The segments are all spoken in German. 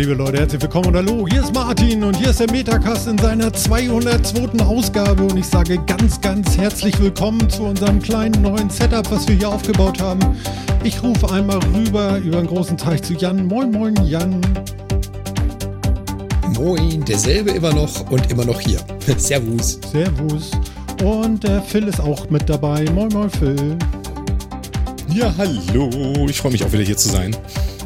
Liebe Leute, herzlich willkommen und hallo. Hier ist Martin und hier ist der Metacast in seiner 202. Ausgabe. Und ich sage ganz, ganz herzlich willkommen zu unserem kleinen neuen Setup, was wir hier aufgebaut haben. Ich rufe einmal rüber über den großen Teich zu Jan. Moin, moin, Jan. Moin, derselbe immer noch und immer noch hier. Servus. Servus. Und der Phil ist auch mit dabei. Moin, moin, Phil. Ja, hallo. Ich freue mich auch wieder hier zu sein.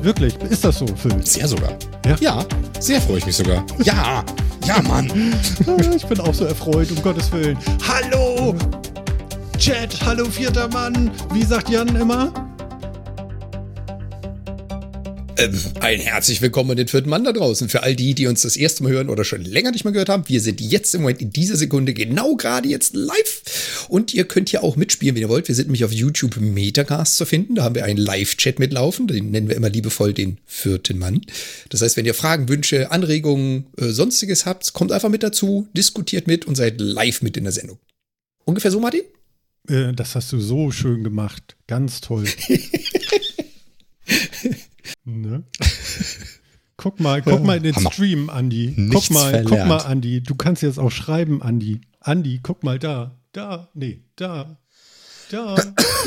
Wirklich? Ist das so, Phil? Sehr sogar. Ja, ja sehr freue ich mich sogar. Ja, ja, Mann. ich bin auch so erfreut, um Gottes Willen. Hallo! Chat, hallo vierter Mann. Wie sagt Jan immer? Ähm, ein herzlich willkommen an den vierten Mann da draußen. Für all die, die uns das erste Mal hören oder schon länger nicht mehr gehört haben, wir sind jetzt im Moment in dieser Sekunde genau gerade jetzt live. Und ihr könnt hier auch mitspielen, wenn ihr wollt. Wir sind nämlich auf YouTube Metacast zu finden. Da haben wir einen Live-Chat mitlaufen. Den nennen wir immer liebevoll den vierten Mann. Das heißt, wenn ihr Fragen, Wünsche, Anregungen, äh, sonstiges habt, kommt einfach mit dazu, diskutiert mit und seid live mit in der Sendung. Ungefähr so, Martin? Äh, das hast du so schön gemacht. Ganz toll. Ne? Guck mal, guck mal in den Hammer. Stream, Andi. Nichts guck mal, verlernt. guck mal, Andi. Du kannst jetzt auch schreiben, Andi. Andi, guck mal da. Da, nee, da. Da.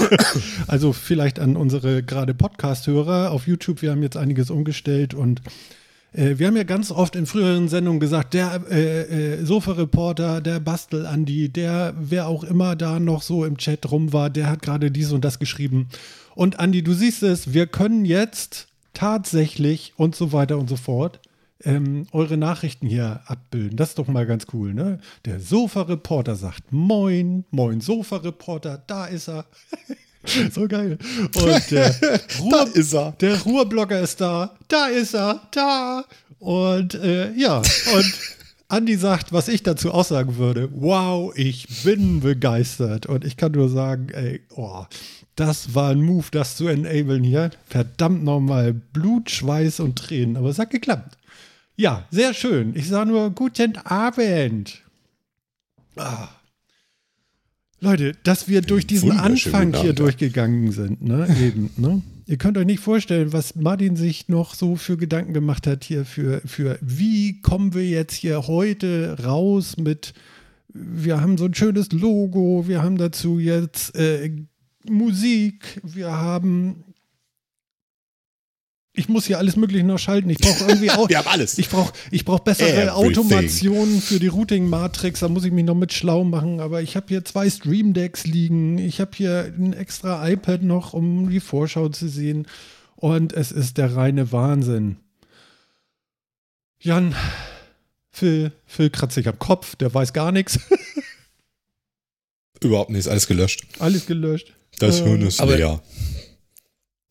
also vielleicht an unsere gerade Podcast-Hörer auf YouTube. Wir haben jetzt einiges umgestellt und äh, wir haben ja ganz oft in früheren Sendungen gesagt, der äh, äh, Sofa-Reporter, der Bastel-Andi, der, wer auch immer da noch so im Chat rum war, der hat gerade dies und das geschrieben. Und Andi, du siehst es, wir können jetzt tatsächlich und so weiter und so fort ähm, eure Nachrichten hier abbilden. Das ist doch mal ganz cool, ne? Der Sofa-Reporter sagt Moin, Moin Sofa-Reporter, da ist er. so geil. Und der, Ruhr, da ist er. Der Ruhrblogger ist da, da ist er, da. Und äh, ja, und Andi sagt, was ich dazu aussagen würde. Wow, ich bin begeistert. Und ich kann nur sagen, ey, oh, das war ein Move, das zu enablen hier. Verdammt nochmal. Blut, Schweiß und Tränen. Aber es hat geklappt. Ja, sehr schön. Ich sage nur guten Abend. Ah. Leute, dass wir durch diesen Anfang hier durchgegangen sind, ne? Eben, ne? Ihr könnt euch nicht vorstellen, was Martin sich noch so für Gedanken gemacht hat hier für, für wie kommen wir jetzt hier heute raus mit, wir haben so ein schönes Logo, wir haben dazu jetzt äh, Musik, wir haben. Ich muss hier alles Mögliche noch schalten. Ich brauche irgendwie auch. wir haben alles. Ich brauche ich brauch bessere Everything. Automationen für die Routing-Matrix. Da muss ich mich noch mit schlau machen. Aber ich habe hier zwei Stream Decks liegen. Ich habe hier ein extra iPad noch, um die Vorschau zu sehen. Und es ist der reine Wahnsinn. Jan, Phil, Phil kratzt sich am Kopf. Der weiß gar nichts. Überhaupt nichts. Alles gelöscht. Alles gelöscht. Das Hirn ist aber, leer.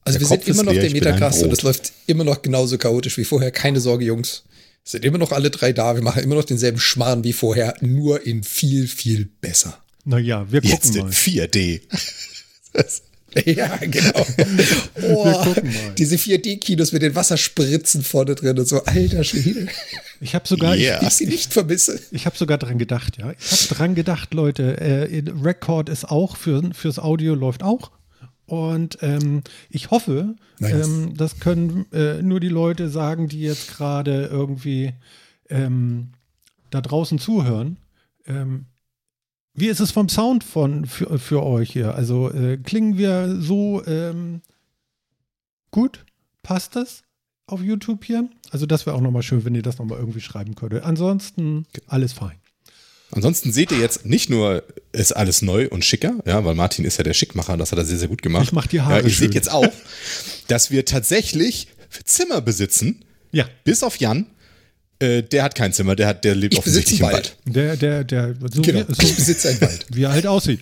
Also der wir Kopf sind immer noch leer, der Metacast und es läuft immer noch genauso chaotisch wie vorher. Keine Sorge, Jungs. Es sind immer noch alle drei da. Wir machen immer noch denselben Schmarrn wie vorher, nur in viel, viel besser. Naja, wir gucken Jetzt mal. in 4D. ja, genau. Oh, diese 4D-Kinos mit den Wasserspritzen vorne drin und so. Alter Schwede. Ich habe sogar, yeah. ich, ich, sie nicht vermisse. Ich habe sogar dran gedacht, ja. Ich habe dran gedacht, Leute. Äh, Record ist auch für, fürs Audio läuft auch. Und ähm, ich hoffe, ähm, das können äh, nur die Leute sagen, die jetzt gerade irgendwie ähm, da draußen zuhören. Wie ist es vom Sound von für, für euch hier? Also äh, klingen wir so ähm, gut? Passt das auf YouTube hier? Also das wäre auch nochmal schön, wenn ihr das nochmal irgendwie schreiben könntet. Ansonsten alles fein. Ansonsten seht ihr jetzt nicht nur, ist alles neu und schicker, ja, weil Martin ist ja der Schickmacher, das hat er sehr, sehr gut gemacht. Ich mach die Haare. Ja, ihr seht jetzt auch, dass wir tatsächlich Zimmer besitzen. Ja. Bis auf Jan. Äh, der hat kein Zimmer, der, hat, der lebt ich offensichtlich im Wald. Der, der, der, so genau. wie, so, ich besitze einen Wald. Wie er halt aussieht.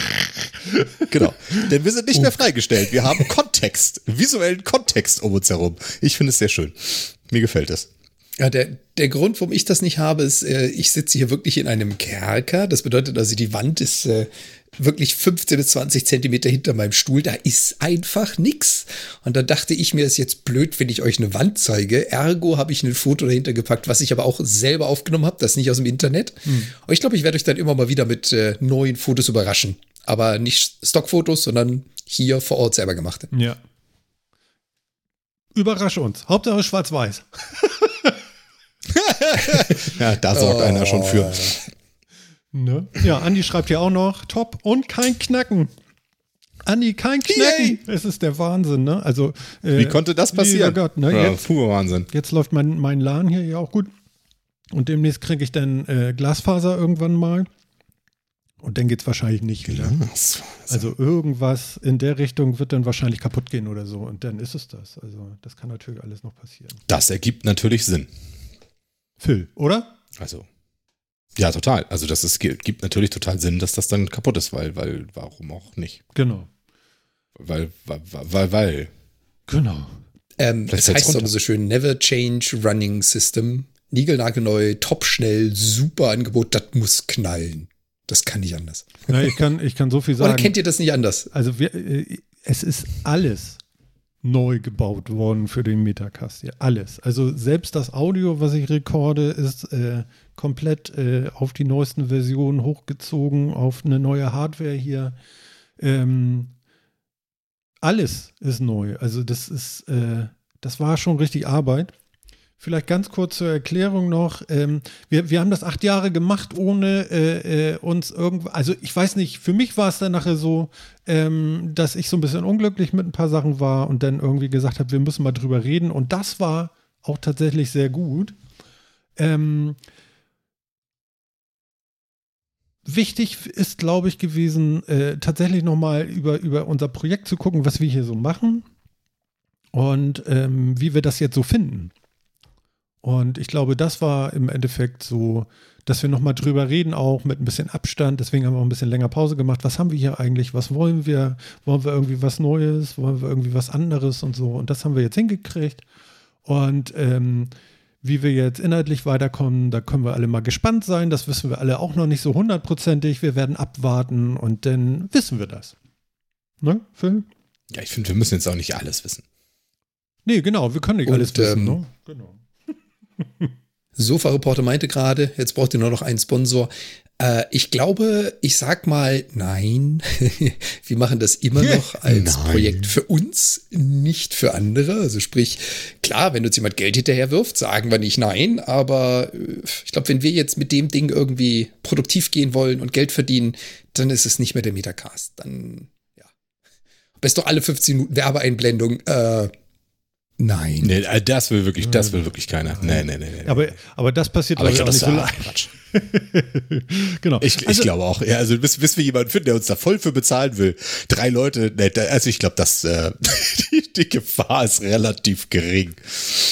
genau. Denn wir sind nicht oh. mehr freigestellt. Wir haben Kontext, visuellen Kontext um uns herum. Ich finde es sehr schön. Mir gefällt es. Ja, der, der Grund, warum ich das nicht habe, ist, äh, ich sitze hier wirklich in einem Kerker. Das bedeutet also, die Wand ist äh, wirklich 15 bis 20 Zentimeter hinter meinem Stuhl. Da ist einfach nichts. Und da dachte ich mir, es ist jetzt blöd, wenn ich euch eine Wand zeige. Ergo habe ich ein Foto dahinter gepackt, was ich aber auch selber aufgenommen habe. Das nicht aus dem Internet. Hm. Und ich glaube, ich werde euch dann immer mal wieder mit äh, neuen Fotos überraschen. Aber nicht Stockfotos, sondern hier vor Ort selber gemachte. Ja. Überrasche uns. Hauptsache schwarz-weiß. ja, da sorgt oh. einer schon für. Ne? Ja, Andi schreibt hier auch noch, top und kein Knacken. Andi, kein Knacken. Es ist der Wahnsinn, ne? Also, äh, Wie konnte das passieren? Gott, ne? Ja, jetzt, Wahnsinn. Jetzt läuft mein, mein LAN hier ja auch gut. Und demnächst kriege ich dann äh, Glasfaser irgendwann mal. Und dann geht es wahrscheinlich nicht wieder. Also irgendwas in der Richtung wird dann wahrscheinlich kaputt gehen oder so. Und dann ist es das. Also das kann natürlich alles noch passieren. Das ergibt natürlich Sinn. Phil, oder? Also ja, total. Also das ist, gibt natürlich total Sinn, dass das dann kaputt ist, weil, weil, warum auch nicht? Genau. Weil, weil, weil, weil. Genau. Ähm, das heißt aber so schön, never change running system. Niegelnagelneu, top schnell, super Angebot, das muss knallen. Das kann nicht anders. Ja, ich kann, ich kann so viel sagen. Oder kennt ihr das nicht anders? Also wir, äh, es ist alles neu gebaut worden für den Metacast hier. Alles. Also selbst das Audio, was ich rekorde, ist äh, komplett äh, auf die neuesten Versionen hochgezogen, auf eine neue Hardware hier. Ähm, alles ist neu. Also das ist, äh, das war schon richtig Arbeit. Vielleicht ganz kurz zur Erklärung noch. Ähm, wir, wir haben das acht Jahre gemacht, ohne äh, äh, uns irgendwo. Also ich weiß nicht, für mich war es dann nachher so, ähm, dass ich so ein bisschen unglücklich mit ein paar Sachen war und dann irgendwie gesagt habe, wir müssen mal drüber reden. Und das war auch tatsächlich sehr gut. Ähm, wichtig ist, glaube ich, gewesen, äh, tatsächlich nochmal über, über unser Projekt zu gucken, was wir hier so machen und ähm, wie wir das jetzt so finden. Und ich glaube, das war im Endeffekt so, dass wir nochmal drüber reden, auch mit ein bisschen Abstand. Deswegen haben wir auch ein bisschen länger Pause gemacht. Was haben wir hier eigentlich? Was wollen wir? Wollen wir irgendwie was Neues? Wollen wir irgendwie was anderes und so? Und das haben wir jetzt hingekriegt. Und ähm, wie wir jetzt inhaltlich weiterkommen, da können wir alle mal gespannt sein. Das wissen wir alle auch noch nicht so hundertprozentig. Wir werden abwarten und dann wissen wir das. Ne, Phil? Ja, ich finde, wir müssen jetzt auch nicht alles wissen. Nee, genau, wir können nicht und, alles wissen. Ähm, ne? Genau. Sofa-Reporter meinte gerade, jetzt braucht ihr nur noch einen Sponsor. Äh, ich glaube, ich sag mal nein. Wir machen das immer noch als nein. Projekt für uns, nicht für andere. Also sprich, klar, wenn uns jemand Geld hinterher wirft, sagen wir nicht nein. Aber äh, ich glaube, wenn wir jetzt mit dem Ding irgendwie produktiv gehen wollen und Geld verdienen, dann ist es nicht mehr der Metacast. Dann, ja. Best doch alle 15 Minuten Werbeeinblendung. Äh, Nein. Nee, äh, das will wirklich, das will wirklich keiner. Nee, nee, nee. nee. Aber, aber das passiert aber ich glaube, das ist so Quatsch. genau. Ich, ich also, glaube auch. Ja, also bis, bis wir jemanden finden, der uns da voll für bezahlen will. Drei Leute, nee, also ich glaube, dass äh, die, die, Gefahr ist relativ gering.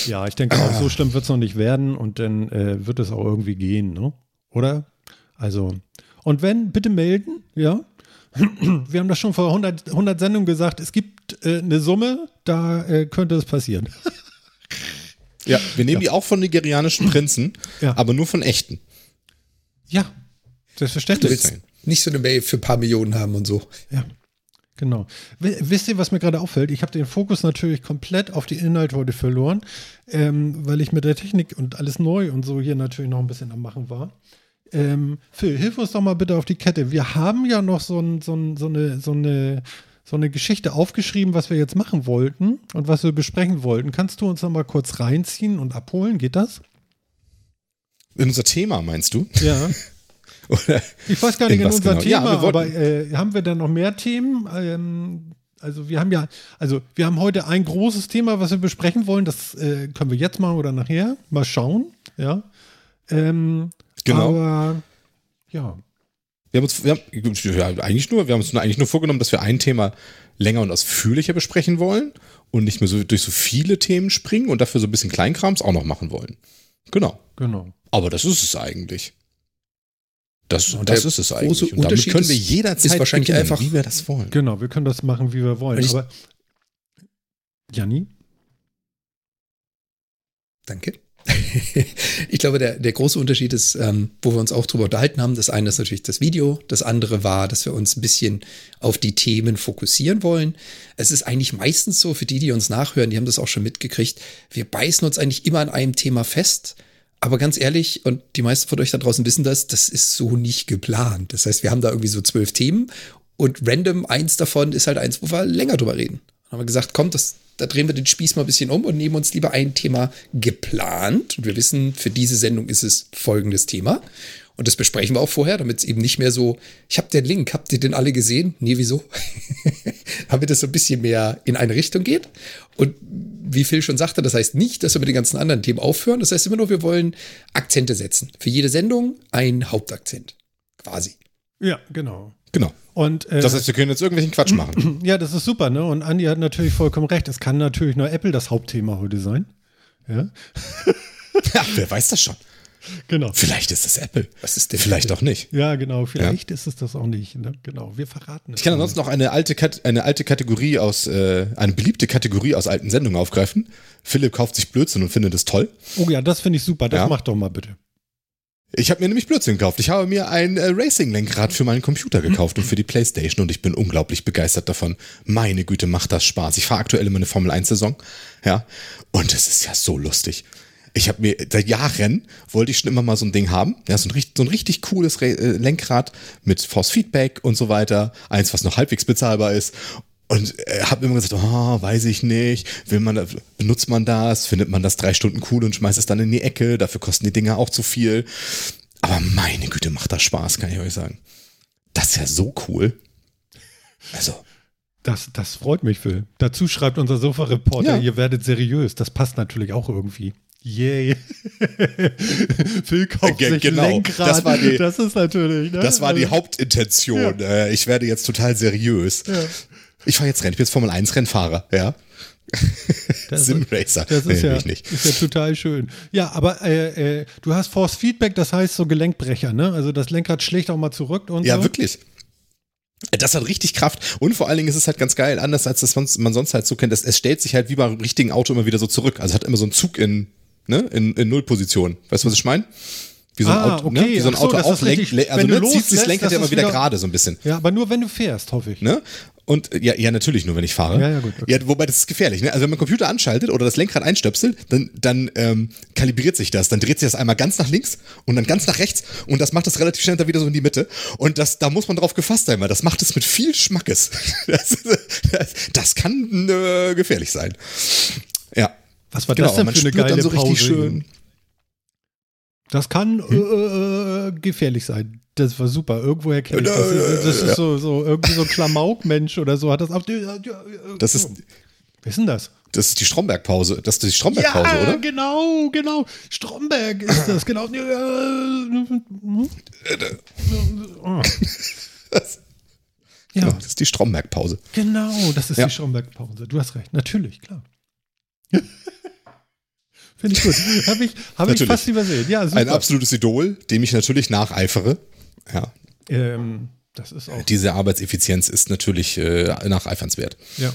Ja, ich denke auch, so schlimm wird es noch nicht werden und dann äh, wird es auch irgendwie gehen, ne? Oder? Also, und wenn, bitte melden, ja. Wir haben das schon vor 100, 100 Sendungen gesagt, es gibt äh, eine Summe, da äh, könnte es passieren. ja, wir nehmen ja. die auch von nigerianischen Prinzen, ja. aber nur von echten. Ja, selbstverständlich. Du nicht so eine Mail für ein paar Millionen haben und so. Ja. Genau. Wisst ihr, was mir gerade auffällt? Ich habe den Fokus natürlich komplett auf die Inhalte heute verloren, ähm, weil ich mit der Technik und alles neu und so hier natürlich noch ein bisschen am Machen war. Ähm, Phil, hilf uns doch mal bitte auf die Kette. Wir haben ja noch so, ein, so, ein, so eine, so eine so eine Geschichte aufgeschrieben, was wir jetzt machen wollten und was wir besprechen wollten. Kannst du uns noch mal kurz reinziehen und abholen? Geht das? In unser Thema, meinst du? Ja. Oder ich weiß gar nicht in, in unser genau? Thema, ja, aber äh, haben wir dann noch mehr Themen? Ähm, also wir haben ja, also wir haben heute ein großes Thema, was wir besprechen wollen. Das äh, können wir jetzt machen oder nachher. Mal schauen. Ja. Ähm, genau. Aber ja. Wir haben uns, wir haben, ja, eigentlich nur, wir haben uns nur, eigentlich nur vorgenommen, dass wir ein Thema länger und ausführlicher besprechen wollen und nicht mehr so durch so viele Themen springen und dafür so ein bisschen Kleinkrams auch noch machen wollen. Genau. Genau. Aber das ist es eigentlich. Das, und das ist es eigentlich. Und damit können wir jederzeit ist wahrscheinlich beginnen, einfach, wie wir das wollen. Genau, wir können das machen, wie wir wollen. Aber Janni? Danke. ich glaube, der, der große Unterschied ist, ähm, wo wir uns auch drüber unterhalten haben. Das eine ist natürlich das Video, das andere war, dass wir uns ein bisschen auf die Themen fokussieren wollen. Es ist eigentlich meistens so, für die, die uns nachhören, die haben das auch schon mitgekriegt, wir beißen uns eigentlich immer an einem Thema fest. Aber ganz ehrlich, und die meisten von euch da draußen wissen das, das ist so nicht geplant. Das heißt, wir haben da irgendwie so zwölf Themen und random eins davon ist halt eins, wo wir länger drüber reden. Dann haben wir gesagt, komm, das, da drehen wir den Spieß mal ein bisschen um und nehmen uns lieber ein Thema geplant. Und wir wissen, für diese Sendung ist es folgendes Thema. Und das besprechen wir auch vorher, damit es eben nicht mehr so, ich habe den Link, habt ihr den alle gesehen? Nee, wieso? damit es so ein bisschen mehr in eine Richtung geht. Und wie Phil schon sagte, das heißt nicht, dass wir mit den ganzen anderen Themen aufhören. Das heißt immer nur, wir wollen Akzente setzen. Für jede Sendung ein Hauptakzent. Quasi. Ja, genau. Genau. Und, äh, das heißt, wir können jetzt irgendwelchen Quatsch machen. Ja, das ist super, ne? Und Andi hat natürlich vollkommen recht. Es kann natürlich nur Apple das Hauptthema heute sein. Ja. ja wer weiß das schon? Genau. Vielleicht ist es Apple. Was ist denn Vielleicht Apple? auch nicht. Ja, genau. Vielleicht ja. ist es das auch nicht. Ne? Genau. Wir verraten es. Ich kann ansonsten noch eine alte, eine alte Kategorie aus, äh, eine beliebte Kategorie aus alten Sendungen aufgreifen. Philipp kauft sich Blödsinn und findet es toll. Oh ja, das finde ich super. Das ja. mach doch mal bitte. Ich habe mir nämlich Blödsinn gekauft. Ich habe mir ein äh, Racing-Lenkrad für meinen Computer gekauft und für die Playstation und ich bin unglaublich begeistert davon. Meine Güte, macht das Spaß. Ich fahre aktuell immer eine Formel-1-Saison. Ja. Und es ist ja so lustig. Ich habe mir seit Jahren wollte ich schon immer mal so ein Ding haben. Ja, so ein, so ein richtig cooles Re äh, Lenkrad mit Force Feedback und so weiter. Eins, was noch halbwegs bezahlbar ist. Und äh, habe immer gesagt, oh, weiß ich nicht, will man, benutzt man das, findet man das drei Stunden cool und schmeißt es dann in die Ecke, dafür kosten die Dinger auch zu viel. Aber meine Güte, macht das Spaß, kann ich euch sagen. Das ist ja so cool. Also. Das, das freut mich, Phil. Dazu schreibt unser Sofa-Reporter, ja. ihr werdet seriös. Das passt natürlich auch irgendwie. Yay. Phil kauft sich genau. Lenkrad. Das, war die, das ist natürlich. Ne? Das war die also, Hauptintention. Ja. Äh, ich werde jetzt total seriös. Ja. Ich fahre jetzt Rennen. Ich bin jetzt Formel 1 Rennfahrer. Ja. Simracer. Das ist, nee, ja, nicht. ist ja total schön. Ja, aber äh, äh, du hast Force Feedback, das heißt so Gelenkbrecher, ne? Also das Lenkrad schlägt auch mal zurück und Ja, so. wirklich. Das hat richtig Kraft und vor allen Dingen ist es halt ganz geil, anders als das man sonst halt so kennt. Es stellt sich halt wie beim richtigen Auto immer wieder so zurück. Also hat immer so einen Zug in ne? in, in Nullposition. Weißt du, was ich meine? Wie so ein ah, Auto, ne? okay. ne? Wie so ein Auto so, auflenkt. Also ne, zieht sich das Lenkrad ja immer wieder, wieder gerade so ein bisschen. Ja, aber nur wenn du fährst, hoffe ich. Ne? Und ja, ja, natürlich nur, wenn ich fahre. Ja, ja, gut. Okay. Ja, wobei das ist gefährlich. Ne? Also wenn man Computer anschaltet oder das Lenkrad einstöpselt, dann, dann ähm, kalibriert sich das. Dann dreht sich das einmal ganz nach links und dann ganz nach rechts und das macht das relativ schnell dann wieder so in die Mitte. Und das, da muss man drauf gefasst sein, weil das macht es mit viel Schmackes. Das, das, das kann äh, gefährlich sein. Ja. Was war genau, das denn für eine geile so Pause? Schön, das kann hm? äh, äh, gefährlich sein. Das war super. Irgendwoher kenne ich das. Das ist so, so irgendwie so ein Klamauk-Mensch oder so. Hat das, das ist. Wer ist denn das? Das ist die Stromberg-Pause. Das ist die Stromberg-Pause, ja, oder? genau, genau. Stromberg ist das, genau. das, ja. Genau, das ist die Stromberg-Pause. Genau, das ist ja. die Stromberg-Pause. Du hast recht. Natürlich, klar. Finde ich gut. Habe ich, hab ich fast übersehen. Ja, super. Ein absolutes Idol, dem ich natürlich nacheifere. Ja. Ähm, das ist auch. Diese Arbeitseffizienz ist natürlich äh, nacheifernswert. Ja.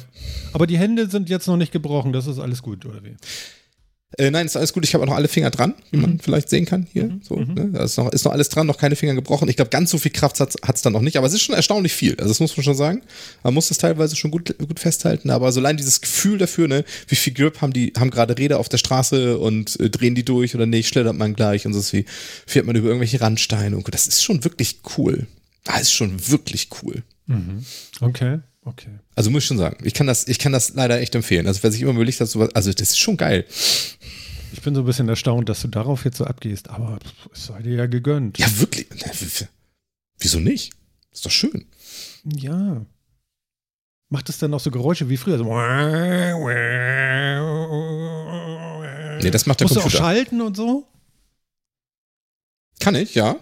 Aber die Hände sind jetzt noch nicht gebrochen. Das ist alles gut, oder wie? Äh, nein, ist alles gut. Ich habe auch noch alle Finger dran, wie mhm. man vielleicht sehen kann hier. Mhm. So, mhm. ne? Da ist noch, ist noch alles dran, noch keine Finger gebrochen. Ich glaube, ganz so viel Kraft hat es dann noch nicht, aber es ist schon erstaunlich viel. Also das muss man schon sagen. Man muss das teilweise schon gut, gut festhalten, aber so allein dieses Gefühl dafür, ne, wie viel Grip haben die, haben gerade Räder auf der Straße und äh, drehen die durch oder nicht, schlittert man gleich und so wie fährt man über irgendwelche Randsteine und das ist schon wirklich cool. Das ist schon wirklich cool. Mhm. Okay. Okay. Also muss ich schon sagen, ich kann das, ich kann das leider echt empfehlen. Also wer sich immer überlegt hat, sowas, also das ist schon geil. Ich bin so ein bisschen erstaunt, dass du darauf jetzt so abgehst, aber es sei dir ja gegönnt. Ja, wirklich. Wieso nicht? Ist doch schön. Ja. Macht es dann auch so Geräusche wie früher? So nee, das macht der Musst Computer. du auch schalten und so? Kann ich, ja.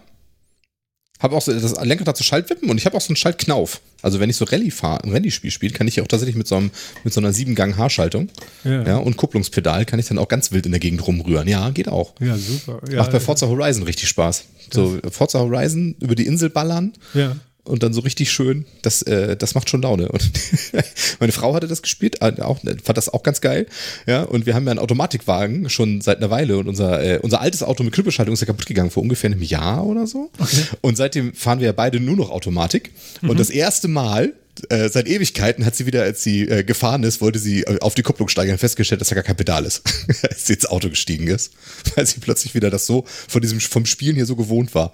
Habe auch so, das Lenkrad dazu Schaltwippen und ich habe auch so einen Schaltknauf. Also wenn ich so Rallye fahre, ein Rallye-Spiel spiele, kann ich ja auch tatsächlich mit so, einem, mit so einer 7-Gang-Haarschaltung ja. ja. und Kupplungspedal kann ich dann auch ganz wild in der Gegend rumrühren. Ja, geht auch. Ja, super. Ja, Macht bei Forza Horizon richtig Spaß. So Forza Horizon über die Insel ballern. Ja und dann so richtig schön, das, äh, das macht schon Laune. Und meine Frau hatte das gespielt, äh, auch, fand das auch ganz geil. Ja, und wir haben ja einen Automatikwagen schon seit einer Weile und unser, äh, unser altes Auto mit Knüppelschaltung ist ja kaputt gegangen vor ungefähr einem Jahr oder so. Okay. Und seitdem fahren wir ja beide nur noch Automatik. Mhm. Und das erste Mal, äh, seit Ewigkeiten hat sie wieder, als sie äh, gefahren ist, wollte sie äh, auf die Kupplung steigen und festgestellt, dass da gar kein Pedal ist, als sie ins Auto gestiegen ist, weil sie plötzlich wieder das so von diesem vom Spielen hier so gewohnt war.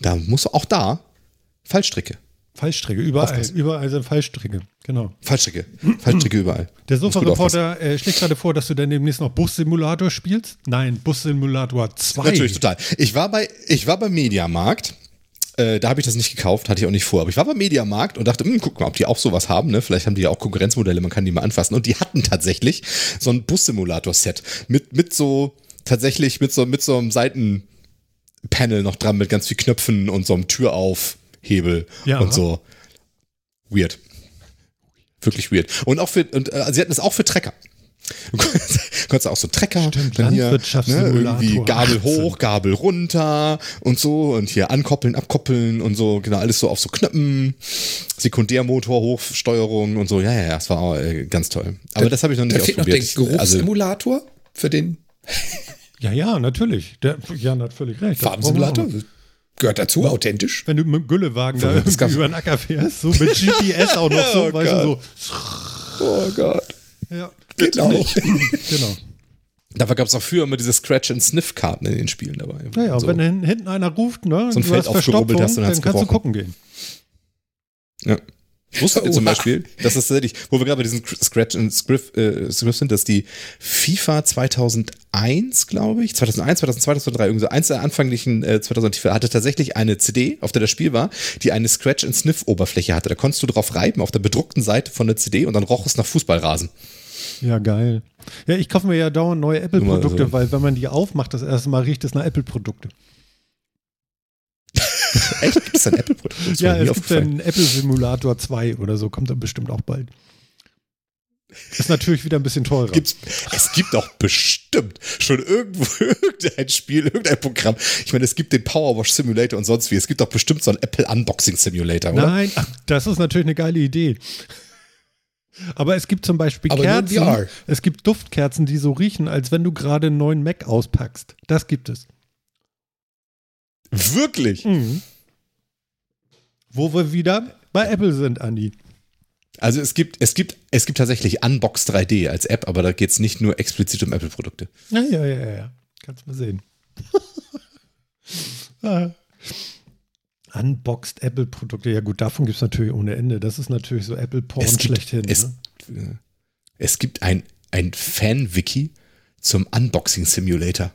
Da muss auch da Fallstricke. Fallstricke, überall, überall sind Fallstricke. Genau. Fallstrecke. Fallstrecke überall. Der Sofa-Reporter äh, schlägt gerade vor, dass du dann demnächst noch Bus-Simulator spielst. Nein, Bus-Simulator 2. Natürlich, total. Ich war bei, ich war beim Mediamarkt. Äh, da habe ich das nicht gekauft, hatte ich auch nicht vor. Aber ich war beim Mediamarkt und dachte, hm, guck mal, ob die auch sowas haben. Ne? Vielleicht haben die ja auch Konkurrenzmodelle, man kann die mal anfassen. Und die hatten tatsächlich so ein Bus-Simulator-Set mit, mit so, tatsächlich mit so, mit so einem Seitenpanel noch dran, mit ganz viel Knöpfen und so einem Türaufhebel ja, und so. Weird. Wirklich weird. Und auch für, und äh, sie hatten es auch für Trecker. Du konntest auch so Trecker, Stimmt, dann hier ne, irgendwie Gabel hoch, Gabel runter und so und hier ankoppeln, abkoppeln und so, genau, alles so auf so Knöpfen, Sekundärmotor, Hochsteuerung und so. Ja, ja, ja, das war auch, äh, ganz toll. Aber da, das habe ich noch nicht da fehlt ausprobiert. Noch der Geruchssimulator also, für den. ja, ja, natürlich. Der, Jan hat völlig recht. Farbensimulator? Gehört dazu, authentisch. Wenn du mit dem Güllewagen da über den Acker fährst, so mit GPS auch noch so, oh weißt du, so. Oh Gott. Ja. Genau. genau. Dafür gab es auch früher immer diese Scratch-and-Sniff-Karten in den Spielen dabei. Naja, so. wenn hinten einer ruft, ne, so ein Feld aufgerubbelt hast, dann, dann kannst du gucken gehen. Ja. Wusstet ihr zum Beispiel, dass das tatsächlich, wo wir gerade bei diesen Scratch and Script, äh, Script sind, dass die FIFA 2001, glaube ich, 2001, 2002, 2003, irgendwie so eins der anfänglichen äh, 2000 FIFA hatte tatsächlich eine CD, auf der das Spiel war, die eine Scratch and Sniff Oberfläche hatte. Da konntest du drauf reiben auf der bedruckten Seite von der CD und dann roch es nach Fußballrasen. Ja, geil. Ja, ich kaufe mir ja dauernd neue Apple-Produkte, so. weil wenn man die aufmacht, das erste Mal riecht es nach Apple-Produkte. Echt? Gibt es ein Apple-Produkt? Ja, es gibt einen Apple Simulator 2 oder so, kommt dann bestimmt auch bald. Ist natürlich wieder ein bisschen teurer. Gibt's, es gibt auch bestimmt schon irgendwo irgendein Spiel, irgendein Programm. Ich meine, es gibt den Powerwash Simulator und sonst wie. Es gibt doch bestimmt so einen Apple Unboxing Simulator, oder? Nein, das ist natürlich eine geile Idee. Aber es gibt zum Beispiel Aber Kerzen. Es gibt Duftkerzen, die so riechen, als wenn du gerade einen neuen Mac auspackst. Das gibt es. Wirklich? Mhm. Wo wir wieder bei Apple sind, Andi. Also es gibt, es gibt, es gibt tatsächlich Unbox 3D als App, aber da geht es nicht nur explizit um Apple-Produkte. Ja, ja, ja, ja. Kannst mal sehen. ah. Unboxed Apple-Produkte. Ja, gut, davon gibt es natürlich ohne Ende. Das ist natürlich so Apple-Porn schlechthin. Es, ne? es gibt ein, ein Fan-Wiki zum Unboxing Simulator.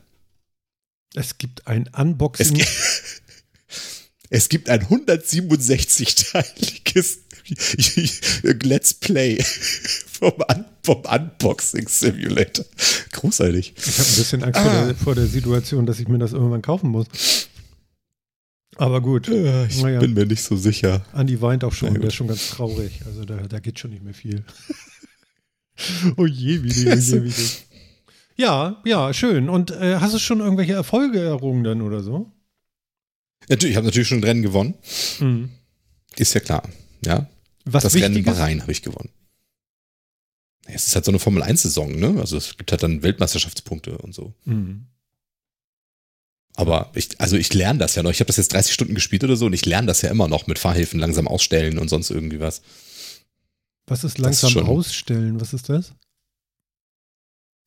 Es gibt ein Unboxing. Es, es gibt ein 167-teiliges Let's Play vom, Un vom, Unboxing Simulator. Großartig. Ich habe ein bisschen Angst ah. vor, der, vor, der, Situation, dass ich mir das irgendwann kaufen muss. Aber gut. Ich naja. bin mir nicht so sicher. Andi weint auch schon, der ist schon ganz traurig. Also da, da geht schon nicht mehr viel. oh je, wie die, oh je, wie die. Ja, ja, schön. Und äh, hast du schon irgendwelche Erfolge errungen dann oder so? Natürlich, ich habe natürlich schon ein Rennen gewonnen. Mhm. Ist ja klar. Ja. Was das Rennen in Bahrain habe ich gewonnen. Es ist halt so eine Formel 1-Saison, ne? Also es gibt halt dann Weltmeisterschaftspunkte und so. Mhm. Aber ich, also ich lerne das ja noch. Ich habe das jetzt 30 Stunden gespielt oder so und ich lerne das ja immer noch mit Fahrhilfen langsam ausstellen und sonst irgendwie was. Was ist langsam ist ausstellen? Was ist das?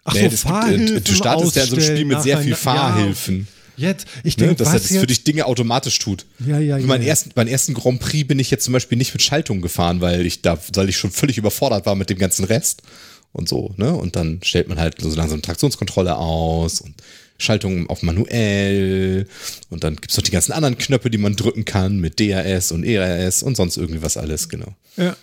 Ach nee, so, Fahrhilfen gibt, du startest ja so ein Spiel mit sehr viel Fahrhilfen. Ja. Jetzt, ich denke, ne, dass er das für dich Dinge automatisch tut. Ja, ja, ja. Mein ersten, meinen ersten Grand Prix bin ich jetzt zum Beispiel nicht mit Schaltung gefahren, weil ich da, weil ich schon völlig überfordert war mit dem ganzen Rest und so, ne? Und dann stellt man halt so langsam Traktionskontrolle aus und Schaltung auf manuell und dann gibt es noch die ganzen anderen Knöpfe, die man drücken kann mit DRS und ERS und sonst irgendwie was alles, genau. Ja.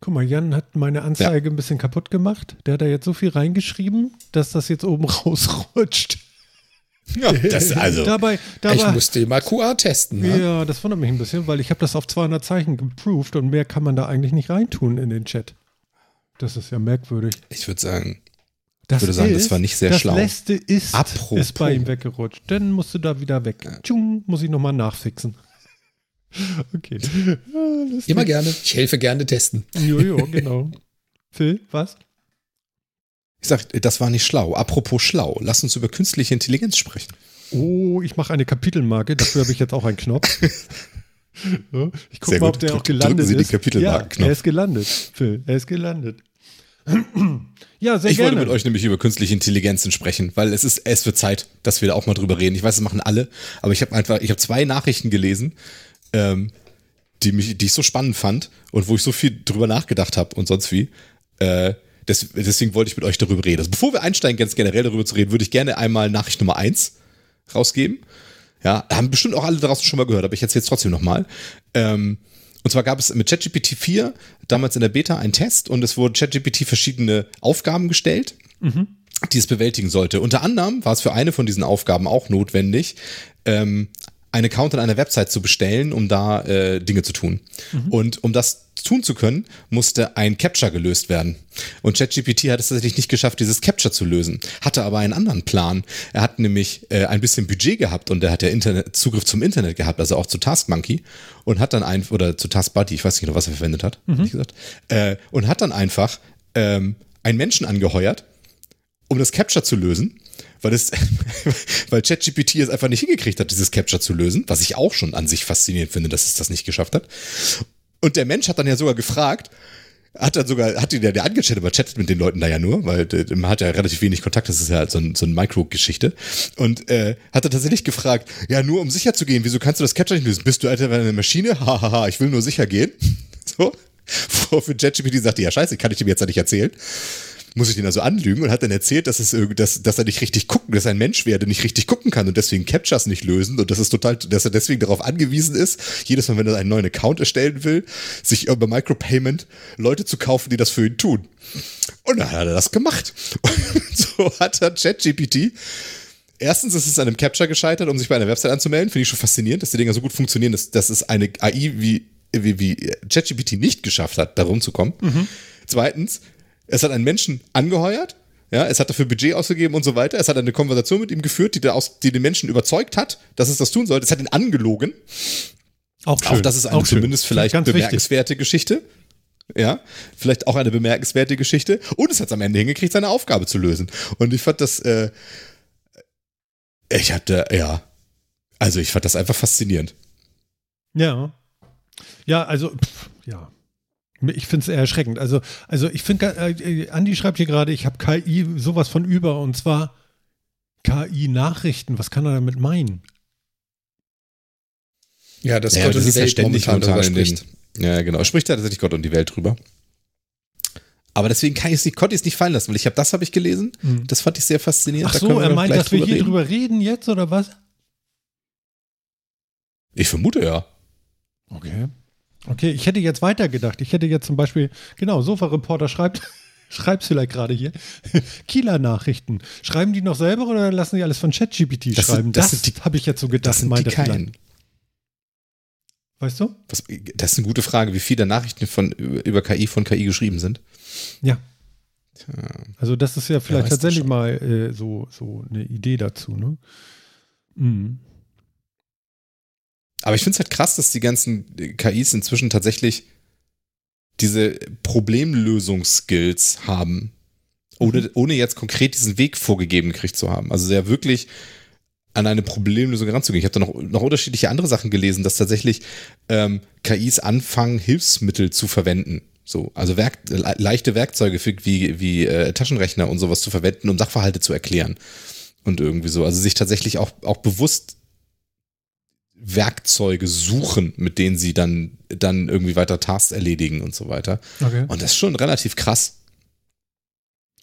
Guck mal, Jan hat meine Anzeige ja. ein bisschen kaputt gemacht. Der hat da jetzt so viel reingeschrieben, dass das jetzt oben rausrutscht. Ja, das also. dabei, dabei, ich musste mal QR testen. Ne? Ja, das wundert mich ein bisschen, weil ich habe das auf 200 Zeichen geproved und mehr kann man da eigentlich nicht reintun in den Chat. Das ist ja merkwürdig. Ich würde sagen, das würde sagen, ist, das war nicht sehr das schlau. Das letzte ist, ist bei ihm weggerutscht. Dann musst du da wieder weg. Ja. Tschung, muss ich nochmal nachfixen. Okay. Ah, Immer gerne. Ich helfe gerne testen. Jojo, genau. Phil, was? Ich sag, das war nicht schlau. Apropos schlau, lass uns über künstliche Intelligenz sprechen. Oh, ich mache eine Kapitelmarke. Dafür habe ich jetzt auch einen Knopf. ich gucke mal, ob der auch gelandet ist. die. Ja, er ist gelandet, Phil. Er ist gelandet. Ja, sehr ich gerne. wollte mit euch nämlich über künstliche Intelligenzen sprechen, weil es ist, es wird Zeit, dass wir da auch mal drüber reden. Ich weiß, es machen alle, aber ich habe einfach, ich habe zwei Nachrichten gelesen, ähm, die, mich, die ich so spannend fand und wo ich so viel drüber nachgedacht habe und sonst wie. Äh, des, deswegen wollte ich mit euch darüber reden. Also bevor wir einsteigen, ganz generell darüber zu reden, würde ich gerne einmal Nachricht Nummer eins rausgeben. Ja, haben bestimmt auch alle draußen schon mal gehört, aber ich erzähle es trotzdem nochmal. Ähm, und zwar gab es mit ChatGPT 4 damals in der Beta einen Test und es wurden ChatGPT verschiedene Aufgaben gestellt. Mhm die es bewältigen sollte. Unter anderem war es für eine von diesen Aufgaben auch notwendig, ähm, einen Account an einer Website zu bestellen, um da äh, Dinge zu tun. Mhm. Und um das tun zu können, musste ein Capture gelöst werden. Und ChatGPT hat es tatsächlich nicht geschafft, dieses Capture zu lösen, hatte aber einen anderen Plan. Er hat nämlich äh, ein bisschen Budget gehabt und er hat ja Internet, Zugriff zum Internet gehabt, also auch zu Taskmonkey und hat dann ein oder zu TaskBuddy, ich weiß nicht genau, was er verwendet hat, mhm. gesagt, äh, und hat dann einfach ähm, einen Menschen angeheuert, um das Capture zu lösen, weil es, weil ChatGPT es einfach nicht hingekriegt hat, dieses Capture zu lösen, was ich auch schon an sich faszinierend finde, dass es das nicht geschafft hat. Und der Mensch hat dann ja sogar gefragt, hat dann sogar, hat ihn ja der angechattet, aber chattet mit den Leuten da ja nur, weil man hat ja relativ wenig Kontakt, das ist ja so, ein, so eine Mikro-Geschichte. Und äh, hat er tatsächlich gefragt, ja, nur um sicher zu gehen, wieso kannst du das Capture nicht lösen? Bist du Alter eine Maschine? Hahaha, ich will nur sicher gehen. So. Für ChatGPT sagte, ja scheiße, kann ich dem jetzt ja nicht erzählen muss ich den also anlügen und hat dann erzählt, dass es dass, dass er nicht richtig gucken, dass er ein Mensch werde, nicht richtig gucken kann und deswegen Captures nicht lösen und das ist total, dass er deswegen darauf angewiesen ist, jedes Mal, wenn er einen neuen Account erstellen will, sich über Micropayment Leute zu kaufen, die das für ihn tun. Und dann hat er das gemacht. Und so hat er ChatGPT Erstens ist es an einem Capture gescheitert, um sich bei einer Website anzumelden. Finde ich schon faszinierend, dass die Dinger so gut funktionieren, dass, dass es eine AI wie, wie, wie ChatGPT nicht geschafft hat, da rumzukommen. Mhm. Zweitens, es hat einen Menschen angeheuert, ja, es hat dafür Budget ausgegeben und so weiter. Es hat eine Konversation mit ihm geführt, die, aus, die den Menschen überzeugt hat, dass es das tun sollte. Es hat ihn angelogen. Auch schön. Auch das ist eine auch zumindest schön. vielleicht bemerkenswerte wichtig. Geschichte. Ja, vielleicht auch eine bemerkenswerte Geschichte. Und es hat es am Ende hingekriegt, seine Aufgabe zu lösen. Und ich fand das, äh, ich hatte, ja, also ich fand das einfach faszinierend. Ja. Ja, also, pff, ja. Ich finde es eher erschreckend. Also, also ich finde, äh, Andi schreibt hier gerade, ich habe KI sowas von über und zwar KI-Nachrichten. Was kann er damit meinen? Ja, das ja, Gott das und die Welt ständig momentan spricht. Den, ja, genau. Spricht ja tatsächlich Gott und die Welt drüber. Aber deswegen kann ich es nicht, konnte ich es nicht fallen lassen, weil ich habe das habe ich gelesen. Mhm. Das fand ich sehr faszinierend. Ach so, er meint, dass wir hier reden. drüber reden jetzt oder was? Ich vermute ja. Okay. Okay, ich hätte jetzt weitergedacht. Ich hätte jetzt zum Beispiel, genau, Sofa-Reporter schreibt, schreibst vielleicht gerade hier, Kieler Nachrichten. Schreiben die noch selber oder lassen die alles von ChatGPT schreiben? das, das habe ich jetzt so gedacht. Das sind die keinen. Weißt du? Was, das ist eine gute Frage, wie viele Nachrichten von, über KI von KI geschrieben sind. Ja. Tja. Also das ist ja vielleicht tatsächlich mal äh, so, so eine Idee dazu, ne? Mhm. Aber ich finde es halt krass, dass die ganzen KIs inzwischen tatsächlich diese Problemlösungsskills haben, ohne, mhm. ohne jetzt konkret diesen Weg vorgegeben gekriegt zu haben. Also sehr wirklich an eine Problemlösung ranzugehen. Ich habe da noch, noch unterschiedliche andere Sachen gelesen, dass tatsächlich ähm, KIs anfangen, Hilfsmittel zu verwenden. So, also Werk, leichte Werkzeuge für, wie, wie äh, Taschenrechner und sowas zu verwenden, um Sachverhalte zu erklären. Und irgendwie so. Also sich tatsächlich auch, auch bewusst Werkzeuge suchen, mit denen sie dann, dann irgendwie weiter Tasks erledigen und so weiter. Okay. Und das ist schon relativ krass.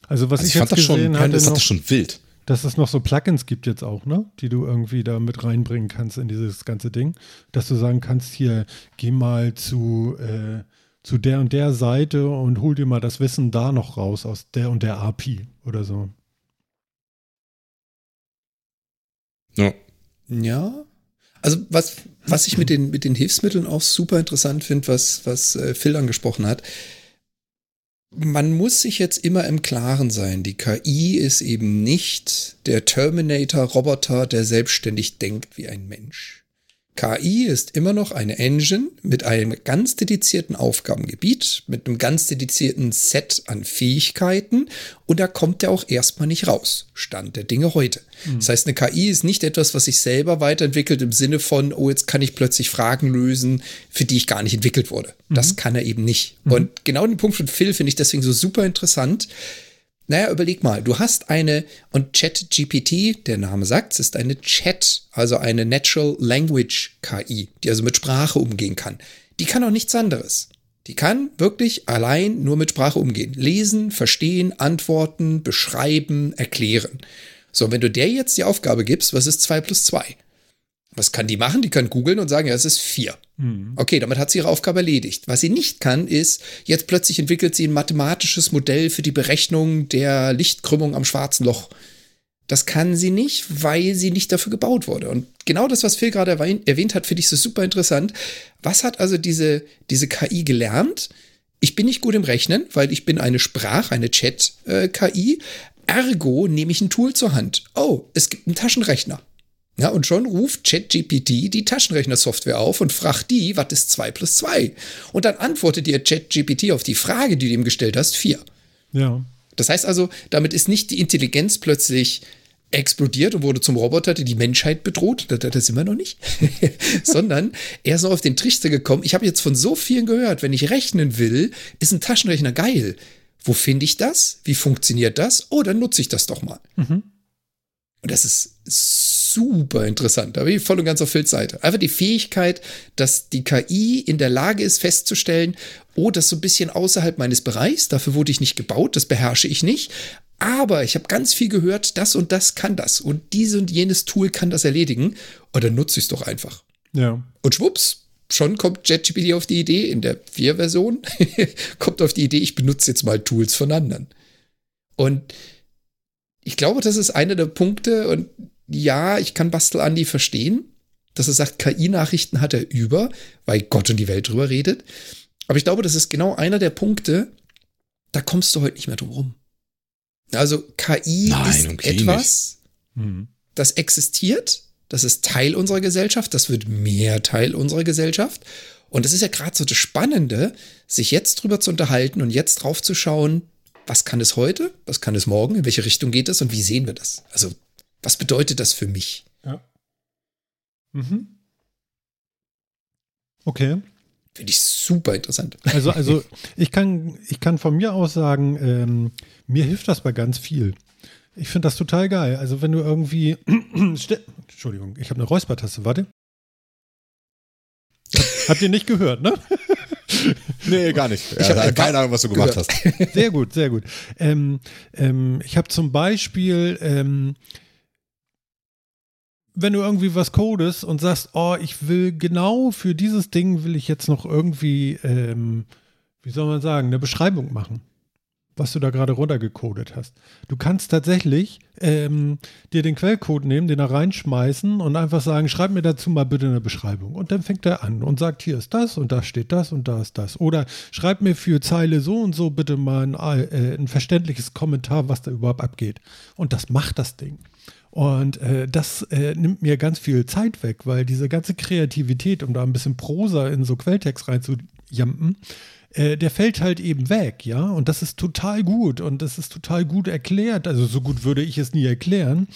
Also was also ich, ich fand das schon, hatte, das, noch, das schon wild. Dass es noch so Plugins gibt jetzt auch, ne? Die du irgendwie da mit reinbringen kannst in dieses ganze Ding. Dass du sagen kannst, hier, geh mal zu, äh, zu der und der Seite und hol dir mal das Wissen da noch raus aus der und der API oder so. Ja. Ja, also was, was ich mit den, mit den Hilfsmitteln auch super interessant finde, was, was äh, Phil angesprochen hat, man muss sich jetzt immer im Klaren sein, die KI ist eben nicht der Terminator-Roboter, der selbstständig denkt wie ein Mensch. KI ist immer noch eine Engine mit einem ganz dedizierten Aufgabengebiet, mit einem ganz dedizierten Set an Fähigkeiten und da kommt er auch erstmal nicht raus. Stand der Dinge heute. Mhm. Das heißt, eine KI ist nicht etwas, was sich selber weiterentwickelt im Sinne von, oh, jetzt kann ich plötzlich Fragen lösen, für die ich gar nicht entwickelt wurde. Mhm. Das kann er eben nicht. Mhm. Und genau den Punkt von Phil finde ich deswegen so super interessant Naja, überleg mal, du hast eine, und ChatGPT, der Name sagt, es ist eine Chat, also eine Natural Language KI, die also mit Sprache umgehen kann. Die kann auch nichts anderes. Die kann wirklich allein nur mit Sprache umgehen. Lesen, verstehen, antworten, beschreiben, erklären. So, wenn du der jetzt die Aufgabe gibst, was ist 2 plus 2? Was kann die machen? Die kann googeln und sagen, ja, es ist 4. Mhm. Okay, damit hat sie ihre Aufgabe erledigt. Was sie nicht kann, ist, jetzt plötzlich entwickelt sie ein mathematisches Modell für die Berechnung der Lichtkrümmung am schwarzen Loch. Das kann sie nicht, weil sie nicht dafür gebaut wurde. Und genau das, was Phil gerade erwähnt hat, finde ich so super interessant. Was hat also diese, diese KI gelernt? Ich bin nicht gut im Rechnen, weil ich bin eine Sprach-, eine Chat-KI. Ergo nehme ich ein Tool zur Hand. Oh, es gibt einen Taschenrechner. Ja, und schon ruft ChatGPT die Taschenrechnersoftware auf und fragt die, was ist 2 plus 2? Und dann antwortet dir ChatGPT auf die Frage, die du ihm gestellt hast, 4. Ja. Das heißt also, damit ist nicht die Intelligenz plötzlich explodiert und wurde zum Roboter, der die Menschheit bedroht. Das, das sind wir noch nicht. Sondern er ist noch auf den Trichter gekommen. Ich habe jetzt von so vielen gehört, wenn ich rechnen will, ist ein Taschenrechner geil. Wo finde ich das? Wie funktioniert das? Oh, dann nutze ich das doch mal. Mhm. Und das ist super interessant. Da bin ich voll und ganz auf Phils Seite. Einfach die Fähigkeit, dass die KI in der Lage ist, festzustellen, oh, das ist so ein bisschen außerhalb meines Bereichs, dafür wurde ich nicht gebaut, das beherrsche ich nicht. Aber ich habe ganz viel gehört, das und das kann das. Und dieses und jenes Tool kann das erledigen. Und dann nutze ich es doch einfach. Ja. Und schwupps, schon kommt JetGPT auf die Idee, in der 4-Version, kommt auf die Idee, ich benutze jetzt mal Tools von anderen. Und ich glaube, das ist einer der Punkte, und ja, ich kann Bastel Andy verstehen, dass er sagt, KI-Nachrichten hat er über, weil Gott und die Welt drüber redet. Aber ich glaube, das ist genau einer der Punkte, da kommst du heute nicht mehr drum rum. Also KI Nein, ist okay etwas, hm. das existiert, das ist Teil unserer Gesellschaft, das wird mehr Teil unserer Gesellschaft. Und das ist ja gerade so das Spannende, sich jetzt drüber zu unterhalten und jetzt drauf zu schauen, was kann es heute, was kann es morgen, in welche Richtung geht es und wie sehen wir das? Also was bedeutet das für mich? Ja. Mhm. Okay. Finde ich super interessant. Also, also ich kann, ich kann von mir aus sagen, ähm, mir hilft das bei ganz viel. Ich finde das total geil. Also wenn du irgendwie, Entschuldigung, ich habe eine Räuspertaste, warte. Habt ihr nicht gehört, ne? nee, gar nicht. Ich habe keine Ahnung, was du gemacht gehört. hast. Sehr gut, sehr gut. Ähm, ähm, ich habe zum Beispiel ähm, wenn du irgendwie was codest und sagst, oh, ich will genau für dieses Ding will ich jetzt noch irgendwie, ähm, wie soll man sagen, eine Beschreibung machen, was du da gerade runtergecodet hast. Du kannst tatsächlich ähm, dir den Quellcode nehmen, den da reinschmeißen und einfach sagen, schreib mir dazu mal bitte eine Beschreibung. Und dann fängt er an und sagt, hier ist das und da steht das und da ist das. Oder schreib mir für Zeile so und so bitte mal ein, äh, ein verständliches Kommentar, was da überhaupt abgeht. Und das macht das Ding. Und äh, das äh, nimmt mir ganz viel Zeit weg, weil diese ganze Kreativität, um da ein bisschen Prosa in so Quelltext reinzujampen, äh, der fällt halt eben weg, ja. Und das ist total gut und das ist total gut erklärt. Also so gut würde ich es nie erklären.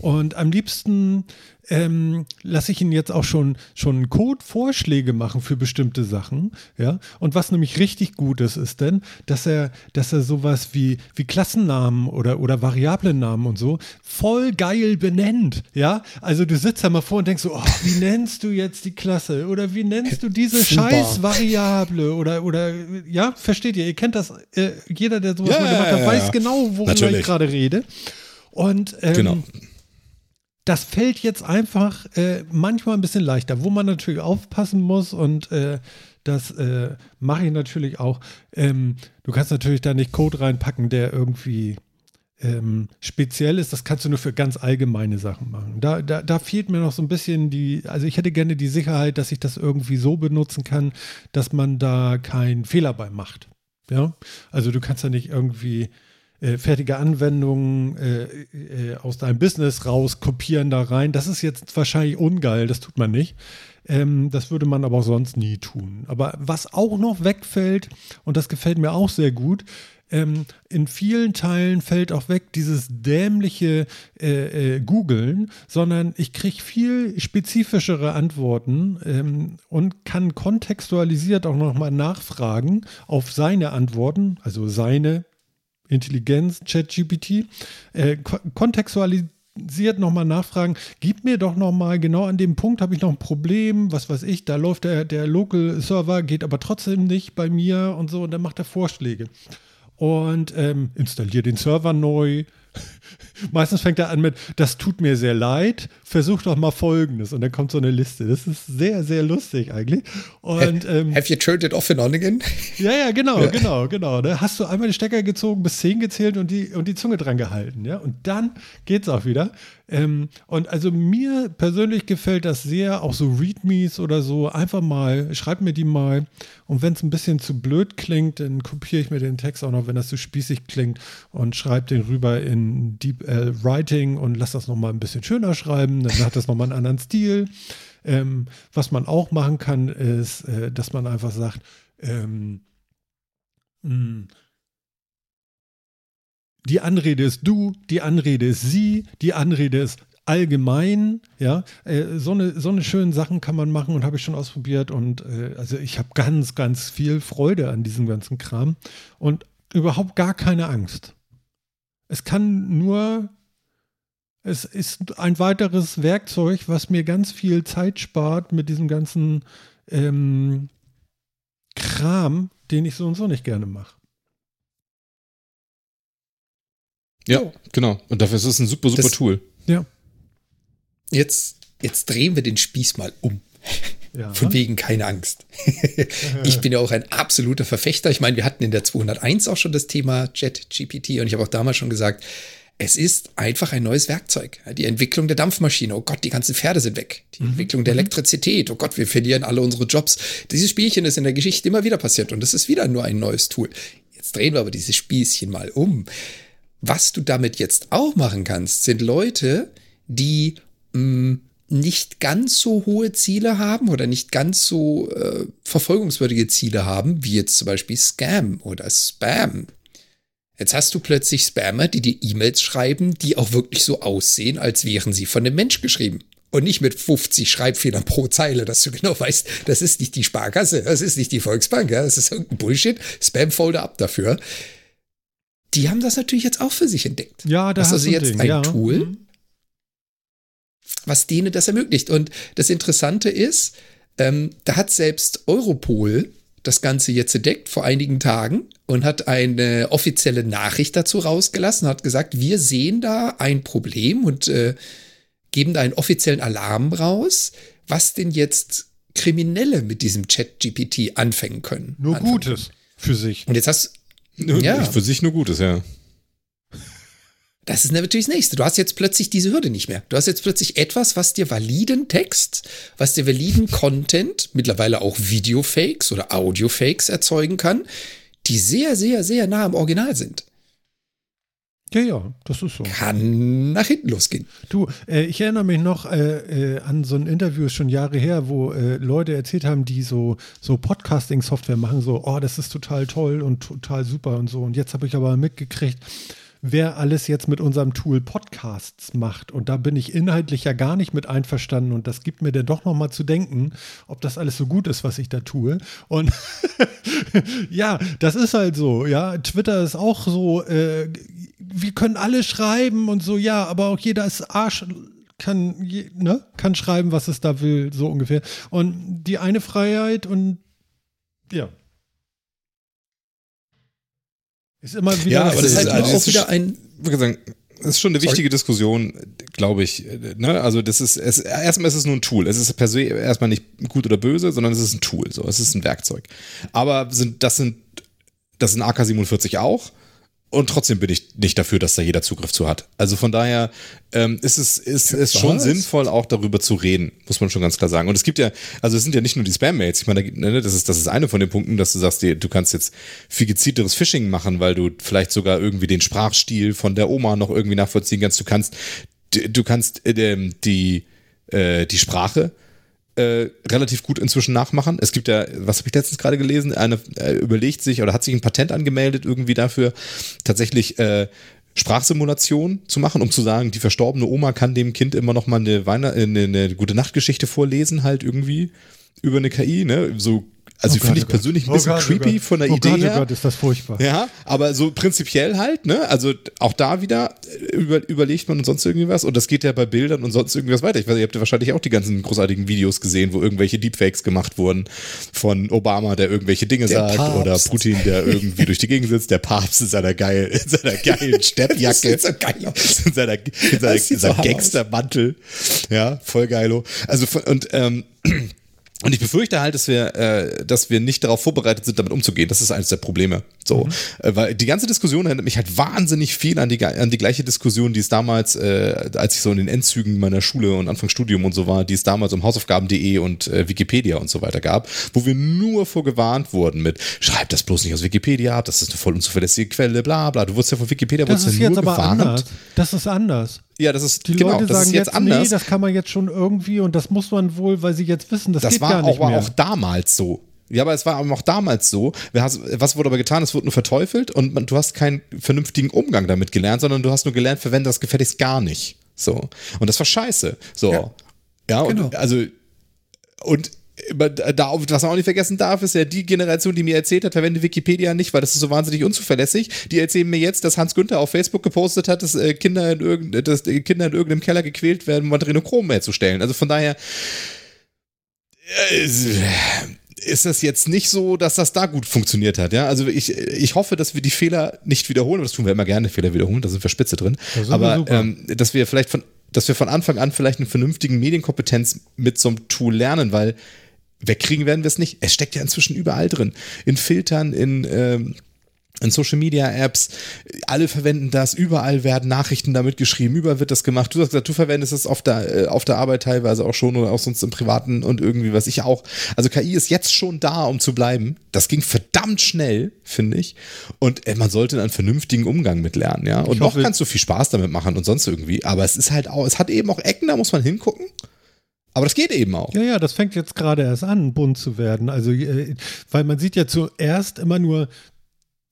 Und am liebsten ähm, lasse ich ihn jetzt auch schon, schon Code-Vorschläge machen für bestimmte Sachen. Ja? Und was nämlich richtig gut ist, ist denn, dass er, dass er sowas wie, wie Klassennamen oder, oder Variablennamen und so voll geil benennt. Ja? Also du sitzt da mal vor und denkst so, oh, wie nennst du jetzt die Klasse? Oder wie nennst du diese scheiß Variable? Oder, oder ja, versteht ihr? Ihr kennt das, äh, jeder, der sowas ja, mal gemacht hat, ja, ja, weiß genau, worüber Natürlich. ich gerade rede. Und ähm, genau das fällt jetzt einfach äh, manchmal ein bisschen leichter, wo man natürlich aufpassen muss und äh, das äh, mache ich natürlich auch. Ähm, du kannst natürlich da nicht Code reinpacken, der irgendwie ähm, speziell ist. Das kannst du nur für ganz allgemeine Sachen machen. Da, da, da fehlt mir noch so ein bisschen die, also ich hätte gerne die Sicherheit, dass ich das irgendwie so benutzen kann, dass man da keinen Fehler bei macht. Ja, also du kannst da nicht irgendwie äh, fertige Anwendungen äh, äh, aus deinem Business raus kopieren da rein. Das ist jetzt wahrscheinlich ungeil, das tut man nicht. Ähm, das würde man aber auch sonst nie tun. Aber was auch noch wegfällt, und das gefällt mir auch sehr gut, ähm, in vielen Teilen fällt auch weg dieses dämliche äh, äh, Googeln, sondern ich kriege viel spezifischere Antworten ähm, und kann kontextualisiert auch nochmal nachfragen auf seine Antworten, also seine Intelligenz, ChatGPT, äh, kontextualisiert nochmal nachfragen, gib mir doch nochmal, genau an dem Punkt habe ich noch ein Problem, was weiß ich, da läuft der, der Local Server, geht aber trotzdem nicht bei mir und so, und dann macht er Vorschläge. Und ähm, installiert den Server neu, Meistens fängt er an mit, das tut mir sehr leid, versuch doch mal folgendes. Und dann kommt so eine Liste. Das ist sehr, sehr lustig eigentlich. Und, ähm, Have you turned it off and on again? Ja, ja, genau, ja. genau, genau. Da hast du einmal den Stecker gezogen, bis 10 gezählt und die, und die Zunge dran gehalten. Ja? Und dann geht's auch wieder. Ähm, und also mir persönlich gefällt das sehr, auch so Readmes oder so. Einfach mal, schreib mir die mal. Und wenn es ein bisschen zu blöd klingt, dann kopiere ich mir den Text auch noch, wenn das zu spießig klingt und schreibe den rüber in Deep L Writing und lass das nochmal ein bisschen schöner schreiben. Dann hat das nochmal einen anderen Stil. Ähm, was man auch machen kann, ist, äh, dass man einfach sagt, ähm, hm, die Anrede ist du, die Anrede ist sie, die Anrede ist allgemein, ja, äh, so eine so eine schönen Sachen kann man machen und habe ich schon ausprobiert und äh, also ich habe ganz ganz viel Freude an diesem ganzen Kram und überhaupt gar keine Angst. Es kann nur es ist ein weiteres Werkzeug, was mir ganz viel Zeit spart mit diesem ganzen ähm, Kram, den ich so und so nicht gerne mache. Ja, oh. genau. Und dafür ist es ein super, super das, Tool. Ja. Jetzt, jetzt drehen wir den Spieß mal um. Ja. Von wegen keine Angst. ich bin ja auch ein absoluter Verfechter. Ich meine, wir hatten in der 201 auch schon das Thema Chat-GPT und ich habe auch damals schon gesagt, es ist einfach ein neues Werkzeug. Die Entwicklung der Dampfmaschine, oh Gott, die ganzen Pferde sind weg. Die mhm. Entwicklung der mhm. Elektrizität, oh Gott, wir verlieren alle unsere Jobs. Dieses Spielchen ist in der Geschichte immer wieder passiert und es ist wieder nur ein neues Tool. Jetzt drehen wir aber dieses Spießchen mal um. Was du damit jetzt auch machen kannst, sind Leute, die mh, mm, nicht ganz so hohe Ziele haben oder nicht ganz so äh, verfolgungswürdige Ziele haben, wie jetzt zum Beispiel Scam oder Spam. Jetzt hast du plötzlich Spammer, die dir E-Mails schreiben, die auch wirklich so aussehen, als wären sie von einem Mensch geschrieben. Und nicht mit 50 Schreibfehlern pro Zeile, dass du genau weißt, das ist nicht die Sparkasse, das ist nicht die Volksbank, ja, das ist irgendein Bullshit. Spam-Folder ab dafür die haben das natürlich jetzt auch für sich entdeckt. Ja, da das ist also jetzt Ding, ein ja. Tool, mhm. Was denen das ermöglicht. Und das Interessante ist, ähm, da hat selbst Europol das Ganze jetzt entdeckt vor einigen Tagen und hat eine offizielle Nachricht dazu rausgelassen, hat gesagt, wir sehen da ein Problem und äh, geben da einen offiziellen Alarm raus, was denn jetzt Kriminelle mit diesem Chat-GPT anfangen können. Nur anfangen. Gutes für sich. Und jetzt hast, ja. Für sich nur Gutes, ja. Das ist natürlich das nächste. Du hast jetzt plötzlich diese Hürde nicht mehr. Du hast jetzt plötzlich etwas, was dir validen Text, was dir validen Content, mittlerweile auch Videofakes oder Audiofakes erzeugen kann, die sehr, sehr, sehr nah am Original sind. Ja, ja, das ist so. Kann nach hinten losgehen. Du, äh, ich erinnere mich noch äh, äh, an so ein Interview, schon Jahre her, wo äh, Leute erzählt haben, die so, so Podcasting-Software machen, so, oh, das ist total toll und total super und so. Und jetzt habe ich aber mitgekriegt, wer alles jetzt mit unserem Tool Podcasts macht. Und da bin ich inhaltlich ja gar nicht mit einverstanden. Und das gibt mir dann doch nochmal zu denken, ob das alles so gut ist, was ich da tue. Und ja, das ist halt so. Ja, Twitter ist auch so, äh, wir können alle schreiben und so, ja, aber auch jeder ist Arsch kann, ne, kann schreiben, was es da will, so ungefähr. Und die eine Freiheit und ja, ist immer wieder. Ja, aber das ist halt auch wieder ein. Sagen, das ist schon eine Sorry. wichtige Diskussion, glaube ich. Ne? Also das ist, es, erstmal ist es nur ein Tool. Es ist per se erstmal nicht gut oder böse, sondern es ist ein Tool. So, es ist ein Werkzeug. Aber sind, das sind, das sind AK-47 auch. Und trotzdem bin ich nicht dafür, dass da jeder Zugriff zu hat. Also von daher ähm, ist es ist, ist schon sinnvoll, auch darüber zu reden, muss man schon ganz klar sagen. Und es gibt ja, also es sind ja nicht nur die Spam-Mails. Ich meine, ne, das ist, das ist eine von den Punkten, dass du sagst, du kannst jetzt viel gezielteres Phishing machen, weil du vielleicht sogar irgendwie den Sprachstil von der Oma noch irgendwie nachvollziehen kannst. Du kannst, du kannst äh, die, äh, die Sprache äh, relativ gut inzwischen nachmachen. Es gibt ja, was habe ich letztens gerade gelesen, eine äh, überlegt sich oder hat sich ein Patent angemeldet irgendwie dafür, tatsächlich äh, Sprachsimulation zu machen, um zu sagen, die verstorbene Oma kann dem Kind immer noch mal eine, Weihnacht äh, eine, eine gute Nachtgeschichte vorlesen, halt irgendwie über eine KI, ne? So Also oh finde ich oh persönlich ein bisschen oh creepy oh von der oh Idee Gott, her. Oh Gott, ist das furchtbar. Ja, aber so prinzipiell halt, ne? Also auch da wieder äh, über, überlegt man und sonst irgendwie was. Und das geht ja bei Bildern und sonst irgendwas weiter. Ich weiß, ihr habt ja wahrscheinlich auch die ganzen großartigen Videos gesehen, wo irgendwelche Deepfakes gemacht wurden von Obama, der irgendwelche Dinge der sagt, Papst. oder Putin, der irgendwie durch die Gegend sitzt, der Papst in seiner geilen, in seiner geilen Steppjacke. in seiner, in seiner, in seiner Gangstermantel. Ja, voll geilo. Also und ähm, und ich befürchte halt, dass wir, äh, dass wir nicht darauf vorbereitet sind, damit umzugehen. Das ist eines der Probleme. So, mhm. äh, weil die ganze Diskussion erinnert mich halt wahnsinnig viel an die an die gleiche Diskussion, die es damals, äh, als ich so in den Endzügen meiner Schule und Anfangsstudium und so war, die es damals um Hausaufgaben.de und äh, Wikipedia und so weiter gab, wo wir nur vorgewarnt wurden mit, schreib das bloß nicht aus Wikipedia ab, das ist eine voll unzuverlässige Quelle, bla bla. Du wurdest ja von Wikipedia das ist ja jetzt aber gewarnt. anders. Das ist anders. Ja, das ist die genau, Leute das sagen ist jetzt, jetzt anders. Nee, das kann man jetzt schon irgendwie und das muss man wohl, weil sie jetzt wissen, das, das geht war gar nicht auch, mehr. auch damals so. Ja, aber es war auch damals so. Was wurde aber getan? Es wurde nur verteufelt und man, du hast keinen vernünftigen Umgang damit gelernt, sondern du hast nur gelernt, verwende das gefälligst gar nicht. So. Und das war scheiße. So. Ja, ja genau. und also und was man auch nicht vergessen darf, ist ja die Generation, die mir erzählt hat, verwende Wikipedia nicht, weil das ist so wahnsinnig unzuverlässig. Die erzählen mir jetzt, dass Hans Günther auf Facebook gepostet hat, dass, äh, Kinder, in irgend, dass Kinder in irgendeinem Keller gequält werden, um Adrenochrom herzustellen. Also von daher äh, ist das jetzt nicht so, dass das da gut funktioniert hat. Ja, also ich, ich hoffe, dass wir die Fehler nicht wiederholen. Das tun wir immer gerne, Fehler wiederholen. Da sind wir spitze drin. Aber ähm, dass wir vielleicht von dass wir von Anfang an vielleicht eine vernünftigen Medienkompetenz mit so einem Tool lernen, weil Wegkriegen werden wir es nicht. Es steckt ja inzwischen überall drin. In Filtern, in, ähm, in Social Media Apps, alle verwenden das, überall werden Nachrichten damit geschrieben, überall wird das gemacht. Du hast gesagt, du verwendest es auf der, äh, auf der Arbeit teilweise auch schon oder auch sonst im Privaten und irgendwie was ich auch. Also KI ist jetzt schon da, um zu bleiben. Das ging verdammt schnell, finde ich. Und äh, man sollte einen vernünftigen Umgang mit lernen, ja. Und ich noch kannst du viel Spaß damit machen und sonst irgendwie. Aber es ist halt auch, es hat eben auch Ecken, da muss man hingucken. Aber das geht eben auch. Ja, ja, das fängt jetzt gerade erst an, bunt zu werden. Also, äh, weil man sieht ja zuerst immer nur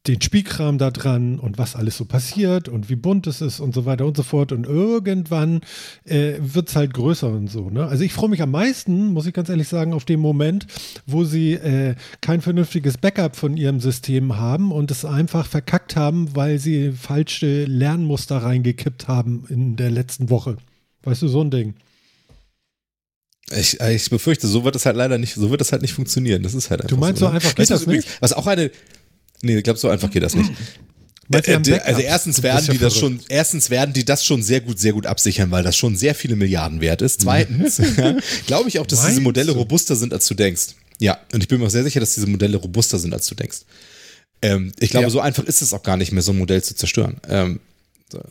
den Spielkram da dran und was alles so passiert und wie bunt es ist und so weiter und so fort. Und irgendwann äh, wird es halt größer und so. Ne? Also ich freue mich am meisten, muss ich ganz ehrlich sagen, auf den Moment, wo sie äh, kein vernünftiges Backup von ihrem System haben und es einfach verkackt haben, weil sie falsche Lernmuster reingekippt haben in der letzten Woche. Weißt du, so ein Ding. Ich, ich befürchte, so wird es halt leider nicht, so wird es halt nicht funktionieren. Das ist halt einfach Du meinst so, so einfach geht das übrigens, nicht? Was auch eine, nee, ich glaube, so einfach geht das nicht. Äh, äh, also erstens werden die das schon, erstens werden die das schon sehr gut, sehr gut absichern, weil das schon sehr viele Milliarden wert ist. Zweitens ja, glaube ich auch, dass Meinst diese Modelle du? robuster sind, als du denkst. Ja, und ich bin mir auch sehr sicher, dass diese Modelle robuster sind, als du denkst. Ähm, ich glaube, ja. so einfach ist es auch gar nicht mehr, so ein Modell zu zerstören. Ähm,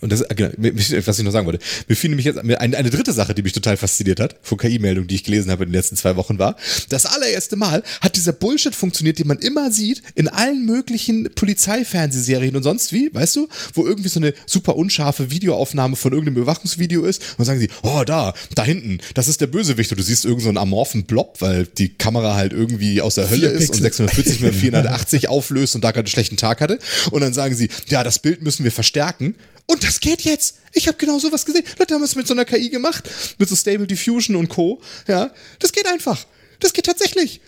und das, genau, was ich noch sagen wollte. Mir fiel nämlich jetzt eine, eine dritte Sache, die mich total fasziniert hat, von KI-Meldungen, die ich gelesen habe in den letzten zwei Wochen, war, das allererste Mal hat dieser Bullshit funktioniert, den man immer sieht in allen möglichen Polizeifernsehserien und sonst wie, weißt du, wo irgendwie so eine super unscharfe Videoaufnahme von irgendeinem Überwachungsvideo ist und sagen sie, oh, da, da hinten, das ist der Bösewicht. Und du siehst irgendeinen so amorphen Blob, weil die Kamera halt irgendwie aus der Hölle ist und 640 mal 480 auflöst und da gerade einen schlechten Tag hatte. Und dann sagen sie, ja, das Bild müssen wir verstärken und das geht jetzt. Ich habe genau sowas gesehen. Leute haben es mit so einer KI gemacht, mit so Stable Diffusion und Co. Ja, das geht einfach. Das geht tatsächlich.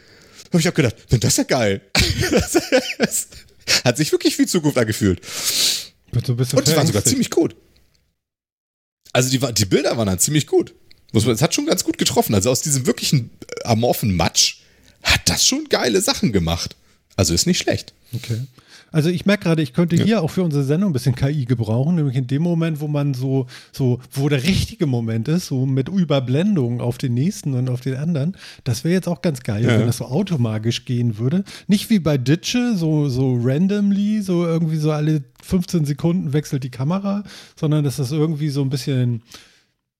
Habe ich auch gedacht, das ist ja geil. das hat sich wirklich wie Zukunft angefühlt. Und die waren sogar ziemlich gut. Also die, die Bilder waren dann ziemlich gut. Es hat schon ganz gut getroffen. Also aus diesem wirklichen amorphen Matsch hat das schon geile Sachen gemacht. Also ist nicht schlecht. Okay. Also ich merke gerade, ich könnte ja. hier auch für unsere Sendung ein bisschen KI gebrauchen, nämlich in dem Moment, wo man so, so, wo der richtige Moment ist, so mit Überblendung auf den nächsten und auf den anderen. Das wäre jetzt auch ganz geil, ja. wenn das so automagisch gehen würde. Nicht wie bei Ditsche, so, so randomly, so irgendwie so alle 15 Sekunden wechselt die Kamera, sondern dass das irgendwie so ein bisschen,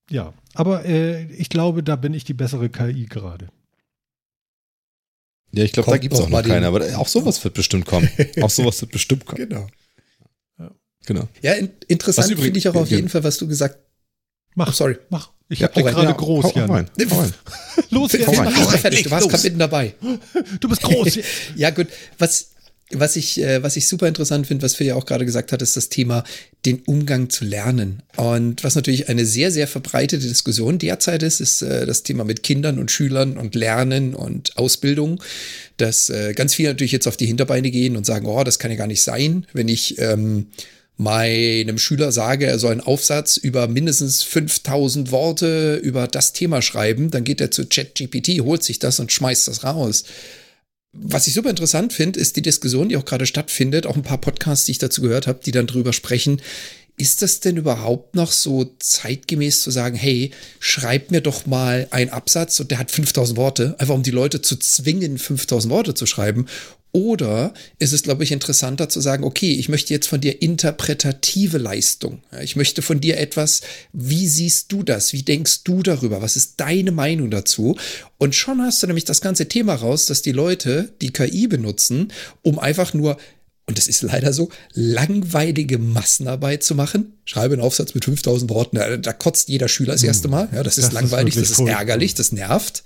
ja. Aber äh, ich glaube, da bin ich die bessere KI gerade. Ja, ich glaube, da gibt es auch noch keine, aber auch sowas wird bestimmt kommen. auch sowas wird bestimmt kommen. Genau. Ja, genau. ja in interessant finde ich auch auf jeden Fall, was du gesagt hast. Mach, oh, sorry. Mach. Ich ja, habe dich gerade ja, groß, hau, Jan. Hau rein, hau rein. los, jetzt. Hau rein, hau rein, fertig. Du warst gerade mitten dabei. Du bist groß. ja, gut. Was, was ich, äh, was ich super interessant finde, was Phil ja auch gerade gesagt hat, ist das Thema den Umgang zu lernen. Und was natürlich eine sehr, sehr verbreitete Diskussion derzeit ist, ist äh, das Thema mit Kindern und Schülern und Lernen und Ausbildung, dass äh, ganz viele natürlich jetzt auf die Hinterbeine gehen und sagen, oh, das kann ja gar nicht sein, wenn ich ähm, meinem Schüler sage, er soll einen Aufsatz über mindestens 5000 Worte über das Thema schreiben, dann geht er zu ChatGPT, holt sich das und schmeißt das raus was ich super interessant finde, ist die Diskussion, die auch gerade stattfindet, auch ein paar Podcasts, die ich dazu gehört habe, die dann drüber sprechen. Ist das denn überhaupt noch so zeitgemäß zu sagen, hey, schreib mir doch mal einen Absatz und der hat 5000 Worte, einfach um die Leute zu zwingen, 5000 Worte zu schreiben? Oder ist es, glaube ich, interessanter zu sagen, okay, ich möchte jetzt von dir interpretative Leistung. Ich möchte von dir etwas, wie siehst du das? Wie denkst du darüber? Was ist deine Meinung dazu? Und schon hast du nämlich das ganze Thema raus, dass die Leute die KI benutzen, um einfach nur und das ist leider so, langweilige Massenarbeit zu machen. Schreibe einen Aufsatz mit 5000 Worten, da, kotzt jeder Schüler das erste hm. Mal. Ja, das ist das langweilig, ist das ist ärgerlich, das nervt.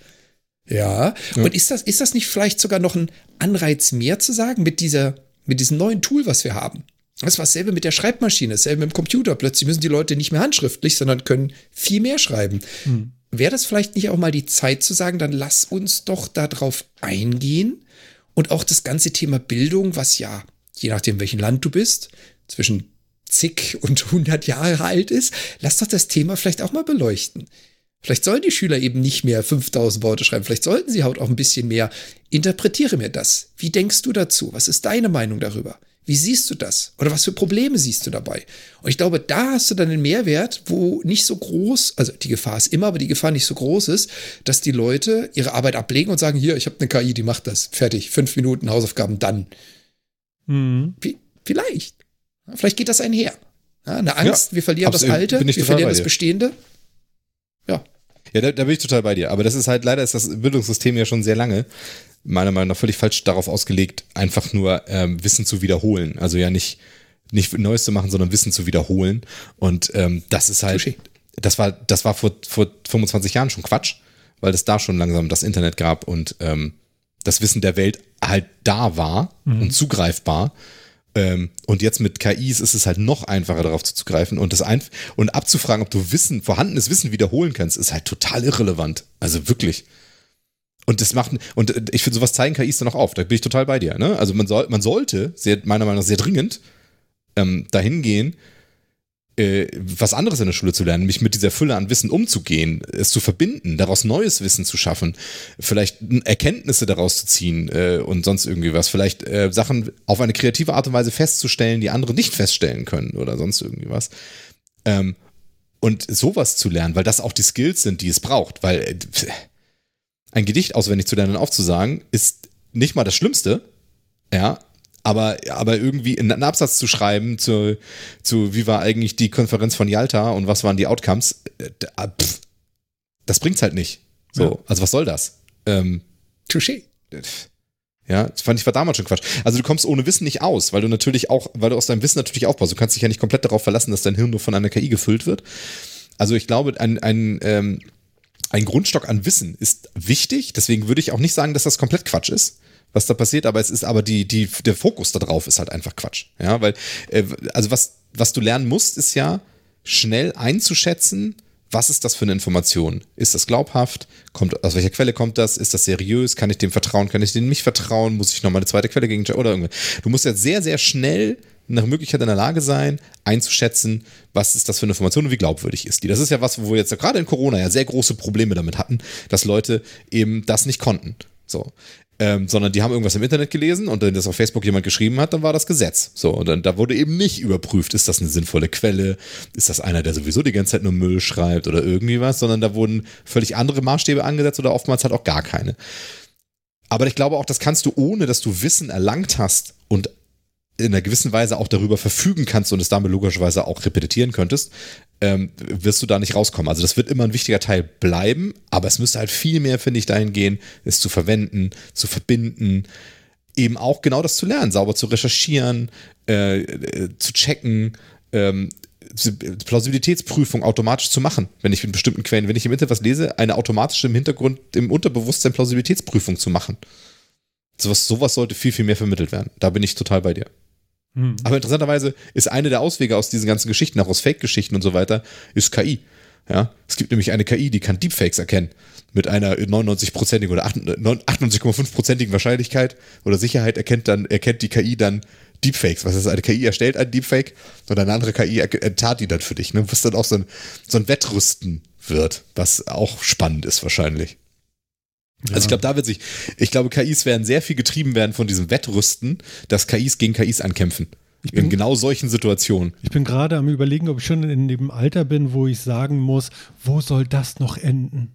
Ja. ja. Und ist das, ist das nicht vielleicht sogar noch ein Anreiz mehr zu sagen mit dieser, mit diesem neuen Tool, was wir haben? Das war dasselbe mit der Schreibmaschine, dasselbe mit dem Computer. Plötzlich müssen die Leute nicht mehr handschriftlich, sondern können viel mehr schreiben. Hm. Wäre das vielleicht nicht auch mal die Zeit zu sagen, dann lass uns doch darauf eingehen und auch das ganze Thema Bildung, was ja, je nachdem, welchen Land du bist, zwischen zig und 100 Jahre alt ist, lass doch das Thema vielleicht auch mal beleuchten. Vielleicht sollen die Schüler eben nicht mehr 5000 Worte schreiben. Vielleicht sollten sie halt auch ein bisschen mehr. Interpretiere mir das. Wie denkst du dazu? Was ist deine Meinung darüber? Wie siehst du das? Oder was für Probleme siehst du dabei? Und ich glaube, da hast du dann einen Mehrwert, wo nicht so groß, also die Gefahr ist immer, aber die Gefahr nicht so groß ist, dass die Leute ihre Arbeit ablegen und sagen, hier, ich habe eine KI, die macht das. Fertig. Fünf Minuten Hausaufgaben, dann. Mhm. Vielleicht. Vielleicht geht das einher. Ja, eine Angst, ja, wir verlieren das Alte, wir verlieren das Bestehende. Ja. Ja, da, da bin ich total bei dir. Aber das ist halt, leider ist das Bildungssystem ja schon sehr lange, meiner Meinung nach, völlig falsch darauf ausgelegt, einfach nur ähm, Wissen zu wiederholen. Also ja nicht, nicht Neues zu machen, sondern Wissen zu wiederholen. Und ähm, das ist halt, Sushi. das war, das war vor, vor 25 Jahren schon Quatsch, weil es da schon langsam das Internet gab und ähm, das Wissen der Welt halt da war mhm. und zugreifbar. Ähm, und jetzt mit KIs ist es halt noch einfacher darauf zuzugreifen und das ein und abzufragen, ob du Wissen, vorhandenes Wissen wiederholen kannst, ist halt total irrelevant. Also wirklich. Und das macht, und äh, ich finde, sowas zeigen KIs dann auch auf. Da bin ich total bei dir. Ne? Also man, soll, man sollte, sehr, meiner Meinung nach sehr dringend, ähm, dahin gehen, äh, was anderes in der Schule zu lernen, nämlich mit dieser Fülle an Wissen umzugehen, es zu verbinden, daraus neues Wissen zu schaffen, vielleicht Erkenntnisse daraus zu ziehen äh, und sonst irgendwie was, vielleicht äh, Sachen auf eine kreative Art und Weise festzustellen, die andere nicht feststellen können oder sonst irgendwie was. Ähm, und sowas zu lernen, weil das auch die Skills sind, die es braucht, weil äh, ein Gedicht auswendig zu lernen und aufzusagen ist nicht mal das Schlimmste, ja, aber, aber irgendwie einen Absatz zu schreiben zu, zu, wie war eigentlich die Konferenz von Yalta und was waren die Outcomes, äh, pff, das bringt's halt nicht. So, ja. also was soll das? Ähm, Touché. Ja, das fand ich war damals schon Quatsch. Also du kommst ohne Wissen nicht aus, weil du natürlich auch, weil du aus deinem Wissen natürlich aufbaust. Du kannst dich ja nicht komplett darauf verlassen, dass dein Hirn nur von einer KI gefüllt wird. Also ich glaube, ein, ein, ähm, ein Grundstock an Wissen ist wichtig. Deswegen würde ich auch nicht sagen, dass das komplett Quatsch ist was da passiert, aber es ist aber die, die, der Fokus da drauf ist halt einfach Quatsch. Ja, weil, äh, also was, was du lernen musst, ist ja schnell einzuschätzen, was ist das für eine Information? Ist das glaubhaft? Kommt, aus welcher Quelle kommt das? Ist das seriös? Kann ich dem vertrauen? Kann ich dem nicht vertrauen? Muss ich noch mal eine zweite Quelle gegen oder irgendwie? Du musst ja sehr, sehr schnell nach Möglichkeit in der Lage sein, einzuschätzen, was ist das für eine Information und wie glaubwürdig ist die. Das ist ja was, wo wir jetzt gerade in Corona ja sehr große Probleme damit hatten, dass Leute eben das nicht konnten. So ähm, sondern die haben irgendwas im Internet gelesen und wenn das auf Facebook jemand geschrieben hat, dann war das Gesetz. So, und dann da wurde eben nicht überprüft, ist das eine sinnvolle Quelle, ist das einer, der sowieso die ganze Zeit nur Müll schreibt oder irgendwie was, sondern da wurden völlig andere Maßstäbe angesetzt oder oftmals halt auch gar keine. Aber ich glaube auch, das kannst du, ohne dass du Wissen erlangt hast und in einer gewissen Weise auch darüber verfügen kannst und es damit logischerweise auch repetieren könntest, ähm, wirst du da nicht rauskommen. Also das wird immer ein wichtiger Teil bleiben, aber es müsste halt viel mehr, finde ich, dahin gehen, es zu verwenden, zu verbinden, eben auch genau das zu lernen, sauber zu recherchieren, äh, äh, zu checken, ähm, Plausibilitätsprüfung automatisch zu machen, wenn ich in bestimmten Quellen, wenn ich im Internet was lese, eine automatische im Hintergrund, im Unterbewusstsein Plausibilitätsprüfung zu machen. Sowas, sowas sollte viel, viel mehr vermittelt werden. Da bin ich total bei dir. Hm. Aber interessanterweise ist eine der Auswege aus diesen ganzen Geschichten, auch aus Fake-Geschichten und so weiter, ist KI. Ja, es gibt nämlich eine KI, die kann Deepfakes erkennen. Mit einer 99-prozentigen oder 98,5-prozentigen Wahrscheinlichkeit oder Sicherheit erkennt dann, erkennt die KI dann Deepfakes. Was ist eine KI erstellt ein Deepfake und eine andere KI enttat die dann für dich, ne? Was dann auch so ein, so ein Wettrüsten wird, was auch spannend ist wahrscheinlich. Ja. Also ich glaube, da wird sich, ich glaube, KIs werden sehr viel getrieben werden von diesem Wettrüsten, dass KIs gegen KIs ankämpfen. Ich bin, in genau solchen Situationen. Ich bin gerade am überlegen, ob ich schon in dem Alter bin, wo ich sagen muss, wo soll das noch enden?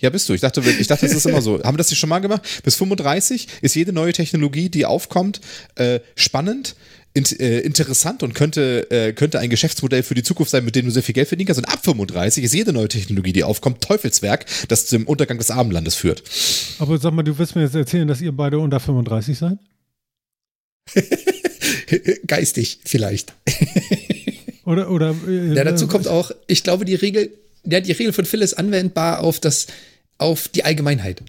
Ja, bist du. Ich dachte, ich dachte, das ist immer so. Haben wir das nicht schon mal gemacht? Bis 35 ist jede neue Technologie, die aufkommt, äh, spannend, in, äh, interessant und könnte, äh, könnte ein Geschäftsmodell für die Zukunft sein, mit dem du sehr viel Geld verdienen kannst. Und ab 35 ist jede neue Technologie, die aufkommt, Teufelswerk, das zum Untergang des Abendlandes führt. Aber sag mal, du wirst mir jetzt erzählen, dass ihr beide unter 35 seid? Geistig vielleicht. oder, oder. Äh, ja, dazu kommt auch, ich glaube, die Regel, ja, die Regel von Phil ist anwendbar auf das, auf die Allgemeinheit.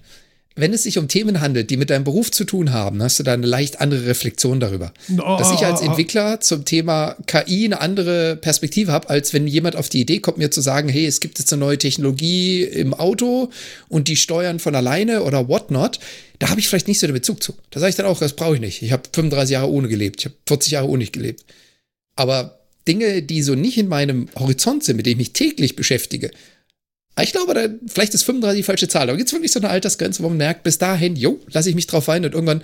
Wenn es sich um Themen handelt, die mit deinem Beruf zu tun haben, hast du da eine leicht andere Reflexion darüber. Oh, Dass ich als Entwickler zum Thema KI eine andere Perspektive habe, als wenn jemand auf die Idee kommt, mir zu sagen, hey, es gibt jetzt eine neue Technologie im Auto und die steuern von alleine oder whatnot. Da habe ich vielleicht nicht so den Bezug zu. Da sage ich dann auch, das brauche ich nicht. Ich habe 35 Jahre ohne gelebt. Ich habe 40 Jahre ohne gelebt. Aber Dinge, die so nicht in meinem Horizont sind, mit denen ich mich täglich beschäftige, ich glaube, da, vielleicht ist 35 die falsche Zahl, aber gibt es wirklich so eine Altersgrenze, wo man merkt, bis dahin, jo, lasse ich mich drauf ein und irgendwann,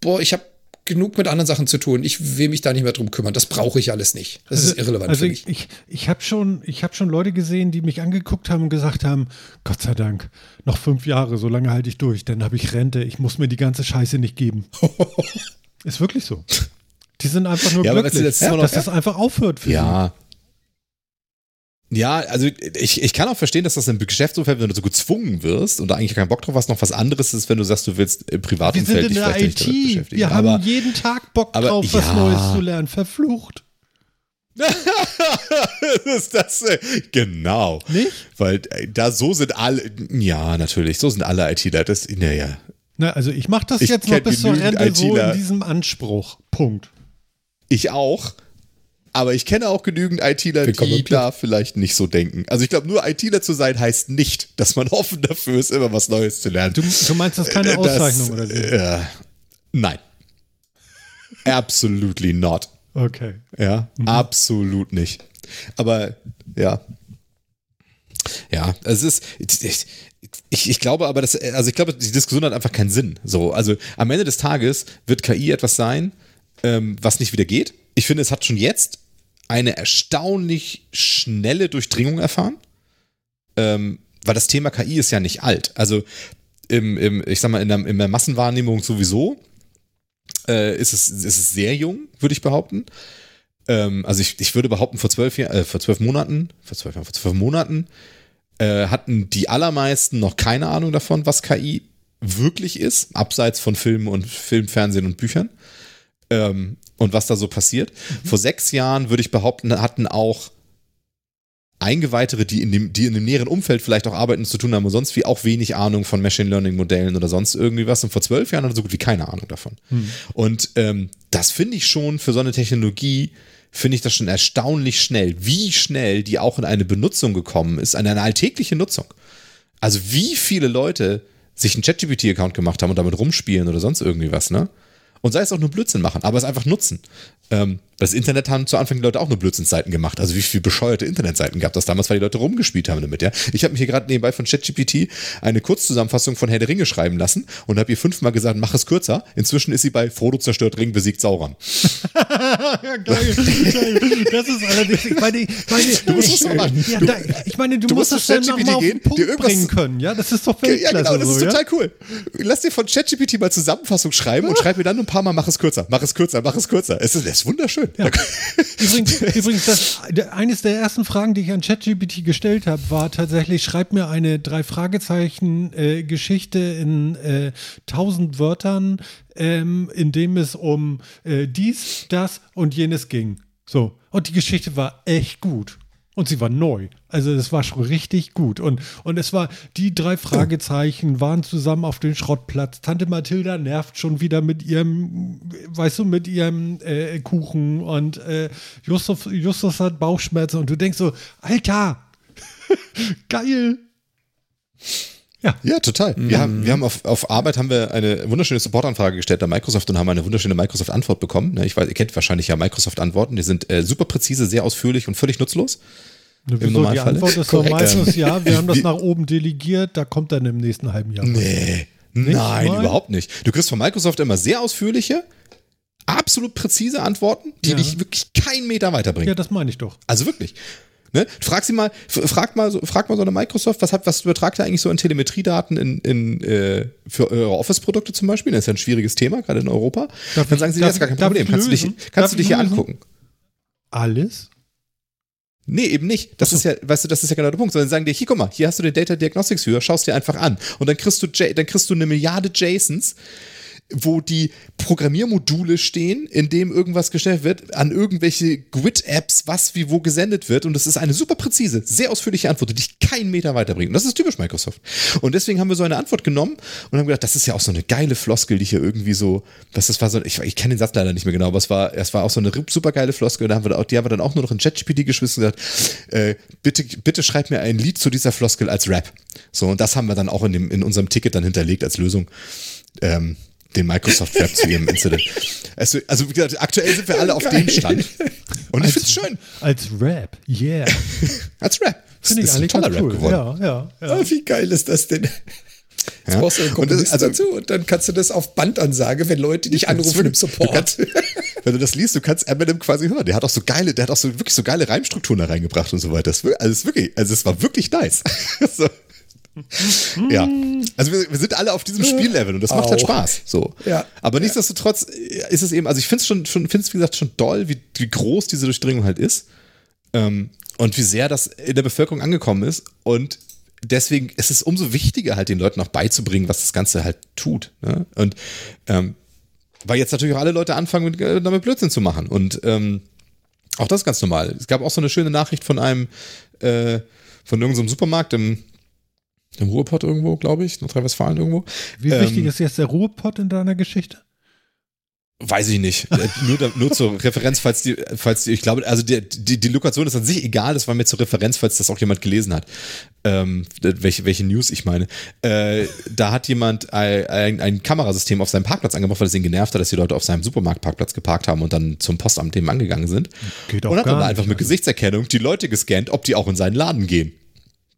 boah, ich habe genug mit anderen Sachen zu tun. Ich will mich da nicht mehr drum kümmern. Das brauche ich alles nicht. Das also, ist irrelevant also für mich. Ich, ich, ich habe schon, hab schon Leute gesehen, die mich angeguckt haben und gesagt haben, Gott sei Dank, noch fünf Jahre, so lange halte ich durch, dann habe ich Rente. Ich muss mir die ganze Scheiße nicht geben. ist wirklich so. Die sind einfach nur ja, glücklich, das ja, dass das einfach aufhört für ja. sie. Ja, also ich, ich kann auch verstehen, dass das im Geschäftsumfeld, wenn du so gezwungen wirst und da eigentlich keinen Bock drauf hast, noch was anderes ist, wenn du sagst, du willst im Privatumfeld dich vielleicht IT. nicht beschäftigen. Wir aber, haben jeden Tag Bock drauf, ja. was Neues zu lernen. Verflucht. ist das genau. Nicht? Weil äh, da so sind alle, ja, natürlich, so sind alle ITler. Das, naja. Na, also ich mache das ich jetzt noch bis zur Rente ITler. so in diesem Anspruch. Punkt. Ich auch. Aber ich kenne auch genügend ITler, die da vielleicht nicht so denken. Also ich glaube, nur ITler zu sein heißt nicht, dass man offen dafür ist, immer was Neues zu lernen. Du, du meinst das keine äh, Auszeichnung oder so? Äh, nein. Absolutely not. Okay. Ja, mhm. absolut nicht. Aber ja. Ja, es ist. Ich, ich glaube aber, dass, also ich glaube, die Diskussion hat einfach keinen Sinn. So, also am Ende des Tages wird KI etwas sein, ähm, was nicht wieder geht. Ich finde, es hat schon jetzt eine erstaunlich schnelle Durchdringung erfahren, ähm, weil das Thema KI ist ja nicht alt. Also im, im ich sag mal, in der, in der Massenwahrnehmung sowieso äh, ist, es, ist es sehr jung, würde ich behaupten. Ähm, also ich, ich würde behaupten, vor zwölf, äh, vor zwölf Monaten, vor zwölf, vor zwölf Monaten äh, hatten die allermeisten noch keine Ahnung davon, was KI wirklich ist, abseits von Filmen und Film, Fernsehen und Büchern. Ähm, und was da so passiert. Mhm. Vor sechs Jahren, würde ich behaupten, hatten auch Eingeweihtere, die in, dem, die in dem näheren Umfeld vielleicht auch arbeiten zu tun haben und sonst wie auch wenig Ahnung von Machine Learning Modellen oder sonst irgendwie was. Und vor zwölf Jahren hatten so gut wie keine Ahnung davon. Mhm. Und ähm, das finde ich schon für so eine Technologie, finde ich das schon erstaunlich schnell, wie schnell die auch in eine Benutzung gekommen ist, in eine alltägliche Nutzung. Also wie viele Leute sich einen ChatGPT-Account gemacht haben und damit rumspielen oder sonst irgendwie was, ne? Und sei es auch nur Blödsinn machen, aber es einfach nutzen. Ähm, das Internet haben zu Anfang die Leute auch nur Blödsinnseiten gemacht. Also wie viele bescheuerte Internetseiten gab das damals, weil die Leute rumgespielt haben damit, ja. Ich habe mich hier gerade nebenbei von ChatGPT eine Kurzzusammenfassung von Herr der Ringe schreiben lassen und habe ihr fünfmal gesagt, mach es kürzer. Inzwischen ist sie bei Frodo zerstört Ring besiegt Sauron. ja, geil, geil. Das ist allerdings, ich meine, meine, du musst ich, machen. Ja, da, ich meine, du, du musst, musst das dann nochmal auf den Punkt bringen können, ja. Das ist doch. Ja, genau, das ist total cool. Lass dir von ChatGPT mal Zusammenfassung schreiben und schreib mir dann ein paar Mal, mach es kürzer, mach es kürzer, mach es kürzer. Es ist, es ist wunderschön. Ja. Übrigens, übrigens das, eines der ersten Fragen, die ich an ChatGPT gestellt habe, war tatsächlich, schreib mir eine drei Fragezeichen äh, Geschichte in äh, tausend Wörtern, ähm, in dem es um äh, dies, das und jenes ging. So. Und die Geschichte war echt gut. Und sie war neu. Also es war schon richtig gut. Und, und es war, die drei Fragezeichen waren zusammen auf dem Schrottplatz. Tante Mathilda nervt schon wieder mit ihrem, weißt du, mit ihrem äh, Kuchen. Und äh, Justus, Justus hat Bauchschmerzen. Und du denkst so, Alter, geil. Ja. ja, total. Mhm. Wir haben, wir haben auf, auf Arbeit haben wir eine wunderschöne Supportanfrage gestellt an Microsoft und haben eine wunderschöne Microsoft-Antwort bekommen. Ne, ich weiß, ihr kennt wahrscheinlich ja Microsoft-Antworten. Die sind äh, super präzise, sehr ausführlich und völlig nutzlos. Ne, Im Die Antwort ist doch meistens ja, wir haben das nach oben delegiert, da kommt dann im nächsten halben Jahr. Nee, nicht nein, mal? überhaupt nicht. Du kriegst von Microsoft immer sehr ausführliche, absolut präzise Antworten, die ja. dich wirklich keinen Meter weiterbringen. Ja, das meine ich doch. Also wirklich. Ne? Frag sie mal, frag mal, so, frag mal so eine Microsoft, was, hat, was übertragt ihr eigentlich so an Telemetriedaten in, in, äh, für eure Office-Produkte zum Beispiel? Das ist ja ein schwieriges Thema, gerade in Europa. Darf Dann sagen sie, darf, das ist gar kein Problem. Kannst du dich, kannst du dich hier angucken. Alles? Nee, eben nicht. Das so. ist ja, weißt du, das ist ja genau der Punkt. Sondern sagen dir, hier, guck mal, hier hast du den Data Diagnostics Viewer, schaust dir einfach an. Und dann kriegst du, dann kriegst du eine Milliarde JSONs, wo die Programmiermodule stehen, in dem irgendwas gestellt wird, an irgendwelche Grid-Apps, was wie wo gesendet wird. Und das ist eine super präzise, sehr ausführliche Antwort, die dich keinen Meter weiterbringt. Und das ist typisch Microsoft. Und deswegen haben wir so eine Antwort genommen und haben gedacht, das ist ja auch so eine geile Floskel, die hier irgendwie so, das war so, ich, ich kenne den Satz leider nicht mehr genau, aber es war, es war auch so eine super geile Floskel. Da haben wir, die haben wir dann auch nur noch in ChatGPT geschmissen und gesagt, äh, bitte, bitte schreib mir ein Lied zu dieser Floskel als Rap. So, und das haben wir dann auch in, dem, in unserem Ticket dann hinterlegt als Lösung. Ähm, den Microsoft Rap zu ihrem Incident. Also, also wie gesagt, aktuell sind wir alle auf dem Stand. Und als, ich finde es schön. Als Rap, yeah. als Rap. Finde ich ist ein toller cool. Rap geworden. Ja, ja, ja. Oh, wie geil ist das denn? Jetzt ja. brauchst du einen Komponist also, dazu und dann kannst du das auf Bandansage, wenn Leute dich anrufen im Support. Du kannst, wenn du das liest, du kannst Eminem quasi hören. Der hat auch so geile, der hat auch so wirklich so geile Reimstrukturen da reingebracht und so weiter. Das, also, wirklich, also es war wirklich nice. so ja. Also wir, wir, sind alle auf diesem Spiellevel und das macht halt Spaß. So. Ja. Aber nichtsdestotrotz ist es eben, also ich finde es schon, schon finde es wie gesagt schon doll, wie, wie groß diese Durchdringung halt ist. Ähm, und wie sehr das in der Bevölkerung angekommen ist. Und deswegen ist es umso wichtiger, halt den Leuten auch beizubringen, was das Ganze halt tut. Ne? Und ähm, weil jetzt natürlich auch alle Leute anfangen, mit, äh, damit Blödsinn zu machen. Und ähm, auch das ist ganz normal. Es gab auch so eine schöne Nachricht von einem, äh, von irgendeinem Supermarkt im im Ruhrpott irgendwo, glaube ich, Nordrhein-Westfalen irgendwo. Wie ähm, wichtig ist jetzt der Ruhrpott in deiner Geschichte? Weiß ich nicht. Äh, nur, nur zur Referenz, falls die, falls die, ich glaube, also die, die, die Lokation ist an sich egal, das war mir zur Referenz, falls das auch jemand gelesen hat. Ähm, welche, welche News ich meine. Äh, da hat jemand ein, ein, ein, Kamerasystem auf seinem Parkplatz angemacht, weil es ihn genervt hat, dass die Leute auf seinem Supermarktparkplatz geparkt haben und dann zum Postamt dem angegangen sind. Geht auch und hat dann einfach mit also. Gesichtserkennung die Leute gescannt, ob die auch in seinen Laden gehen.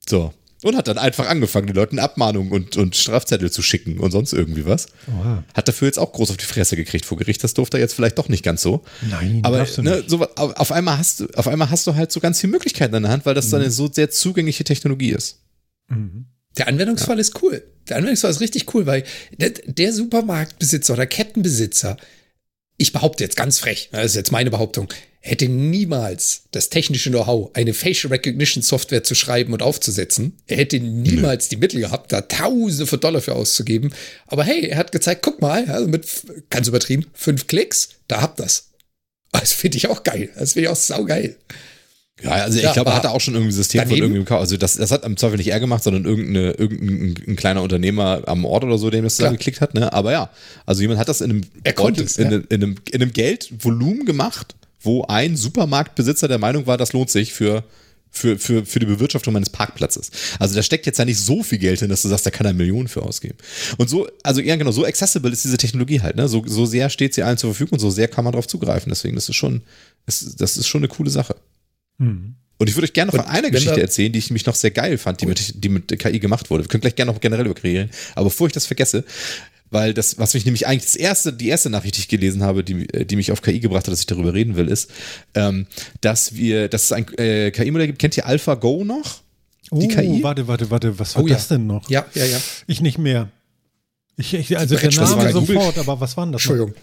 So. Und hat dann einfach angefangen, den Leuten Abmahnungen und, und Strafzettel zu schicken und sonst irgendwie was. Oha. Hat dafür jetzt auch groß auf die Fresse gekriegt vor Gericht. Das durfte er jetzt vielleicht doch nicht ganz so. Nein, aber ne, so, auf, einmal hast du, auf einmal hast du halt so ganz viele Möglichkeiten in der Hand, weil das mhm. dann eine so sehr zugängliche Technologie ist. Mhm. Der Anwendungsfall ja. ist cool. Der Anwendungsfall ist richtig cool, weil der, der Supermarktbesitzer oder Kettenbesitzer, ich behaupte jetzt ganz frech, das ist jetzt meine Behauptung, hätte niemals das technische Know-how, eine Facial Recognition Software zu schreiben und aufzusetzen. Er hätte niemals mhm. die Mittel gehabt, da Tausende von Dollar für auszugeben. Aber hey, er hat gezeigt, guck mal, also mit ganz übertrieben, fünf Klicks, da habt das. Das finde ich auch geil. Das finde ich auch saugeil. Ja, also ja, ich glaube, er hatte auch schon irgendwie ein System daneben, von irgendwie, also das, das hat im Zweifel nicht er gemacht, sondern irgendeine, irgendein ein kleiner Unternehmer am Ort oder so, dem das da geklickt hat, ne? Aber ja, also jemand hat das in einem, er konnte es, in, ja. in, einem, in einem Geldvolumen gemacht, wo ein Supermarktbesitzer der Meinung war, das lohnt sich für, für, für, für die Bewirtschaftung meines Parkplatzes. Also da steckt jetzt ja nicht so viel Geld hin, dass du sagst, da kann er Millionen für ausgeben. Und so, also ja genau, so accessible ist diese Technologie halt, ne? So, so sehr steht sie allen zur Verfügung und so sehr kann man darauf zugreifen. Deswegen, das ist schon, das, das ist schon eine coole Sache. Mhm. Und ich würde euch gerne noch von einer Geschichte erzählen, die ich mich noch sehr geil fand, die mit, die mit KI gemacht wurde. Wir können gleich gerne noch generell über KI reden. Aber bevor ich das vergesse, weil das, was mich nämlich eigentlich das erste, die erste Nachricht, die ich gelesen habe, die, die mich auf KI gebracht hat, dass ich darüber reden will, ist, ähm, dass wir, dass es ein äh, KI-Modell gibt. Kennt ihr AlphaGo noch? Die oh, KI? Warte, warte, warte, was war oh, das ja. denn noch? Ja, ja, ja. Ich nicht mehr. Ich, ich also der Name sofort, aber was war denn das? Entschuldigung. Noch?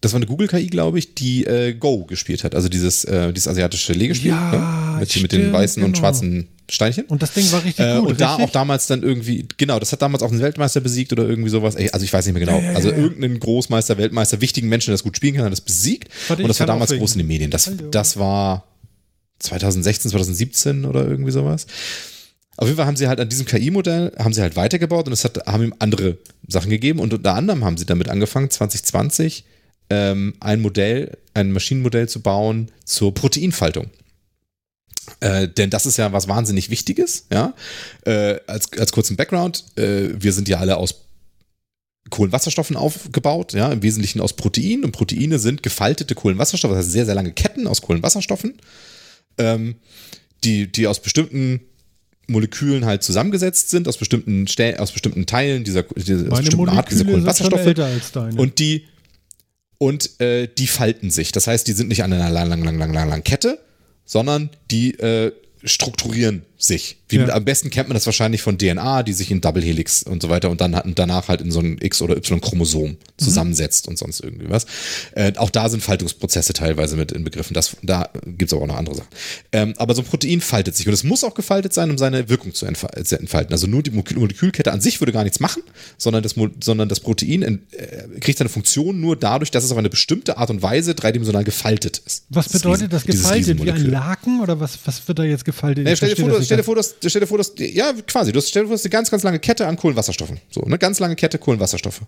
Das war eine Google-KI, glaube ich, die äh, Go gespielt hat. Also dieses, äh, dieses asiatische Legespiel. Ja, ja mit, stimmt, mit den weißen genau. und schwarzen Steinchen. Und das Ding war richtig äh, gut. Und da auch damals dann irgendwie, genau, das hat damals auch einen Weltmeister besiegt oder irgendwie sowas. Also ich weiß nicht mehr genau. Ja, ja, also irgendeinen Großmeister, Weltmeister, wichtigen Menschen, der das gut spielen kann, hat das besiegt. Warte, und das war damals groß in den Medien. Das, das war 2016, 2017 oder irgendwie sowas. Auf jeden Fall haben sie halt an diesem KI-Modell, haben sie halt weitergebaut und es hat, haben ihm andere Sachen gegeben und unter anderem haben sie damit angefangen, 2020 ähm, ein Modell, ein Maschinenmodell zu bauen zur Proteinfaltung. Äh, denn das ist ja was wahnsinnig Wichtiges, ja. Äh, als, als kurzen Background, äh, wir sind ja alle aus Kohlenwasserstoffen aufgebaut, ja, im Wesentlichen aus Proteinen. Und Proteine sind gefaltete Kohlenwasserstoffe, das heißt sehr, sehr lange Ketten aus Kohlenwasserstoffen, ähm, die, die aus bestimmten Molekülen halt zusammengesetzt sind, aus bestimmten, Stel aus bestimmten Teilen dieser, dieser, aus bestimmten Art dieser Kohlenwasserstoffe. Und die, und äh, die falten sich. Das heißt, die sind nicht an einer lang, lang, lang, lang, lang, lang Kette, sondern die äh, strukturieren sich. Wie ja. am besten kennt man das wahrscheinlich von DNA, die sich in Double Helix und so weiter und dann und danach halt in so ein X- oder Y-Chromosom mhm. zusammensetzt und sonst irgendwie was. Äh, auch da sind Faltungsprozesse teilweise mit inbegriffen. Das, da gibt es aber auch noch andere Sachen. Ähm, aber so ein Protein faltet sich und es muss auch gefaltet sein, um seine Wirkung zu entfalten. Also nur die Molekülkette an sich würde gar nichts machen, sondern das, sondern das Protein äh, kriegt seine Funktion nur dadurch, dass es auf eine bestimmte Art und Weise dreidimensional gefaltet ist. Was bedeutet das, das gefaltet? Wie ein Laken oder was, was wird da jetzt gefaltet? Nee, stell, dir vor, stell, dir vor, dass, stell dir vor, dass, ja, quasi, du stell dir vor, dass eine ganz, ganz lange Kette an Kohlenwasserstoffen. So, eine ganz lange Kette Kohlenwasserstoffe.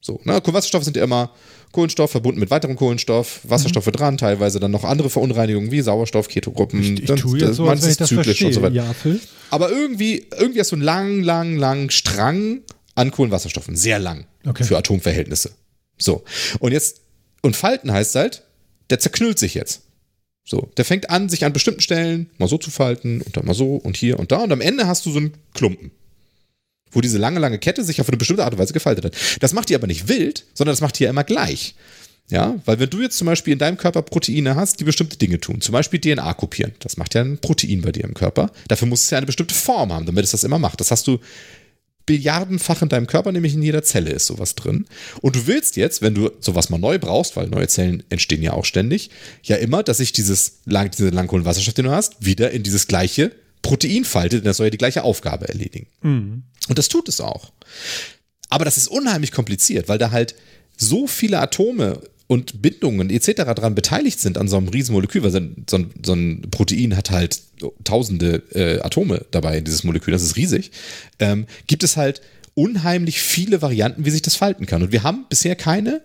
So, ne? Kohlenwasserstoffe sind ja immer Kohlenstoff verbunden mit weiterem Kohlenstoff, Wasserstoffe mhm. dran, teilweise dann noch andere Verunreinigungen wie Sauerstoff, Ketogruppen, ich, ich das, tue so, manches das zyklisch verstehe. und so weiter. Ja, Aber irgendwie, irgendwie hast du einen langen, langen, langen Strang an Kohlenwasserstoffen. Sehr lang okay. für Atomverhältnisse. So. Und jetzt, und Falten heißt halt, der zerknüllt sich jetzt. So, der fängt an, sich an bestimmten Stellen mal so zu falten und dann mal so und hier und da und am Ende hast du so einen Klumpen, wo diese lange, lange Kette sich auf eine bestimmte Art und Weise gefaltet hat. Das macht die aber nicht wild, sondern das macht die ja immer gleich. Ja, weil wenn du jetzt zum Beispiel in deinem Körper Proteine hast, die bestimmte Dinge tun, zum Beispiel DNA kopieren, das macht ja ein Protein bei dir im Körper. Dafür muss es ja eine bestimmte Form haben, damit es das immer macht. Das hast du Billiardenfach in deinem Körper, nämlich in jeder Zelle ist sowas drin. Und du willst jetzt, wenn du sowas mal neu brauchst, weil neue Zellen entstehen ja auch ständig, ja immer, dass sich dieses lang, diese Langkohlenwasserstoff, den du hast, wieder in dieses gleiche Protein faltet, das soll ja die gleiche Aufgabe erledigen. Mhm. Und das tut es auch. Aber das ist unheimlich kompliziert, weil da halt so viele Atome und Bindungen etc. daran beteiligt sind an so einem Riesenmolekül, weil so ein, so ein, Protein hat halt tausende äh, Atome dabei in dieses Molekül, das ist riesig, ähm, gibt es halt unheimlich viele Varianten, wie sich das falten kann. Und wir haben bisher keine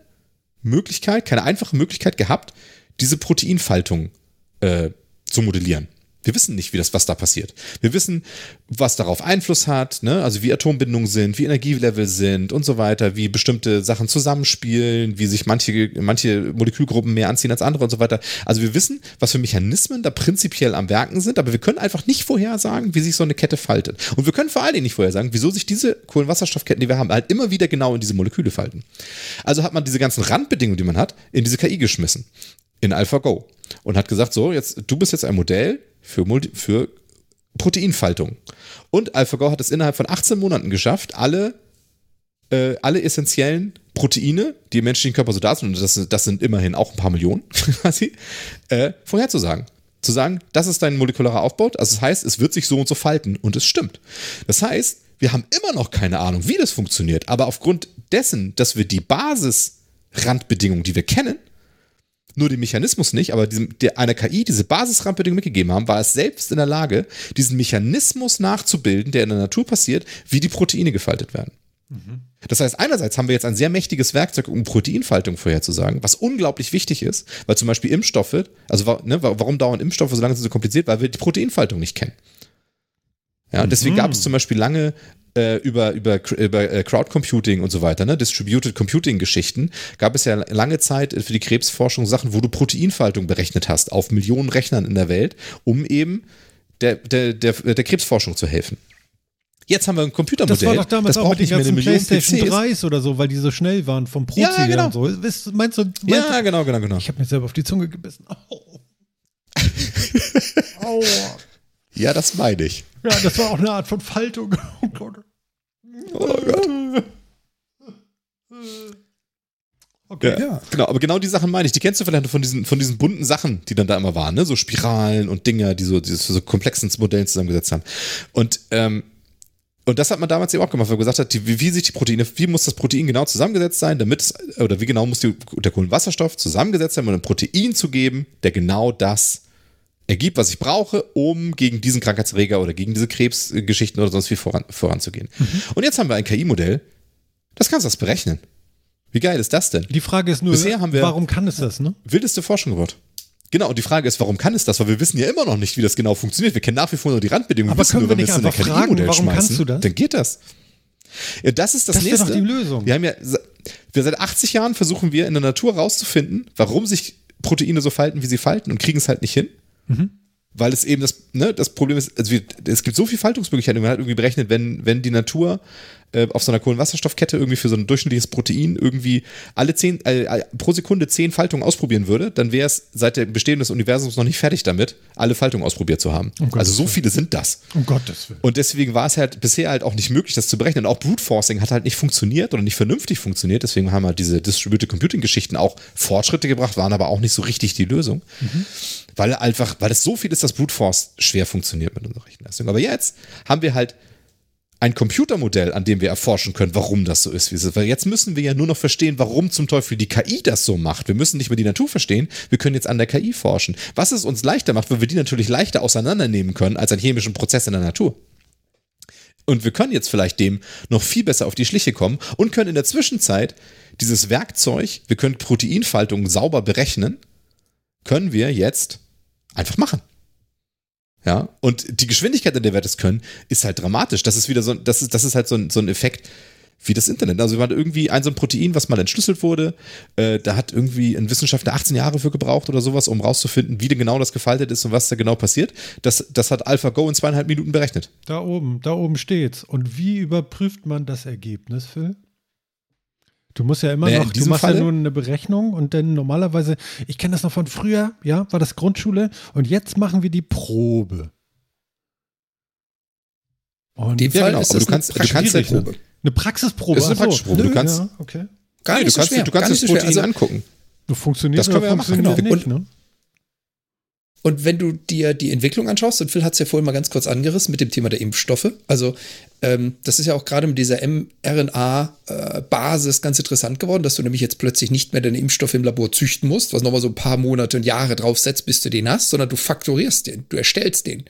Möglichkeit, keine einfache Möglichkeit gehabt, diese Proteinfaltung äh, zu modellieren. Wir wissen nicht, wie das, was da passiert. Wir wissen, was darauf Einfluss hat, ne? also wie Atombindungen sind, wie Energielevel sind und so weiter, wie bestimmte Sachen zusammenspielen, wie sich manche, manche Molekülgruppen mehr anziehen als andere und so weiter. Also wir wissen, was für Mechanismen da prinzipiell am Werken sind, aber wir können einfach nicht vorhersagen, wie sich so eine Kette faltet. Und wir können vor allen Dingen nicht vorhersagen, wieso sich diese Kohlenwasserstoffketten, die wir haben, halt immer wieder genau in diese Moleküle falten. Also hat man diese ganzen Randbedingungen, die man hat, in diese KI geschmissen. In AlphaGo. Und hat gesagt, so, jetzt, du bist jetzt ein Modell, für, Multi für Proteinfaltung. Und AlphaGo hat es innerhalb von 18 Monaten geschafft, alle, äh, alle essentiellen Proteine, die im menschlichen Körper so da sind, und das, das sind immerhin auch ein paar Millionen quasi, äh, vorherzusagen. Zu sagen, das ist dein molekularer Aufbau. Also das heißt, es wird sich so und so falten. Und es stimmt. Das heißt, wir haben immer noch keine Ahnung, wie das funktioniert. Aber aufgrund dessen, dass wir die Basisrandbedingungen, die wir kennen, nur den Mechanismus nicht, aber diesem, der, einer KI diese Basisrandbedingungen mitgegeben haben, war es selbst in der Lage, diesen Mechanismus nachzubilden, der in der Natur passiert, wie die Proteine gefaltet werden. Mhm. Das heißt, einerseits haben wir jetzt ein sehr mächtiges Werkzeug, um Proteinfaltung vorherzusagen, was unglaublich wichtig ist, weil zum Beispiel Impfstoffe, also ne, warum dauern Impfstoffe so lange so kompliziert, weil wir die Proteinfaltung nicht kennen. Ja, deswegen mhm. gab es zum Beispiel lange äh, über, über, über äh, Crowd Computing und so weiter, ne, Distributed Computing Geschichten, gab es ja lange Zeit für die Krebsforschung Sachen, wo du Proteinfaltung berechnet hast auf Millionen Rechnern in der Welt, um eben der, der, der, der Krebsforschung zu helfen. Jetzt haben wir ein Computermodell. Das war doch damals das auch mit den ganzen PlayStation 3s oder so, weil die so schnell waren vom Pro ja, genau. und so. Meinst du, meinst ja, genau, genau, genau. Ich habe mir selber auf die Zunge gebissen. Au. Aua. Ja, das meine ich. Ja, das war auch eine Art von Faltung. Oh Gott. Oh Gott. Okay. Ja, ja, genau, aber genau die Sachen meine ich. Die kennst du vielleicht von diesen, von diesen bunten Sachen, die dann da immer waren, ne? So Spiralen und Dinger, die so, die so komplexen Modellen zusammengesetzt haben. Und, ähm, und das hat man damals eben auch gemacht, weil man gesagt hat, wie, wie sich die Proteine, wie muss das Protein genau zusammengesetzt sein, damit es, oder wie genau muss die, der Kohlenwasserstoff zusammengesetzt sein, um ein Protein zu geben, der genau das ergibt, was ich brauche, um gegen diesen Krankheitserreger oder gegen diese Krebsgeschichten oder sonst wie voran, voranzugehen. Mhm. Und jetzt haben wir ein KI-Modell, das kannst du das berechnen. Wie geil ist das denn? Die Frage ist nur, Bisher haben wir warum kann es das, ne? Wildeste Forschung gemacht. Genau, und die Frage ist, warum kann es das? Weil wir wissen ja immer noch nicht, wie das genau funktioniert. Wir kennen nach wie vor nur die Randbedingungen. Aber können wir, wir nicht einfach fragen, warum schmeißen, kannst du das? Dann geht das. Ja, das ist das, das nächste. Das ist doch die Lösung. Wir haben ja, wir seit 80 Jahren versuchen wir in der Natur rauszufinden, warum sich Proteine so falten, wie sie falten und kriegen es halt nicht hin. Mhm weil es eben das, ne, das Problem ist, also wir, es gibt so viele Faltungsmöglichkeiten. Man hat irgendwie berechnet, wenn, wenn die Natur äh, auf so einer Kohlenwasserstoffkette irgendwie für so ein durchschnittliches Protein irgendwie alle zehn, äh, pro Sekunde zehn Faltungen ausprobieren würde, dann wäre es seit dem Bestehen des Universums noch nicht fertig damit, alle Faltungen ausprobiert zu haben. Um also so viele sind das. Um Gottes Willen. Und deswegen war es halt bisher halt auch nicht möglich, das zu berechnen. Und auch Brute Forcing hat halt nicht funktioniert oder nicht vernünftig funktioniert. Deswegen haben halt diese Distributed Computing Geschichten auch Fortschritte gebracht, waren aber auch nicht so richtig die Lösung. Mhm. Weil einfach, weil es so viel ist, dass Brute Force schwer funktioniert mit unserer Rechenleistung. Aber jetzt haben wir halt ein Computermodell, an dem wir erforschen können, warum das so ist, wie es ist. Weil jetzt müssen wir ja nur noch verstehen, warum zum Teufel die KI das so macht. Wir müssen nicht mehr die Natur verstehen, wir können jetzt an der KI forschen. Was es uns leichter macht, weil wir die natürlich leichter auseinandernehmen können als einen chemischen Prozess in der Natur. Und wir können jetzt vielleicht dem noch viel besser auf die Schliche kommen und können in der Zwischenzeit dieses Werkzeug, wir können Proteinfaltung sauber berechnen, können wir jetzt einfach machen. Ja, und die Geschwindigkeit, in der wir das können, ist halt dramatisch. Das ist wieder so, das ist, das ist halt so ein, so ein Effekt wie das Internet. Also, wir hatten irgendwie ein so ein Protein, was mal entschlüsselt wurde. Äh, da hat irgendwie ein Wissenschaftler 18 Jahre für gebraucht oder sowas, um rauszufinden, wie denn genau das gefaltet ist und was da genau passiert. Das, das hat AlphaGo in zweieinhalb Minuten berechnet. Da oben, da oben steht's. Und wie überprüft man das Ergebnis, Phil? Du musst ja immer naja, noch, du machst Falle, ja nur eine Berechnung und dann normalerweise, ich kenne das noch von früher, ja, war das Grundschule und jetzt machen wir die Probe. Und die Fall genau, ist aber du kannst, du kannst eine Probe. Eine Praxisprobe. Das ist eine Praxisprobe. Du kannst, ja, okay. Gar nicht du kannst, schwer, du kannst das Protein also, angucken. Du funktioniert das können wir machen. Genau. Nicht, ne? Und wenn du dir die Entwicklung anschaust, und Phil hat es ja vorhin mal ganz kurz angerissen mit dem Thema der Impfstoffe, also ähm, das ist ja auch gerade mit dieser mRNA-Basis äh, ganz interessant geworden, dass du nämlich jetzt plötzlich nicht mehr deine Impfstoffe im Labor züchten musst, was nochmal so ein paar Monate und Jahre draufsetzt, bis du den hast, sondern du faktorierst den, du erstellst den.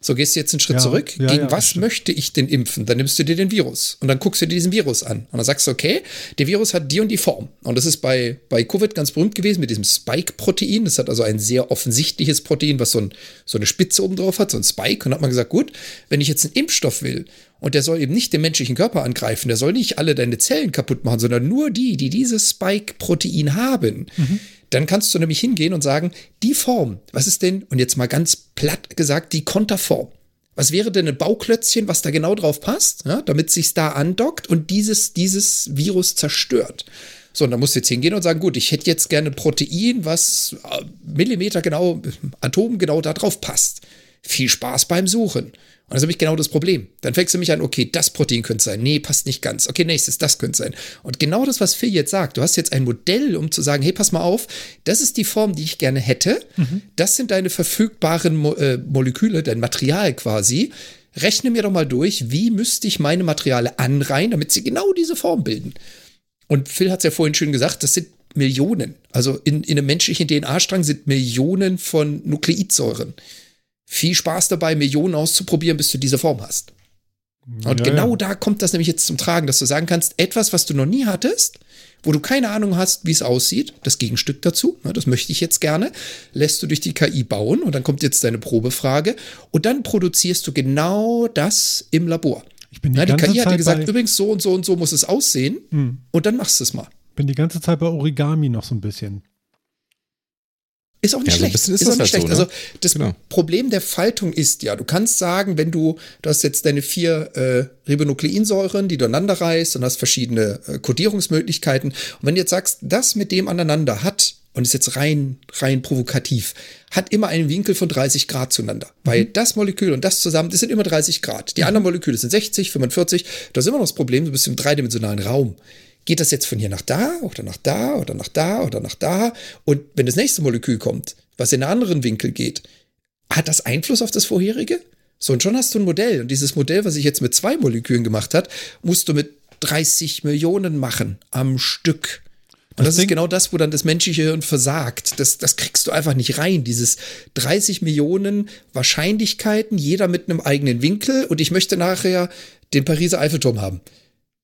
So gehst du jetzt einen Schritt ja, zurück. Ja, Gegen ja, was möchte ich denn impfen? Dann nimmst du dir den Virus und dann guckst du dir diesen Virus an. Und dann sagst du, okay, der Virus hat die und die Form. Und das ist bei, bei Covid ganz berühmt gewesen mit diesem Spike-Protein. Das hat also ein sehr offensichtliches Protein, was so, ein, so eine Spitze oben drauf hat, so ein Spike. Und hat man gesagt, gut, wenn ich jetzt einen Impfstoff will und der soll eben nicht den menschlichen Körper angreifen, der soll nicht alle deine Zellen kaputt machen, sondern nur die, die dieses Spike-Protein haben. Mhm dann kannst du nämlich hingehen und sagen, die Form, was ist denn, und jetzt mal ganz platt gesagt, die Konterform. Was wäre denn ein Bauklötzchen, was da genau drauf passt, ja, damit sich's da andockt und dieses, dieses Virus zerstört? So, und dann musst du jetzt hingehen und sagen, gut, ich hätte jetzt gerne Protein, was äh, Millimeter genau, Atom genau da drauf passt. Viel Spaß beim Suchen. Und das ist nämlich genau das Problem. Dann fängst du mich an, okay, das Protein könnte sein. Nee, passt nicht ganz. Okay, nächstes, das könnte sein. Und genau das, was Phil jetzt sagt, du hast jetzt ein Modell, um zu sagen, hey, pass mal auf, das ist die Form, die ich gerne hätte. Mhm. Das sind deine verfügbaren Mo äh, Moleküle, dein Material quasi. Rechne mir doch mal durch, wie müsste ich meine Materiale anreihen, damit sie genau diese Form bilden. Und Phil hat es ja vorhin schön gesagt, das sind Millionen. Also in, in einem menschlichen DNA-Strang sind Millionen von Nukleidsäuren viel Spaß dabei, Millionen auszuprobieren, bis du diese Form hast. Und ja, genau ja. da kommt das nämlich jetzt zum Tragen, dass du sagen kannst, etwas, was du noch nie hattest, wo du keine Ahnung hast, wie es aussieht, das Gegenstück dazu, das möchte ich jetzt gerne, lässt du durch die KI bauen und dann kommt jetzt deine Probefrage und dann produzierst du genau das im Labor. Ich bin die, ja, die KI Zeit hat dir gesagt, übrigens so und so und so muss es aussehen hm. und dann machst du es mal. Ich bin die ganze Zeit bei Origami noch so ein bisschen. Ist auch nicht ja, schlecht. So ist, ist auch nicht halt schlecht. So, ne? Also das genau. Problem der Faltung ist ja, du kannst sagen, wenn du, du hast jetzt deine vier äh, Ribonukleinsäuren, die du aneinander reißt und hast verschiedene äh, Kodierungsmöglichkeiten. Und wenn du jetzt sagst, das mit dem aneinander hat, und ist jetzt rein, rein provokativ, hat immer einen Winkel von 30 Grad zueinander. Mhm. Weil das Molekül und das zusammen, das sind immer 30 Grad. Die mhm. anderen Moleküle sind 60, 45. Da ist immer noch das Problem, du bist im dreidimensionalen Raum geht das jetzt von hier nach da oder nach da oder nach da oder nach da? Und wenn das nächste Molekül kommt, was in einen anderen Winkel geht, hat das Einfluss auf das vorherige? So, und schon hast du ein Modell. Und dieses Modell, was ich jetzt mit zwei Molekülen gemacht hat, musst du mit 30 Millionen machen am Stück. Und das, das ist genau das, wo dann das menschliche Hirn versagt. Das, das kriegst du einfach nicht rein. Dieses 30 Millionen Wahrscheinlichkeiten, jeder mit einem eigenen Winkel und ich möchte nachher den Pariser Eiffelturm haben.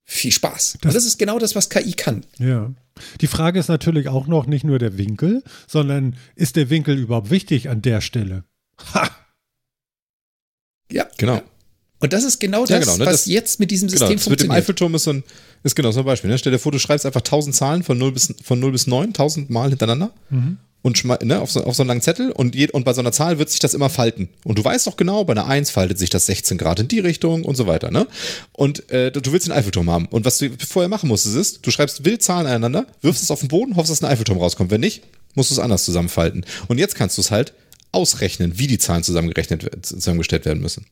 Viel Spaß. Das, und das ist genau das, was KI kann. Ja. Die Frage ist natürlich auch noch nicht nur der Winkel, sondern ist der Winkel überhaupt wichtig an der Stelle? Ha! Ja, genau. Und das ist genau das, ja, genau, ne? was das, jetzt mit diesem System genau, funktioniert. Mit dem Eiffelturm ist, so ein, ist genau so ein Beispiel. Ne? Stell dir vor, du schreibst einfach 1000 Zahlen von 0 bis, von 0 bis 9, 1000 Mal hintereinander. Mhm und ne, auf, so, auf so einen langen Zettel und, je, und bei so einer Zahl wird sich das immer falten. Und du weißt doch genau, bei einer 1 faltet sich das 16 Grad in die Richtung und so weiter. Ne? Und äh, du willst den Eiffelturm haben. Und was du vorher machen musstest, ist, du schreibst wild Zahlen aneinander, wirfst es auf den Boden, hoffst, dass ein Eiffelturm rauskommt. Wenn nicht, musst du es anders zusammenfalten. Und jetzt kannst du es halt ausrechnen, wie die Zahlen zusammengerechnet, zusammengestellt werden müssen.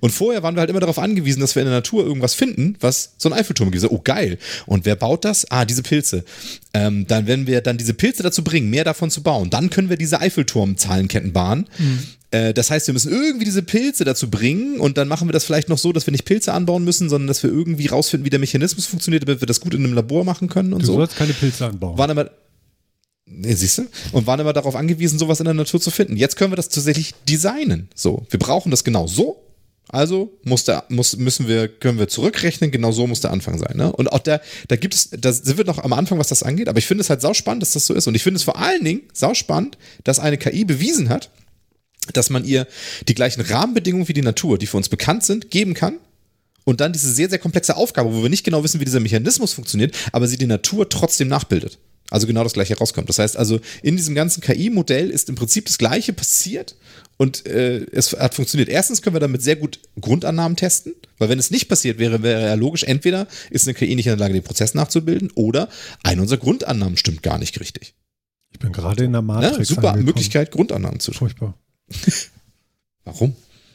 Und vorher waren wir halt immer darauf angewiesen, dass wir in der Natur irgendwas finden, was so ein Eiffelturm gibt. Oh, geil. Und wer baut das? Ah, diese Pilze. Ähm, dann, wenn wir dann diese Pilze dazu bringen, mehr davon zu bauen, dann können wir diese Eiffelturm-Zahlenketten bahnen. Mhm. Äh, das heißt, wir müssen irgendwie diese Pilze dazu bringen und dann machen wir das vielleicht noch so, dass wir nicht Pilze anbauen müssen, sondern dass wir irgendwie rausfinden, wie der Mechanismus funktioniert, damit wir das gut in einem Labor machen können und du so. Du sollst keine Pilze anbauen. Waren aber, Nee, siehst du? Und waren immer darauf angewiesen, sowas in der Natur zu finden. Jetzt können wir das tatsächlich designen. So, wir brauchen das genau so also muss der, muss, müssen wir, können wir zurückrechnen, genau so muss der Anfang sein. Ne? Und auch der, da gibt es, da sind wir noch am Anfang, was das angeht, aber ich finde es halt sauspannend, dass das so ist. Und ich finde es vor allen Dingen sauspannend, dass eine KI bewiesen hat, dass man ihr die gleichen Rahmenbedingungen wie die Natur, die für uns bekannt sind, geben kann. Und dann diese sehr, sehr komplexe Aufgabe, wo wir nicht genau wissen, wie dieser Mechanismus funktioniert, aber sie die Natur trotzdem nachbildet. Also genau das gleiche rauskommt. Das heißt also, in diesem ganzen KI-Modell ist im Prinzip das gleiche passiert und äh, es hat funktioniert. Erstens können wir damit sehr gut Grundannahmen testen, weil wenn es nicht passiert wäre, wäre ja logisch, entweder ist eine KI nicht in der Lage, den Prozess nachzubilden oder eine unserer Grundannahmen stimmt gar nicht richtig. Ich bin gerade in der Matrix. Ja, super angekommen. Möglichkeit, Grundannahmen zu Furchtbar. Warum?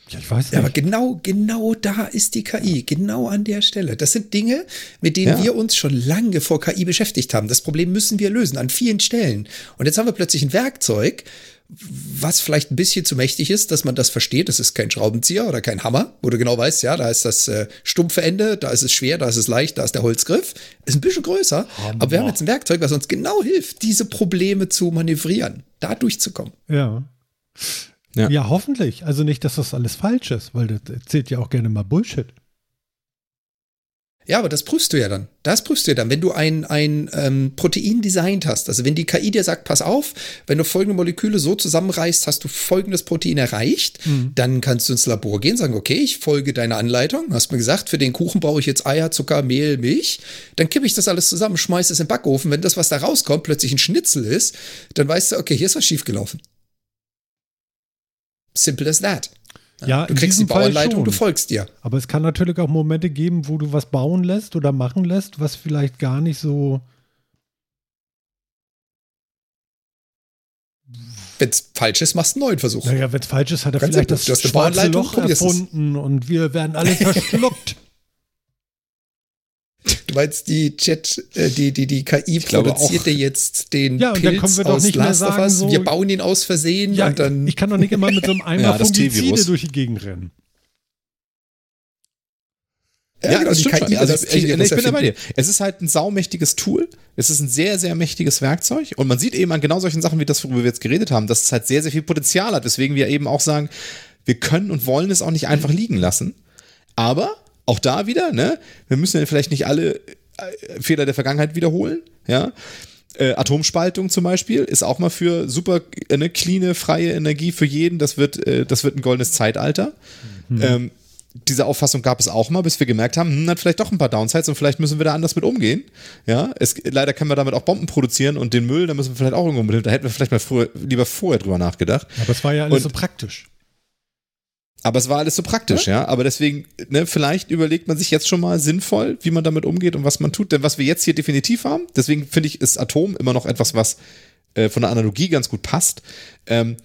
Ja, ich weiß nicht. Ja, aber genau, genau da ist die KI, genau an der Stelle. Das sind Dinge, mit denen ja. wir uns schon lange vor KI beschäftigt haben. Das Problem müssen wir lösen an vielen Stellen. Und jetzt haben wir plötzlich ein Werkzeug, was vielleicht ein bisschen zu mächtig ist, dass man das versteht. Das ist kein Schraubenzieher oder kein Hammer, wo du genau weißt, ja, da ist das äh, stumpfe Ende, da ist es schwer, da ist es leicht, da ist der Holzgriff. Ist ein bisschen größer, Hammer. aber wir haben jetzt ein Werkzeug, was uns genau hilft, diese Probleme zu manövrieren, da durchzukommen. Ja. Ja. ja, hoffentlich. Also nicht, dass das alles falsch ist, weil das erzählt ja auch gerne mal Bullshit. Ja, aber das prüfst du ja dann. Das prüfst du ja dann, wenn du ein, ein ähm, Protein designt hast. Also wenn die KI dir sagt, pass auf, wenn du folgende Moleküle so zusammenreißt, hast du folgendes Protein erreicht, mhm. dann kannst du ins Labor gehen, sagen, okay, ich folge deiner Anleitung. Hast mir gesagt, für den Kuchen brauche ich jetzt Eier, Zucker, Mehl, Milch. Dann kippe ich das alles zusammen, schmeiße es in den Backofen. Wenn das, was da rauskommt, plötzlich ein Schnitzel ist, dann weißt du, okay, hier ist was schiefgelaufen. Simple as that. Ja, du kriegst die Bauanleitung, du folgst dir. Aber es kann natürlich auch Momente geben, wo du was bauen lässt oder machen lässt, was vielleicht gar nicht so. Wenn es falsch ist, machst du einen neuen Versuch. Naja, wenn es falsch ist, hat er Ganz vielleicht das schwarze Loch erfunden und wir werden alle verschluckt. Du meinst, die Chat, äh, die, die, die KI produzierte jetzt den ja, Pilz dann können wir doch nicht mehr sagen, so, Wir bauen ihn aus Versehen ja, und dann. Ich kann doch nicht immer mit so einem Eimer ja, Fungizide durch die Gegend rennen. Ja, ja genau, das stimmt KI, also das ich, ich, ich bin dabei dir. Es ist halt ein saumächtiges Tool. Es ist ein sehr, sehr mächtiges Werkzeug. Und man sieht eben an genau solchen Sachen wie das, worüber wir jetzt geredet haben, dass es halt sehr, sehr viel Potenzial hat. Weswegen wir eben auch sagen, wir können und wollen es auch nicht einfach liegen lassen. Aber auch da wieder, ne? Wir müssen ja vielleicht nicht alle äh, Fehler der Vergangenheit wiederholen, ja. Äh, Atomspaltung zum Beispiel ist auch mal für super eine äh, cleane, freie Energie für jeden. Das wird, äh, das wird ein goldenes Zeitalter. Mhm. Ähm, diese Auffassung gab es auch mal, bis wir gemerkt haben, hm, hat vielleicht doch ein paar Downsides und vielleicht müssen wir da anders mit umgehen. Ja, es, leider können wir damit auch Bomben produzieren und den Müll, da müssen wir vielleicht auch irgendwo mit, da hätten wir vielleicht mal früher, lieber vorher drüber nachgedacht. Aber es war ja alles und, so praktisch. Aber es war alles so praktisch, ja. ja? Aber deswegen, ne, vielleicht überlegt man sich jetzt schon mal sinnvoll, wie man damit umgeht und was man tut. Denn was wir jetzt hier definitiv haben, deswegen finde ich, ist Atom immer noch etwas, was äh, von der Analogie ganz gut passt. Ähm,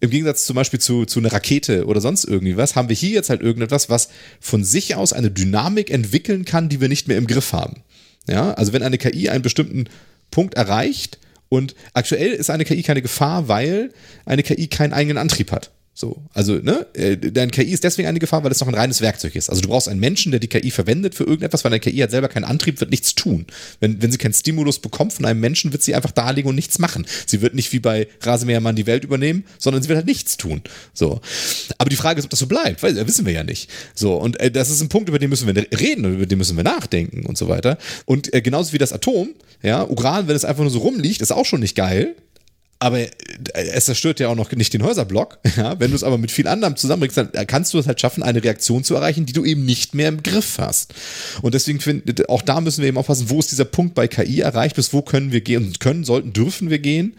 Im Gegensatz zum Beispiel zu, zu einer Rakete oder sonst irgendwie was, haben wir hier jetzt halt irgendetwas, was von sich aus eine Dynamik entwickeln kann, die wir nicht mehr im Griff haben. Ja, also wenn eine KI einen bestimmten Punkt erreicht und aktuell ist eine KI keine Gefahr, weil eine KI keinen eigenen Antrieb hat So, also, ne, äh, dein KI ist deswegen eine Gefahr, weil es noch ein reines Werkzeug ist. Also du brauchst einen Menschen, der die KI verwendet für irgendetwas, weil eine KI hat selber keinen Antrieb, wird nichts tun. Wenn, wenn sie keinen Stimulus bekommt von einem Menschen, wird sie einfach da liegen und nichts machen. Sie wird nicht wie bei Rasenmähermann die Welt übernehmen, sondern sie wird halt nichts tun. So. Aber die Frage ist, ob das so bleibt, weil das wissen wir ja nicht. So, und äh, das ist ein Punkt, über den müssen wir reden und über den müssen wir nachdenken und so weiter. Und äh, genauso wie das Atom, ja, Uran, wenn es einfach nur so rumliegt, ist auch schon nicht geil aber äh, es zerstört ja auch noch nicht den Häuserblock. Ja? Wenn du es aber mit viel anderem zusammenbringst, dann kannst du es halt schaffen, eine Reaktion zu erreichen, die du eben nicht mehr im Griff hast. Und deswegen finde auch da müssen wir eben aufpassen, wo ist dieser Punkt bei KI erreicht, bis wo können wir gehen, können, sollten, dürfen wir gehen.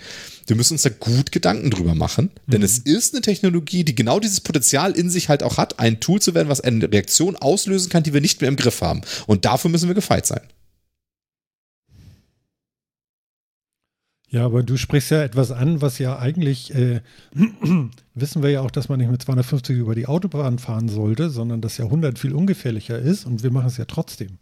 Wir müssen uns da gut Gedanken drüber machen, denn mhm. es ist eine Technologie, die genau dieses Potenzial in sich halt auch hat, ein Tool zu werden, was eine Reaktion auslösen kann, die wir nicht mehr im Griff haben. Und dafür müssen wir gefeit sein. Ja, aber du sprichst ja etwas an, was ja eigentlich, äh, wissen wir ja auch, dass man nicht mit 250 über die Autobahn fahren sollte, sondern dass ja 100 viel ungefährlicher ist und wir machen es ja trotzdem.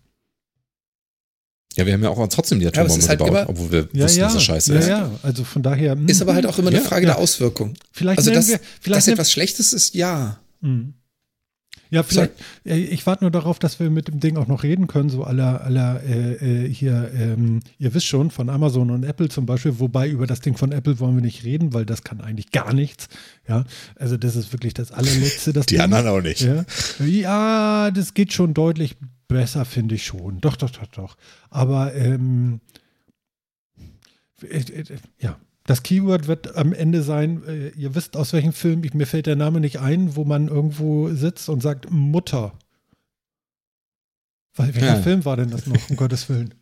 Ja, wir haben ja auch trotzdem die Atombombe ja, halt gebaut, immer, obwohl wir ja, wussten, ja, dass das scheiße ja, ist. Ja, also von daher. Ist aber halt auch immer eine Frage der Auswirkung. Vielleicht also, dass, wir, vielleicht dass etwas Schlechtes ist, ja. Mhm. Ja, vielleicht, ich warte nur darauf, dass wir mit dem Ding auch noch reden können, so aller, aller äh, äh, hier, ähm, ihr wisst schon, von Amazon und Apple zum Beispiel, wobei über das Ding von Apple wollen wir nicht reden, weil das kann eigentlich gar nichts. Ja, also das ist wirklich das allerletzte. Das Die Ding. anderen auch nicht. Ja. ja, das geht schon deutlich besser, finde ich schon. Doch, doch, doch, doch. Aber ähm, äh, äh, ja, das Keyword wird am Ende sein, äh, ihr wisst aus welchem Film, ich, mir fällt der Name nicht ein, wo man irgendwo sitzt und sagt Mutter. welcher ja. Film war denn das noch, um Gottes Willen?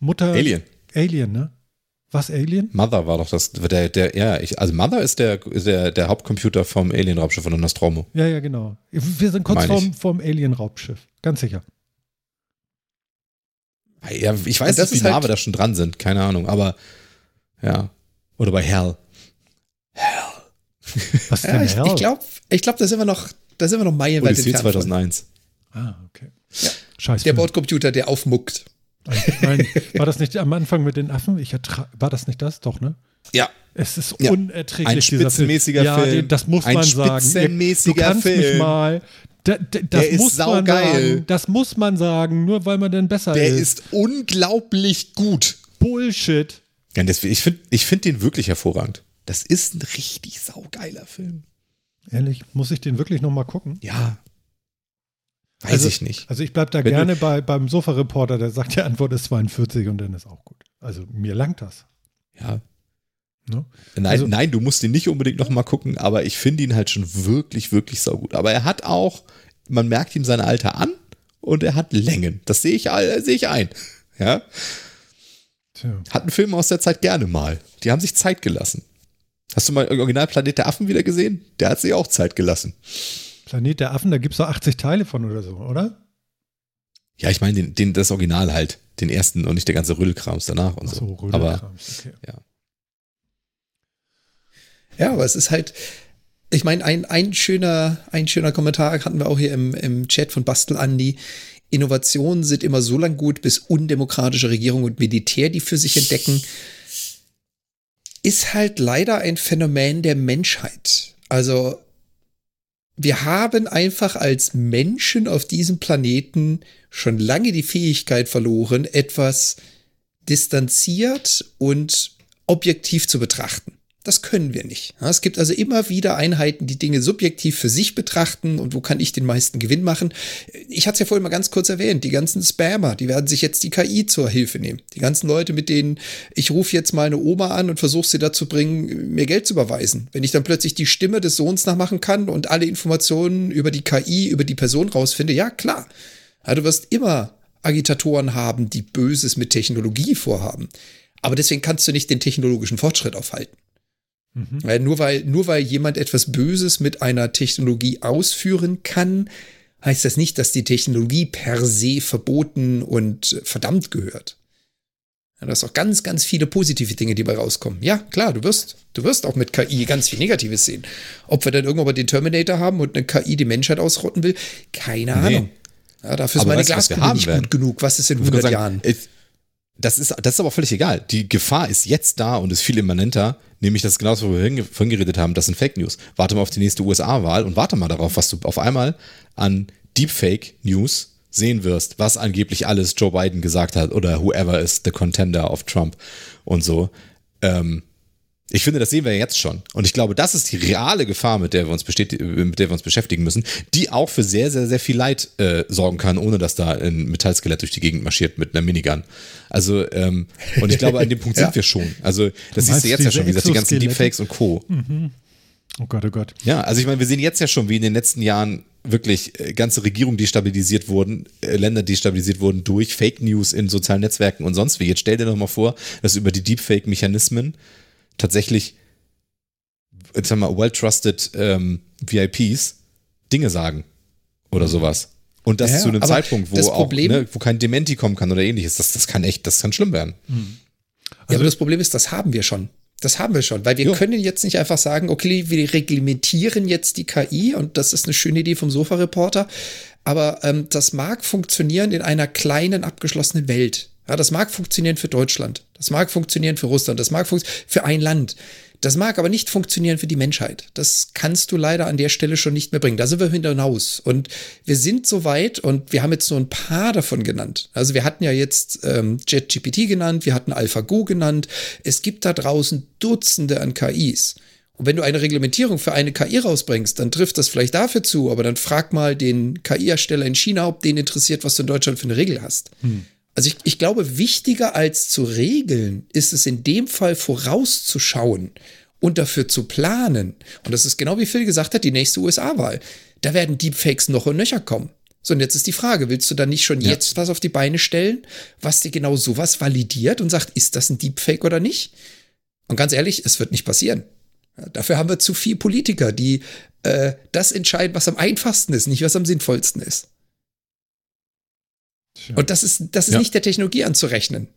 Mutter. Alien. Alien, ne? Was Alien? Mother war doch das, der, der, ja, ich, also Mother ist der, ist der, der Hauptcomputer vom Alien-Raubschiff von der Nostromo. Ja, ja, genau. Wir sind kurz vorm, vorm Alien-Raubschiff, ganz sicher. Ja, ich weiß nicht, wie nah halt wir da schon dran sind, keine Ahnung, aber ja. Oder bei Hell. Hell. Was denn ja, ich, Hell? Ich glaube, ich glaub, da sind wir noch, da sind wir noch meilenweit Odyssey entfernt 2001. Ah, okay. Ja. Scheiße. Der Bordcomputer, der aufmuckt. Nein, war das nicht am Anfang mit den Affen? Ich war das nicht das? Doch, ne? Ja. Es ist ja. unerträglich. Ein spitzenmäßiger Film. Film. Ja, das muss Ein man sagen. Spitzenmäßiger du kannst Film. mich mal. Da, da, das Der muss ist saugeil. Man sagen, das muss man sagen, nur weil man dann besser Der ist. Der ist unglaublich gut. Bullshit. Ja, deswegen, ich finde ich find den wirklich hervorragend. Das ist ein richtig saugeiler Film. Ehrlich, muss ich den wirklich nochmal gucken? Ja. Weiß also, ich nicht. Also ich bleibe da Wenn gerne bei, beim Sofa-Reporter, der sagt, die Antwort ist 42 und dann ist auch gut. Also mir langt das. Ja. Ne? Nein, also, nein, du musst ihn nicht unbedingt nochmal gucken, aber ich finde ihn halt schon wirklich, wirklich saugut. Aber er hat auch, man merkt ihm sein Alter an und er hat Längen. Das sehe ich, sehe ich ein. Ja. Tja. Hatten Filme aus der Zeit gerne mal. Die haben sich Zeit gelassen. Hast du mal Original Planet der Affen wieder gesehen? Der hat sich auch Zeit gelassen. Planet der Affen, da gibt es doch 80 Teile von oder so, oder? Ja, ich meine den, den, das Original halt. Den ersten und nicht der ganze Rödelkrams danach und Ach so. so. Aber, okay. ja. Ja, aber es ist halt, ich meine, ein, ein, schöner, ein schöner Kommentar hatten wir auch hier im, im Chat von Bastel Andi. Innovationen sind immer so lang gut, bis undemokratische Regierung und Militär die für sich entdecken. Ist halt leider ein Phänomen der Menschheit. Also, wir haben einfach als Menschen auf diesem Planeten schon lange die Fähigkeit verloren, etwas distanziert und objektiv zu betrachten. Das können wir nicht. es gibt also immer wieder Einheiten, die Dinge subjektiv für sich betrachten und wo kann ich den meisten Gewinn machen. Ich hatte es ja vorhin mal ganz kurz erwähnt, die ganzen Spammer, die werden sich jetzt die KI zur Hilfe nehmen. Die ganzen Leute, mit denen ich rufe jetzt mal eine Oma an und versuche sie dazu bringen, mir Geld zu überweisen. Wenn ich dann plötzlich die Stimme des Sohns nachmachen kann und alle Informationen über die KI, über die Person rausfinde, ja klar. Ja, du wirst immer Agitatoren haben, die Böses mit Technologie vorhaben. Aber deswegen kannst du nicht den technologischen Fortschritt aufhalten. Mhm. Weil nur, weil, nur weil jemand etwas Böses mit einer Technologie ausführen kann, heißt das nicht, dass die Technologie per se verboten und verdammt gehört. Ja, das ist auch ganz, ganz viele positive Dinge, die dabei rauskommen. Ja, klar, du wirst, du wirst auch mit KI ganz viel Negatives sehen. Ob wir dann irgendwann mal den Terminator haben und eine KI die Menschheit ausrotten will, keine nee. Ahnung. Ja, dafür ist meine Glaskugel nicht werden. gut genug. Was ist in 100 sagen, Jahren? Ich, das ist, das ist aber völlig egal. Die Gefahr ist jetzt da und ist viel immanenter, nämlich das ist genauso, wo wir vorhin geredet haben, das sind Fake News. Warte mal auf die nächste USA-Wahl und warte mal darauf, was du auf einmal an Deepfake News sehen wirst, was angeblich alles Joe Biden gesagt hat oder whoever is the contender of Trump und so. Ähm, ich finde, das sehen wir jetzt schon. Und ich glaube, das ist die reale Gefahr, mit der wir uns, mit der wir uns beschäftigen müssen, die auch für sehr, sehr, sehr viel Leid äh, sorgen kann, ohne dass da ein Metallskelett durch die Gegend marschiert mit einer Minigun. Also, ähm, und ich glaube, an dem Punkt ja. sind wir schon. Also, das siehst du jetzt ja schon, wie gesagt, die ganzen Deepfakes und Co. Mhm. Oh Gott, oh Gott. Ja, also ich meine, wir sehen jetzt ja schon, wie in den letzten Jahren wirklich äh, ganze Regierungen destabilisiert wurden, äh, Länder destabilisiert wurden durch Fake News in sozialen Netzwerken und sonst wie. Jetzt stell dir doch mal vor, dass über die Deepfake-Mechanismen tatsächlich, jetzt haben wir well-trusted ähm, VIPs Dinge sagen oder sowas. Und das ja, zu einem Zeitpunkt, wo Problem, auch, ne, wo kein Dementi kommen kann oder ähnliches. Das, das kann echt, das kann schlimm werden. Mhm. Also, ja, aber das Problem ist, das haben wir schon. Das haben wir schon, weil wir jo. können jetzt nicht einfach sagen, okay, wir reglementieren jetzt die KI und das ist eine schöne Idee vom Sofa-Reporter, aber ähm, das mag funktionieren in einer kleinen, abgeschlossenen Welt. Ja, das mag funktionieren für Deutschland, das mag funktionieren für Russland, das mag funktionieren für ein Land. Das mag aber nicht funktionieren für die Menschheit. Das kannst du leider an der Stelle schon nicht mehr bringen. Da sind wir hinaus. Und wir sind so weit und wir haben jetzt nur ein paar davon genannt. Also wir hatten ja jetzt ähm, JetGPT genannt, wir hatten AlphaGo genannt. Es gibt da draußen Dutzende an KIs. Und wenn du eine Reglementierung für eine KI rausbringst, dann trifft das vielleicht dafür zu, aber dann frag mal den KI-Ersteller in China, ob den interessiert, was du in Deutschland für eine Regel hast. Hm. Also ich, ich glaube, wichtiger als zu regeln ist es in dem Fall vorauszuschauen und dafür zu planen. Und das ist genau wie Phil gesagt hat, die nächste USA-Wahl. Da werden Deepfakes noch und nöcher kommen. So, und jetzt ist die Frage, willst du dann nicht schon ja. jetzt was auf die Beine stellen, was dir genau sowas validiert und sagt, ist das ein Deepfake oder nicht? Und ganz ehrlich, es wird nicht passieren. Dafür haben wir zu viele Politiker, die äh, das entscheiden, was am einfachsten ist, nicht was am sinnvollsten ist. Und das ist, das ist ja. nicht der Technologie anzurechnen.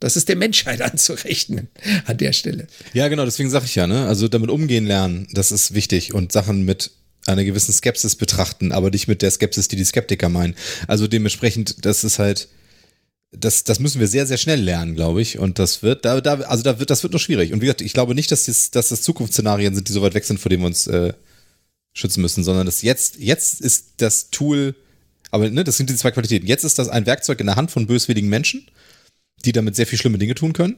Das ist der Menschheit anzurechnen an der Stelle. Ja, genau, deswegen sage ich ja, ne? Also damit umgehen lernen, das ist wichtig und Sachen mit einer gewissen Skepsis betrachten, aber nicht mit der Skepsis, die die Skeptiker meinen. Also dementsprechend, das ist halt, das, das müssen wir sehr, sehr schnell lernen, glaube ich. Und das wird, da, da, also da wird, das wird noch schwierig. Und wie gesagt, ich glaube nicht, dass das, dass das Zukunftsszenarien sind, die so weit weg sind, vor denen wir uns äh, schützen müssen, sondern das jetzt, jetzt ist das Tool aber ne, das sind die zwei Qualitäten. Jetzt ist das ein Werkzeug in der Hand von böswilligen Menschen, die damit sehr viel schlimme Dinge tun können.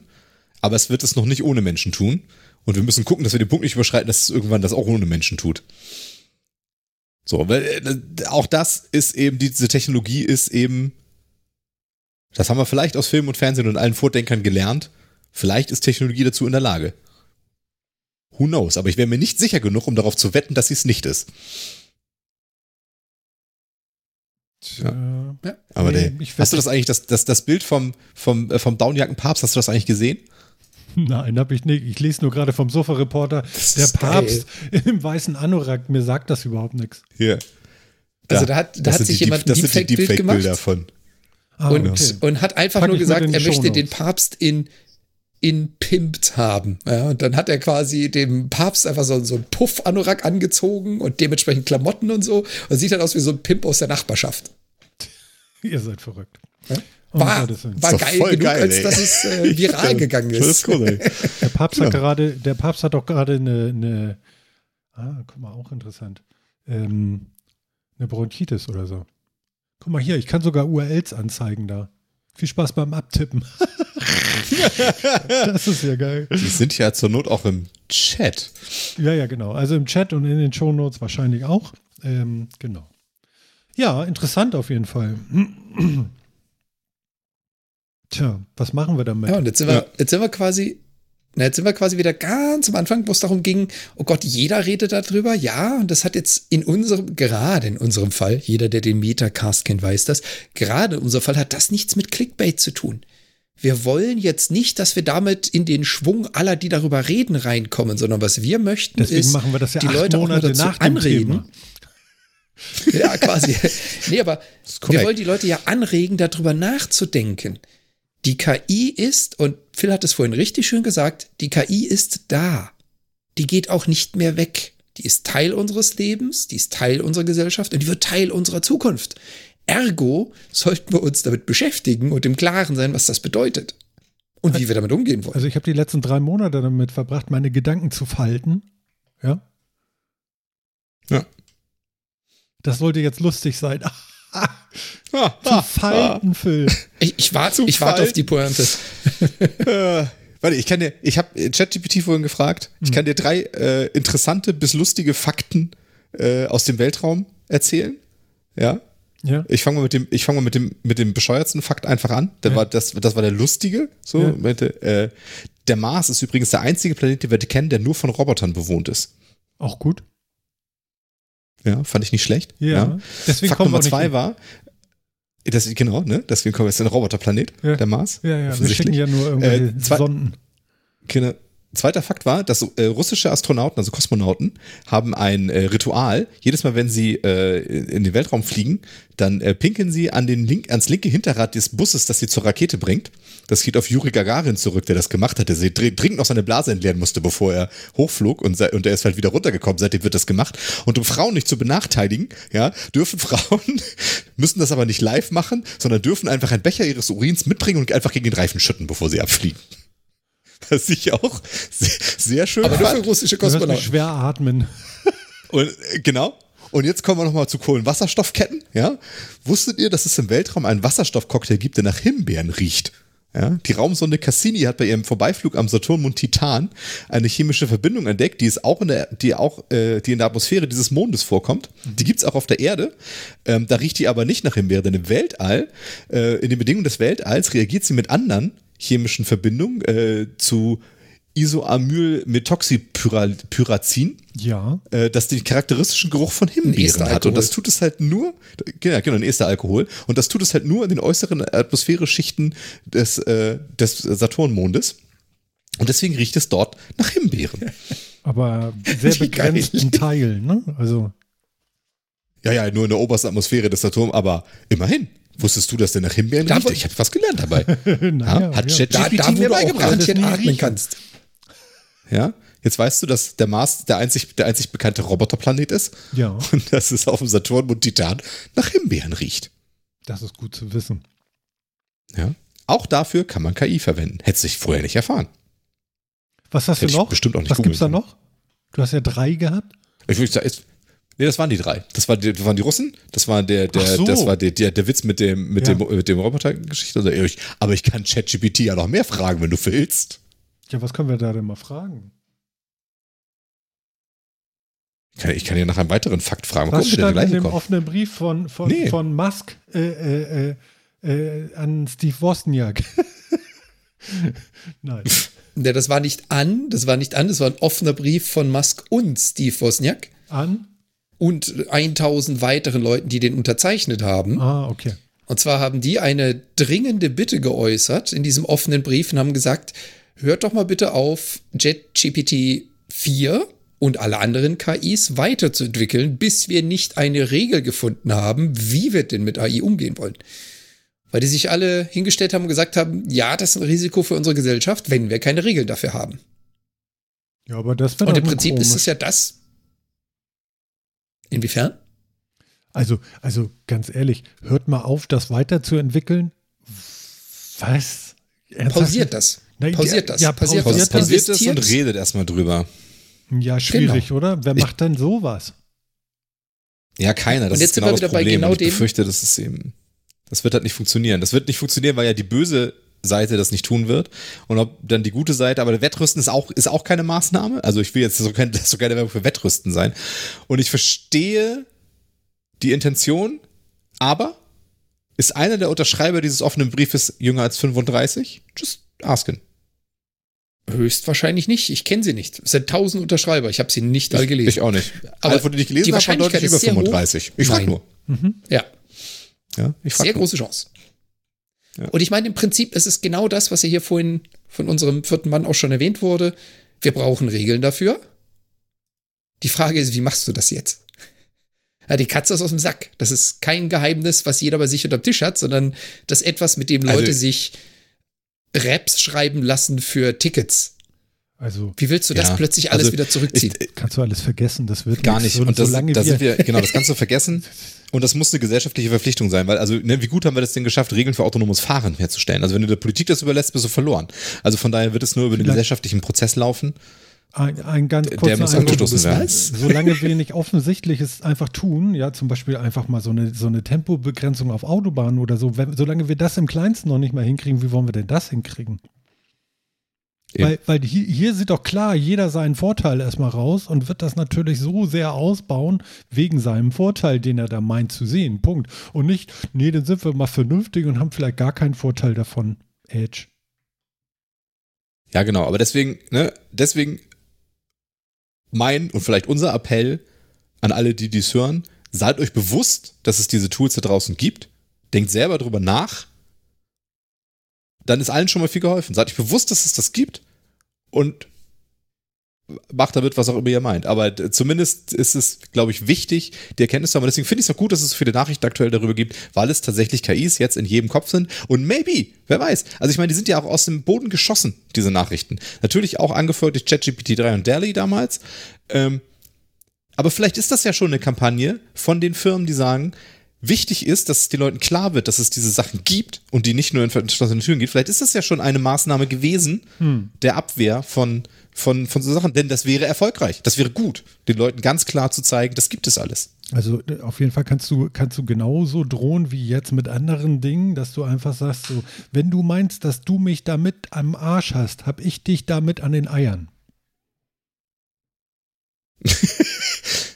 Aber es wird es noch nicht ohne Menschen tun. Und wir müssen gucken, dass wir den Punkt nicht überschreiten, dass es irgendwann das auch ohne Menschen tut. So, weil äh, auch das ist eben, diese Technologie ist eben, das haben wir vielleicht aus Film und Fernsehen und allen Vordenkern gelernt. Vielleicht ist Technologie dazu in der Lage. Who knows? Aber ich wäre mir nicht sicher genug, um darauf zu wetten, dass sie es nicht ist. Ja. ja. Aber nee, der, hast du das eigentlich, das, das, das Bild vom, vom, äh, vom Downjacken-Papst, hast du das eigentlich gesehen? Nein, habe ich nicht. Ich lese nur gerade vom Sofa-Reporter, der Papst geil. im weißen Anorak. Mir sagt das überhaupt nichts. Hier. Also da hat, da hat sich jemand ein Deepfake-Bild gemacht. Davon. Ah, und, okay. und hat einfach Pack nur gesagt, er möchte den Papst in, in Pimpt haben. Ja, und dann hat er quasi dem Papst einfach so, so einen Puff-Anorak angezogen und dementsprechend Klamotten und so. Und sieht dann aus wie so ein Pimp aus der Nachbarschaft. Ihr seid verrückt. Ja? Oh, war, war geil genug, geil, als dass es äh, viral gegangen ist. ist cool, der Papst hat gerade, der Papst hat auch gerade eine, eine, ah, guck mal, auch interessant, ähm, eine Bronchitis oder so. Guck mal hier, ich kann sogar URLs anzeigen da. Viel Spaß beim Abtippen. das ist ja geil. Die sind ja zur Not auch im Chat. Ja, ja, genau. Also im Chat und in den Show Notes wahrscheinlich auch. Ähm, genau. Ja, interessant auf jeden Fall. Tja, was machen wir damit? Ja, und jetzt sind wir, ja. jetzt sind wir quasi, na, jetzt sind wir quasi wieder ganz am Anfang, wo es darum ging, oh Gott, jeder redet darüber, ja, und das hat jetzt in unserem, gerade in unserem Fall, jeder, der den Metacast kennt, weiß das, gerade in unserem Fall hat das nichts mit Clickbait zu tun. Wir wollen jetzt nicht, dass wir damit in den Schwung aller, die darüber reden, reinkommen, sondern was wir möchten, Deswegen ist, machen wir das ja die Leute Monate auch dazu nach anreden. Thema ja, quasi. nee, aber wir wollen die Leute ja anregen, darüber nachzudenken. Die KI ist, und Phil hat es vorhin richtig schön gesagt, die KI ist da. Die geht auch nicht mehr weg. Die ist Teil unseres Lebens, die ist Teil unserer Gesellschaft und die wird Teil unserer Zukunft. Ergo sollten wir uns damit beschäftigen und im Klaren sein, was das bedeutet. Und wie wir damit umgehen wollen. Also ich habe die letzten drei Monate damit verbracht, meine Gedanken zu falten. Ja. Ja. Das sollte jetzt lustig sein. zu falten, Phil. Ich, ich warte wart auf die Pointe. äh, warte, ich kann dir, ich habe ChatGPT vorhin gefragt, ich hm. kann dir drei äh, interessante bis lustige Fakten äh, aus dem Weltraum erzählen. Ja. Ja. Ich fange mal mit dem, ich fange mal mit dem, mit dem bescheuertsten Fakt einfach an. Der ja. war, das, das war der lustige. So, ja. meinte, äh, der Mars ist übrigens der einzige Planet, den wir kennen, der nur von Robotern bewohnt ist. Auch gut. Ja, fand ich nicht schlecht. Ja. Deswegen Fakt Nummer zwei hin. war, das, genau, ne? Deswegen kommen wir jetzt ein Roboterplanet, ja. der Mars. Ja, ja, wir schicken ja nur irgendwelche äh, zwei, Sonden. Genau, Zweiter Fakt war, dass äh, russische Astronauten, also Kosmonauten, haben ein äh, Ritual. Jedes Mal, wenn sie äh, in den Weltraum fliegen, dann äh, pinkeln sie an den link, ans linke Hinterrad des Busses, das sie zur Rakete bringt. Das geht auf Juri Gagarin zurück, der das gemacht hatte. Der dringend noch seine Blase entleeren musste, bevor er hochflog und, und er ist halt wieder runtergekommen. Seitdem wird das gemacht. Und um Frauen nicht zu benachteiligen, ja, dürfen Frauen, müssen das aber nicht live machen, sondern dürfen einfach einen Becher ihres Urins mitbringen und einfach gegen den Reifen schütten, bevor sie abfliegen was ich auch sehr, sehr schön Aber fand. für russische Kosmonauten. Schwer atmen. Und äh, genau. Und jetzt kommen wir nochmal zu Kohlenwasserstoffketten. Ja? Wusstet ihr, dass es im Weltraum einen Wasserstoffcocktail gibt, der nach Himbeeren riecht? Ja, die Raumsonde Cassini hat bei ihrem Vorbeiflug am Saturnmond Titan eine chemische Verbindung entdeckt, die ist auch in der, die auch, äh, die in der Atmosphäre dieses Mondes vorkommt. Die gibt's auch auf der Erde. Ähm, da riecht die aber nicht nach Himbeere, denn im Weltall, äh, in den Bedingungen des Weltalls reagiert sie mit anderen chemischen Verbindung äh, zu Isoamylmethoxypyrazin. Ja. Äh, das den charakteristischen Geruch von Himbeeren hat. Und das tut es halt nur, genau, genau, ein Alkohol. Und das tut es halt nur in den äußeren Atmosphäreschichten des, äh, des Saturnmondes. Und deswegen riecht es dort nach Himbeeren. Aber sehr begrenzten Teilen, ne? Also. Ja, ja, nur in der obersten Atmosphäre des Saturn, aber immerhin. Wusstest du, dass der nach Himbeeren riecht? Ich habe was gelernt dabei. naja, hat ja. ChatGPT da, da, mir beigebracht, dass du atmen kannst. Ja, jetzt weißt du, dass der Mars der einzig, der einzig bekannte Roboterplanet ist. Ja. Und dass es auf dem Saturn und Titan nach Himbeeren riecht. Das ist gut zu wissen. Ja. Auch dafür kann man KI verwenden. Hättest du dich vorher nicht erfahren. Was hast Hätte du noch? Bestimmt auch nicht Was gibt's da noch? Du hast ja drei gehabt. Ich würde sagen, Nee, das waren die drei. Das, war die, das waren die Russen, das war der, der, so. das war der, der, der Witz mit dem, mit ja. dem, mit dem Roboter-Geschichte. Also, aber ich kann ChatGPT ja noch mehr fragen, wenn du willst. Ja, was können wir da denn mal fragen? Ich kann, ich kann ja nach einem weiteren Fakt fragen. Was stand in dem kommt. offenen Brief von, von, nee. von Musk äh, äh, äh, an Steve Wozniak? Nein. Ja, das war nicht an, das war nicht an, das war ein offener Brief von Musk und Steve Wozniak. An? Und 1000 weiteren Leuten, die den unterzeichnet haben. Ah, okay. Und zwar haben die eine dringende Bitte geäußert in diesem offenen Brief und haben gesagt, hört doch mal bitte auf, JetGPT 4 und alle anderen KIs weiterzuentwickeln, bis wir nicht eine Regel gefunden haben, wie wir denn mit AI umgehen wollen. Weil die sich alle hingestellt haben und gesagt haben, ja, das ist ein Risiko für unsere Gesellschaft, wenn wir keine Regeln dafür haben. Ja, aber das Und im Prinzip komisch. ist es ja das, Inwiefern? Also, also ganz ehrlich, hört mal auf, das weiterzuentwickeln. Was? Ernsthaft? Pausiert das. Nein, pausiert das. Ja, pausiert, pausiert, pausiert das und redet erstmal drüber. Ja, schwierig, genau. oder? Wer macht denn sowas? Ja, keiner. Das ist genau das Problem. Genau und ich befürchte, das ist eben, das wird halt nicht funktionieren. Das wird nicht funktionieren, weil ja die böse Seite das nicht tun wird. Und ob dann die gute Seite, aber Wettrüsten ist auch, ist auch keine Maßnahme. Also ich will jetzt so keine, so keine Werbung für Wettrüsten sein. Und ich verstehe die Intention, aber ist einer der Unterschreiber dieses offenen Briefes jünger als 35? Just asken. Höchstwahrscheinlich nicht. Ich kenne sie nicht. Es sind tausend Unterschreiber. Ich habe sie nicht all gelesen. Ich auch nicht. Aber von denen ich gelesen habe, deutlich über 35. Hoch. Ich frage nur. Mhm. Ja. ja ich frag Sehr nur. große Chance. Und ich meine, im Prinzip ist es genau das, was ja hier vorhin von unserem vierten Mann auch schon erwähnt wurde. Wir brauchen Regeln dafür. Die Frage ist, wie machst du das jetzt? Ja, die Katze ist aus dem Sack. Das ist kein Geheimnis, was jeder bei sich unter dem Tisch hat, sondern das ist etwas, mit dem Leute also, sich Raps schreiben lassen für Tickets. Also, wie willst du das ja, plötzlich alles also, wieder zurückziehen? Ich, kannst du alles vergessen, das wird gar nicht. So, und das, so lange da sind wir, genau, das kannst du vergessen. Und das muss eine gesellschaftliche Verpflichtung sein, weil, also, ne, wie gut haben wir das denn geschafft, Regeln für autonomes Fahren herzustellen? Also, wenn du der Politik das überlässt, bist du verloren. Also, von daher wird es nur über den gesellschaftlichen Prozess laufen. Ein, ein ganz kurzer Der muss angestoßen werden. Solange wir nicht Offensichtliches einfach tun, ja, zum Beispiel einfach mal so eine, so eine Tempobegrenzung auf Autobahnen oder so, wenn, solange wir das im Kleinsten noch nicht mal hinkriegen, wie wollen wir denn das hinkriegen? Weil, weil hier, hier sieht doch klar jeder seinen Vorteil erstmal raus und wird das natürlich so sehr ausbauen, wegen seinem Vorteil, den er da meint zu sehen. Punkt. Und nicht, nee, dann sind wir mal vernünftig und haben vielleicht gar keinen Vorteil davon. Edge. Ja, genau, aber deswegen, ne, deswegen mein und vielleicht unser Appell an alle, die dies hören, seid euch bewusst, dass es diese Tools da draußen gibt. Denkt selber drüber nach dann ist allen schon mal viel geholfen. Seid euch bewusst, dass es das gibt und macht damit, was auch immer ihr meint. Aber zumindest ist es, glaube ich, wichtig, die Erkenntnis zu haben. Und deswegen finde ich es auch gut, dass es viele Nachrichten aktuell darüber gibt, weil es tatsächlich KIs jetzt in jedem Kopf sind. Und maybe, wer weiß. Also ich meine, die sind ja auch aus dem Boden geschossen, diese Nachrichten. Natürlich auch angeführt durch ChatGPT 3 und DALI damals. Ähm, aber vielleicht ist das ja schon eine Kampagne von den Firmen, die sagen, wichtig ist, dass es den Leuten klar wird, dass es diese Sachen gibt und die nicht nur in verschlossenen Türen geht. Vielleicht ist das ja schon eine Maßnahme gewesen hm. der Abwehr von, von, von so Sachen, denn das wäre erfolgreich. Das wäre gut, den Leuten ganz klar zu zeigen, das gibt es alles. Also äh, auf jeden Fall kannst du, kannst du genauso drohen wie jetzt mit anderen Dingen, dass du einfach sagst, so, wenn du meinst, dass du mich damit am Arsch hast, hab ich dich damit an den Eiern.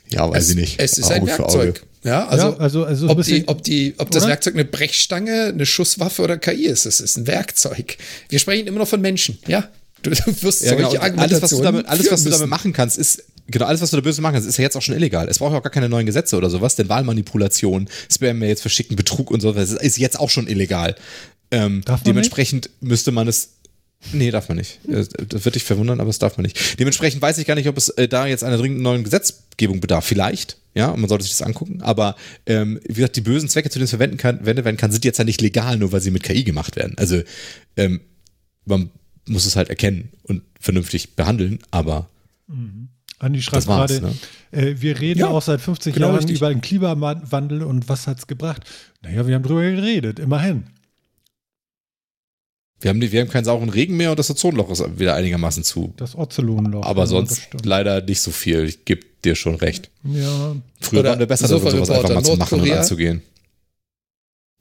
ja, weiß es, ich nicht. Es ist Auge ein Werkzeug. Ja, also, ja, also, also ob, die, ob, die, ob das Werkzeug eine Brechstange, eine Schusswaffe oder KI ist, es ist ein Werkzeug. Wir sprechen immer noch von Menschen, ja. Du wirst ja, genau. alles, was du damit, alles, was du damit machen kannst, ist, genau, alles, was du da böse machen kannst, ist ja jetzt auch schon illegal. Es braucht ja auch gar keine neuen Gesetze oder sowas, denn Wahlmanipulation, Spam-Mails verschicken, Betrug und sowas, ist jetzt auch schon illegal. Ähm, dementsprechend nicht? müsste man es Nee, darf man nicht. Das wird dich verwundern, aber das darf man nicht. Dementsprechend weiß ich gar nicht, ob es äh, da jetzt einer dringenden neuen Gesetzgebung bedarf. Vielleicht, ja, und man sollte sich das angucken. Aber ähm, wie gesagt, die bösen Zwecke, zu denen es verwendet kann, werden kann, sind jetzt ja nicht legal, nur weil sie mit KI gemacht werden. Also ähm, man muss es halt erkennen und vernünftig behandeln, aber mhm. Andi schreibt gerade, ne? äh, wir reden ja, auch seit 50 genau Jahren richtig. über den Klimawandel und was hat es gebracht? Naja, wir haben drüber geredet, immerhin. Wir haben, wir haben keinen sauren Regen mehr und das Ozonloch ist wieder einigermaßen zu. Das Ozelonloch. Aber ja, sonst leider nicht so viel. Ich gebe dir schon recht. Ja. Früher Oder waren wir besser darin, sowas einfach mal zu machen und anzugehen.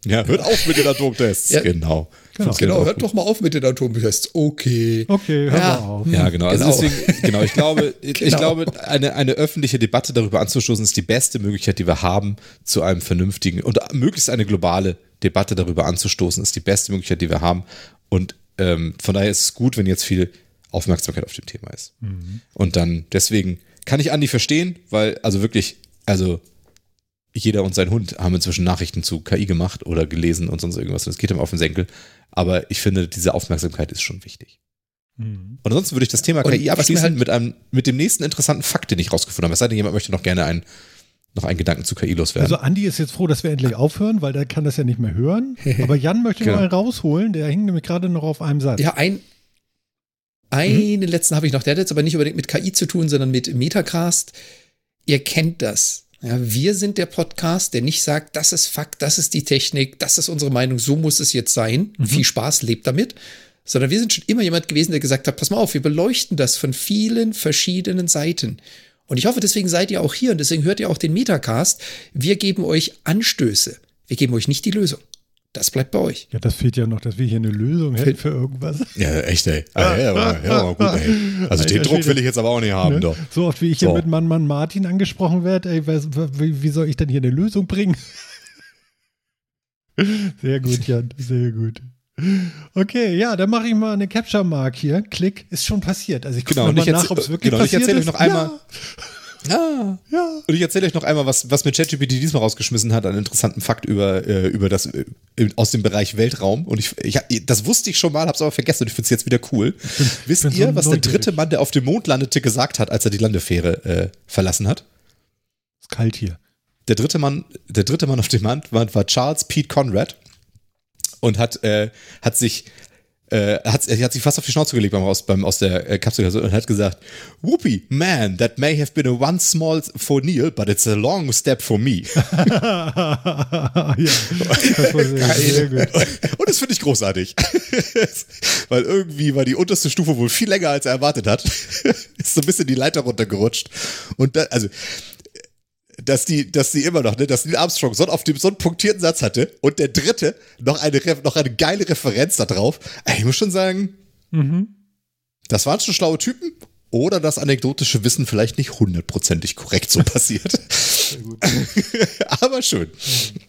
Ja, hört auf mit den Atomtests. ja. Genau. Genau, genau hört doch mal auf mit den Atomtests. Okay. Okay, hör ja. mal auf. Ja, genau. Also genau. deswegen, genau, ich glaube, genau. ich glaube, eine, eine öffentliche Debatte darüber anzustoßen, ist die beste Möglichkeit, die wir haben, zu einem vernünftigen und möglichst eine globale Debatte darüber anzustoßen, ist die beste Möglichkeit, die wir haben, und ähm, von daher ist es gut, wenn jetzt viel Aufmerksamkeit auf dem Thema ist. Mhm. Und dann, deswegen kann ich Andi verstehen, weil, also wirklich, also jeder und sein Hund haben inzwischen Nachrichten zu KI gemacht oder gelesen und sonst irgendwas. Und es geht ihm auf den Senkel. Aber ich finde, diese Aufmerksamkeit ist schon wichtig. Mhm. Und ansonsten würde ich das Thema und KI abschließen halt mit, einem, mit dem nächsten interessanten Fakt, den ich rausgefunden habe. Es sei denn, jemand möchte noch gerne einen noch einen Gedanken zu KI loswerden. Also Andi ist jetzt froh, dass wir endlich aufhören, weil der kann das ja nicht mehr hören. Aber Jan möchte genau. mal rausholen, der hing nämlich gerade noch auf einem Satz. Ja, ein, einen mhm. letzten habe ich noch, der hat jetzt aber nicht unbedingt mit KI zu tun, sondern mit Metacast. Ihr kennt das. Ja, wir sind der Podcast, der nicht sagt, das ist Fakt, das ist die Technik, das ist unsere Meinung, so muss es jetzt sein. Mhm. Viel Spaß, lebt damit. Sondern wir sind schon immer jemand gewesen, der gesagt hat, pass mal auf, wir beleuchten das von vielen verschiedenen Seiten. Und ich hoffe, deswegen seid ihr auch hier und deswegen hört ihr auch den Metacast. Wir geben euch Anstöße. Wir geben euch nicht die Lösung. Das bleibt bei euch. Ja, das fehlt ja noch, dass wir hier eine Lösung hätten für irgendwas. Ja, echt, ey. Ah, ja, ja, ja, gut, ey. Also den Druck will ich jetzt aber auch nicht haben, ne? doch. So oft wie ich so. hier mit Mann, Mann Martin angesprochen werde, ey, wie, wie soll ich denn hier eine Lösung bringen? Sehr gut, Jan, sehr gut. Okay, ja, dann mache ich mal eine Capture Mark hier. Klick, ist schon passiert. Also ich gucke genau, mal nach, ob es wirklich genau, passiert ich erzähle euch noch einmal. Ja. Ah, ja. Und ich erzähle euch noch einmal, was, was mir ChatGPT diesmal rausgeschmissen hat, einen interessanten Fakt über, äh, über das äh, aus dem Bereich Weltraum. Und ich, ich, das wusste ich schon mal, hab's aber vergessen und ich finde es jetzt wieder cool. Bin, Wisst ihr, so was der dritte Mann, der auf dem Mond landete, gesagt hat, als er die Landefähre äh, verlassen hat? Ist kalt hier. Der dritte Mann, der dritte Mann auf dem Mond war Charles Pete Conrad und hat, äh, hat sich, äh, hat, er hat sich fast auf die Schnauze gelegt beim, aus, beim, aus der äh, Kapsel und hat gesagt, Whoopi, man, that may have been a one small for Neil, but it's a long step for me. ja, gut. Und das finde ich großartig. Weil irgendwie war die unterste Stufe wohl viel länger, als er erwartet hat. Ist so ein bisschen die Leiter runtergerutscht. Und da, also dass die, dass die immer noch, ne, dass Neil Armstrong so auf dem so einen punktierten Satz hatte und der dritte noch eine, noch eine geile Referenz da drauf. Ich muss schon sagen, mhm. das waren schon schlaue Typen oder das anekdotische Wissen vielleicht nicht hundertprozentig korrekt so passiert. Aber schön. Mhm.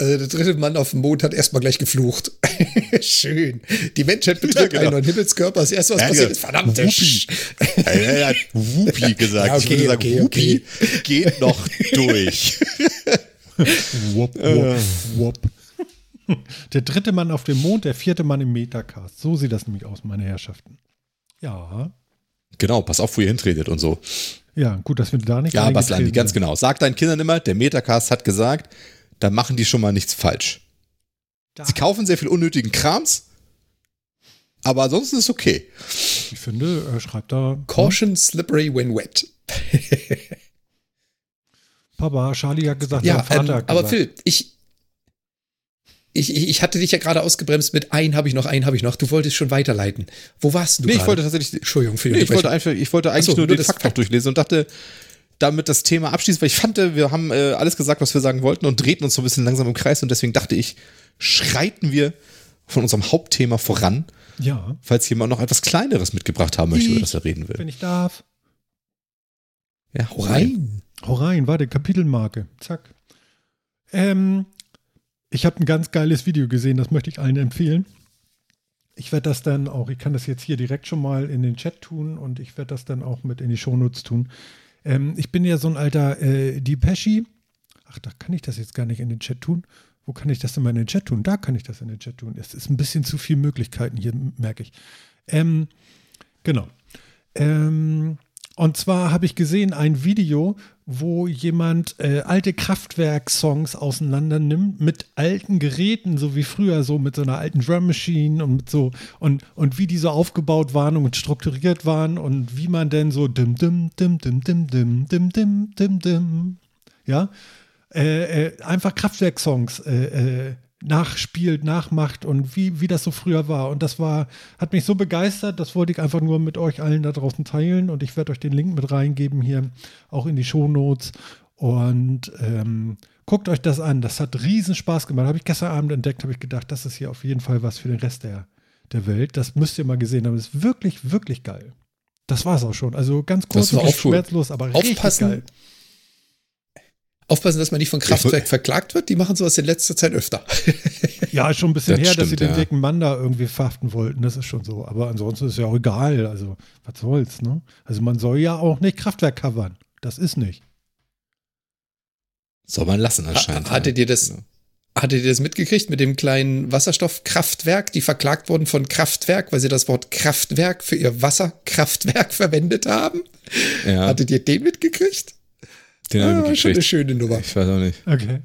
Also der dritte Mann auf dem Mond hat erstmal gleich geflucht. Schön. Die Menschheit betritt ja, genau. einen Himmelskörper. Das erste, was ja, passiert ist, verdammt. Whoopi. Ja, er hat Whoopi gesagt. Ja, okay, ich würde sagen, okay, Whoopi okay. geht noch durch. wop, wop, wop. Der dritte Mann auf dem Mond, der vierte Mann im Metacast. So sieht das nämlich aus, meine Herrschaften. Ja. Genau, pass auf, wo ihr hintretet und so. Ja, gut, dass wir da nicht Ja, Baslandi, ganz genau. Sag deinen Kindern immer, der Metacast hat gesagt, da machen die schon mal nichts falsch. Da. Sie kaufen sehr viel unnötigen Krams, aber ansonsten ist es okay. Ich finde, er schreibt da. Caution slippery when wet. Papa, Charlie hat gesagt, ja, Vater ähm, hat aber Phil, ich, ich, ich hatte dich ja gerade ausgebremst mit ein habe ich noch, ein habe ich noch. Du wolltest schon weiterleiten. Wo warst du Nee, grade? ich wollte tatsächlich. Entschuldigung für die nee, ich wollte einfach, ich wollte eigentlich so, nur, nur den Fakt noch durchlesen und dachte, damit das Thema abschließen, weil ich fand, wir haben äh, alles gesagt, was wir sagen wollten und drehten uns so ein bisschen langsam im Kreis und deswegen dachte ich, schreiten wir von unserem Hauptthema voran. Ja. Falls jemand noch etwas Kleineres mitgebracht haben möchte, ich, über das er reden will. Wenn ich darf. Ja, hau rein. Hau rein, warte, Kapitelmarke. Zack. Ähm, ich habe ein ganz geiles Video gesehen, das möchte ich allen empfehlen. Ich werde das dann auch, ich kann das jetzt hier direkt schon mal in den Chat tun und ich werde das dann auch mit in die Shownotes tun. Ähm, ich bin ja so ein alter äh, Depeshi. Ach, da kann ich das jetzt gar nicht in den Chat tun. Wo kann ich das denn mal in den Chat tun? Da kann ich das in den Chat tun. Es ist ein bisschen zu viele Möglichkeiten hier, merke ich. Ähm, genau. Ähm, und zwar habe ich gesehen ein Video, wo jemand äh, alte Kraftwerk-Songs auseinander nimmt mit alten Geräten, so wie früher, so mit so einer alten Drum Machine und mit so und, und wie die so aufgebaut waren und strukturiert waren und wie man denn so dim dim dim dim dim dim dim dim dim dim ja äh, äh, einfach Kraftwerk-Songs äh, äh nachspielt, nachmacht und wie, wie das so früher war. Und das war, hat mich so begeistert, das wollte ich einfach nur mit euch allen da draußen teilen und ich werde euch den Link mit reingeben hier, auch in die Shownotes. Und ähm, guckt euch das an. Das hat riesen Spaß gemacht. Habe ich gestern Abend entdeckt, habe ich gedacht, das ist hier auf jeden Fall was für den Rest der, der Welt. Das müsst ihr mal gesehen haben. Das ist wirklich, wirklich geil. Das war es auch schon. Also ganz kurz und schmerzlos, aber Aufpassen, richtig geil. Aufpassen, dass man nicht von Kraftwerk verklagt wird. Die machen sowas in letzter Zeit öfter. ja, schon ein bisschen das her, stimmt, dass sie den dicken Mann da irgendwie verhaften wollten. Das ist schon so. Aber ansonsten ist es ja auch egal. Also, was soll's, ne? Also, man soll ja auch nicht Kraftwerk covern. Das ist nicht. Soll man lassen anscheinend. Ha, hattet ihr das, genau. hattet ihr das mitgekriegt mit dem kleinen Wasserstoffkraftwerk, die verklagt wurden von Kraftwerk, weil sie das Wort Kraftwerk für ihr Wasserkraftwerk verwendet haben? Ja. Hattet ihr den mitgekriegt? Den ah, habe ich schon eine schöne Nummer. Ich weiß auch nicht. Okay.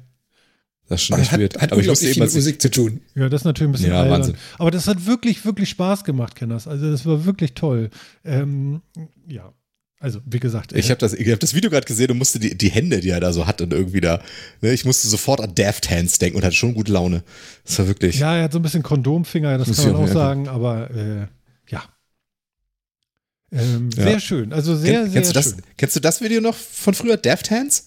Das ist schon echt weird. Hat Aber ich wusste viel mit Musik zu tun. Ja, das ist natürlich ein bisschen ja, Wahnsinn. Aber das hat wirklich, wirklich Spaß gemacht, Kenners. Also das war wirklich toll. Ähm, ja. Also, wie gesagt. Ich habe das, hab das Video gerade gesehen und musste die, die Hände, die er da so hat und irgendwie da, ne, ich musste sofort an Daft Hands denken und hatte schon gute Laune. Das war wirklich. Ja, er hat so ein bisschen Kondomfinger, das kann man auch sagen, aber äh, ähm, ja. Sehr schön. Also sehr, Ken, sehr kennst schön. Das, kennst du das Video noch von früher? Deft Hands?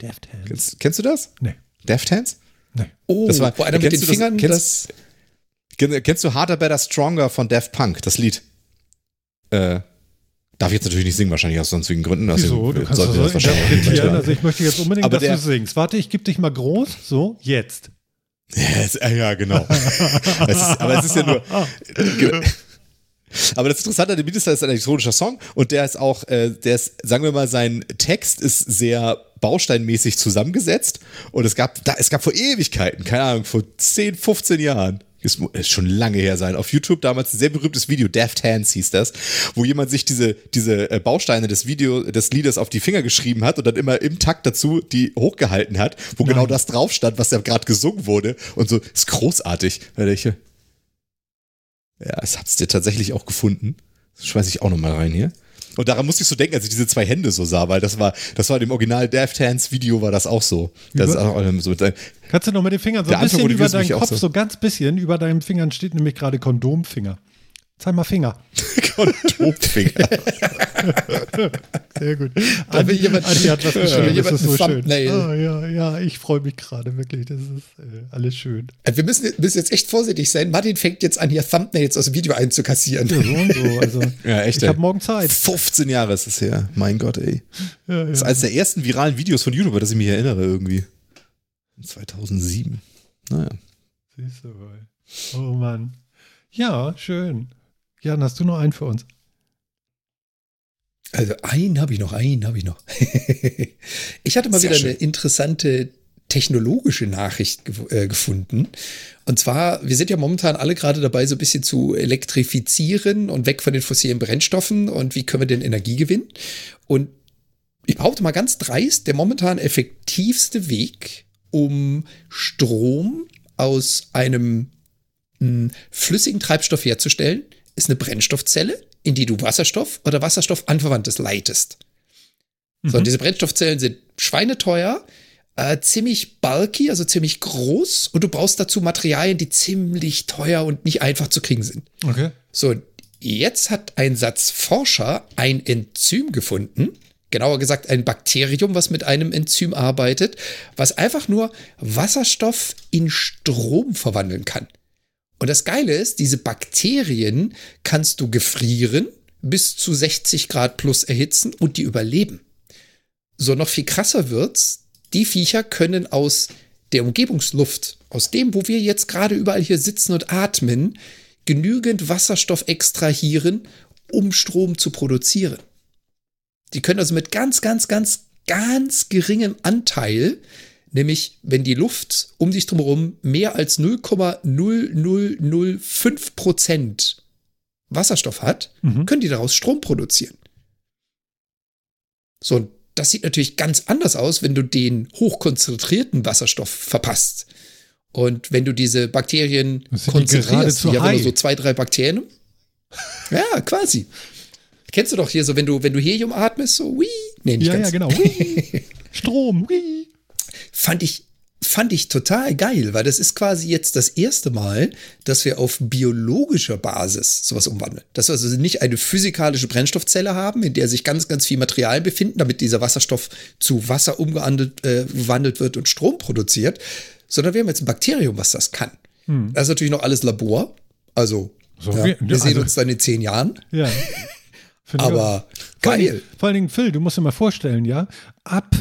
Deft Hands. Kennst, kennst du das? Nee. Deft Hands? Nee. Oh, das war, wo einer mit den Fingern das, kennst, kennst, du Harder, Better, Stronger von Daft Punk, das Lied? Äh, darf ich jetzt natürlich nicht singen, wahrscheinlich aus sonstigen Gründen. Also, Wieso? Du kannst das, das wahrscheinlich Also ich möchte jetzt unbedingt, Aber dass der, du singst. Warte, ich gebe dich mal groß. So, jetzt. Ja, ja genau. es ist, aber es ist ja nur. Aber das Interessante an dem Lied ist, das ist ein elektronischer Song und der ist auch, äh, der ist, sagen wir mal, sein Text ist sehr bausteinmäßig zusammengesetzt und es gab, da, es gab vor Ewigkeiten, keine Ahnung, vor 10, 15 Jahren, ist, ist schon lange her sein, auf YouTube damals ein sehr berühmtes Video, Daft Hands hieß das, wo jemand sich diese, diese äh, Bausteine des Video, des Liedes auf die Finger geschrieben hat und dann immer im Takt dazu die hochgehalten hat, wo Nein. genau das drauf stand, was da gerade gesungen wurde und so, ist großartig. Ich, Ja, es hat's dir tatsächlich auch gefunden. Das schmeiß ich auch nochmal rein hier. Und daran musste ich so denken, als ich diese zwei Hände so sah, weil das war, das war im Original Daft Hands Video war das auch so. Das ist auch so Kannst du noch mit den Fingern so ein bisschen über deinen Kopf, so. so ganz bisschen, über deinen Fingern steht nämlich gerade Kondomfinger. Zeig mal Finger. Kondomfinger. Sehr gut. Da will jemand, Andi hat was geschrieben. Das ist so schön. Oh, ja, ja, ich freue mich gerade wirklich. Das ist äh, alles schön. Äh, wir müssen, müssen, jetzt echt vorsichtig sein. Martin fängt jetzt an, hier Thumbnails aus dem Video einzukassieren. Ja, so und so. Also, ja, echt. Ich habe morgen Zeit. 15 Jahre ist es her. Mein Gott, ey. Ja, ja. Das ist eines der ersten viralen Videos von YouTube, das ich mich erinnere irgendwie. 2007. Naja. Siehst du wohl. Oh Mann. Ja, schön. Jan, hast du noch einen für uns? Also einen habe ich noch, einen habe ich noch. ich hatte mal Sehr wieder schön. eine interessante technologische Nachricht gef äh, gefunden. Und zwar, wir sind ja momentan alle gerade dabei, so ein bisschen zu elektrifizieren und weg von den fossilen Brennstoffen und wie können wir denn Energie gewinnen? Und ich behaupte mal ganz dreist, der momentan effektivste Weg, um Strom aus einem mh, hm, flüssigen Treibstoff herzustellen, ist eine Brennstoffzelle, in die du Wasserstoff oder Wasserstoffanverwandtes leitest. Mhm. So, und diese Brennstoffzellen sind schweineteuer, äh, ziemlich bulky, also ziemlich groß, und du brauchst dazu Materialien, die ziemlich teuer und nicht einfach zu kriegen sind. Okay. So, jetzt hat ein Satz Forscher ein Enzym gefunden, genauer gesagt ein Bakterium, was mit einem Enzym arbeitet, was einfach nur Wasserstoff in Strom verwandeln kann. Und das Geile ist, diese Bakterien kannst du gefrieren, bis zu 60 Grad plus erhitzen und die überleben. So noch viel krasser wird's, die Viecher können aus der Umgebungsluft, aus dem, wo wir jetzt gerade überall hier sitzen und atmen, genügend Wasserstoff extrahieren, um Strom zu produzieren. Die können also mit ganz, ganz, ganz, ganz geringem Anteil nämlich wenn die Luft um sich drumherum mehr als 0,0005 Prozent Wasserstoff hat, mhm. können die daraus Strom produzieren. So, und das sieht natürlich ganz anders aus, wenn du den hochkonzentrierten Wasserstoff verpasst. Und wenn du diese Bakterien konzentrierst, die, die haben nur so zwei, drei Bakterien. ja, quasi. Kennst du doch hier so, wenn du, wenn du Helium atmest, so, wie? Nee, nicht ja, ganz. Ja, genau. Strom, wie fand ich fand ich total geil, weil das ist quasi jetzt das erste Mal, dass wir auf biologischer Basis sowas umwandeln. Dass wir also nicht eine physikalische Brennstoffzelle haben, in der sich ganz, ganz viel Material befinden, damit dieser Wasserstoff zu Wasser umgewandelt äh, wird und Strom produziert, sondern wir haben jetzt ein Bakterium, was das kann. Hm. Das ist natürlich noch alles Labor. Also, so ja, wir, wir sehen also, uns dann in zehn Jahren. Ja. Aber geil. Vor allen Dingen, Phil, du musst dir mal vorstellen, ja, ab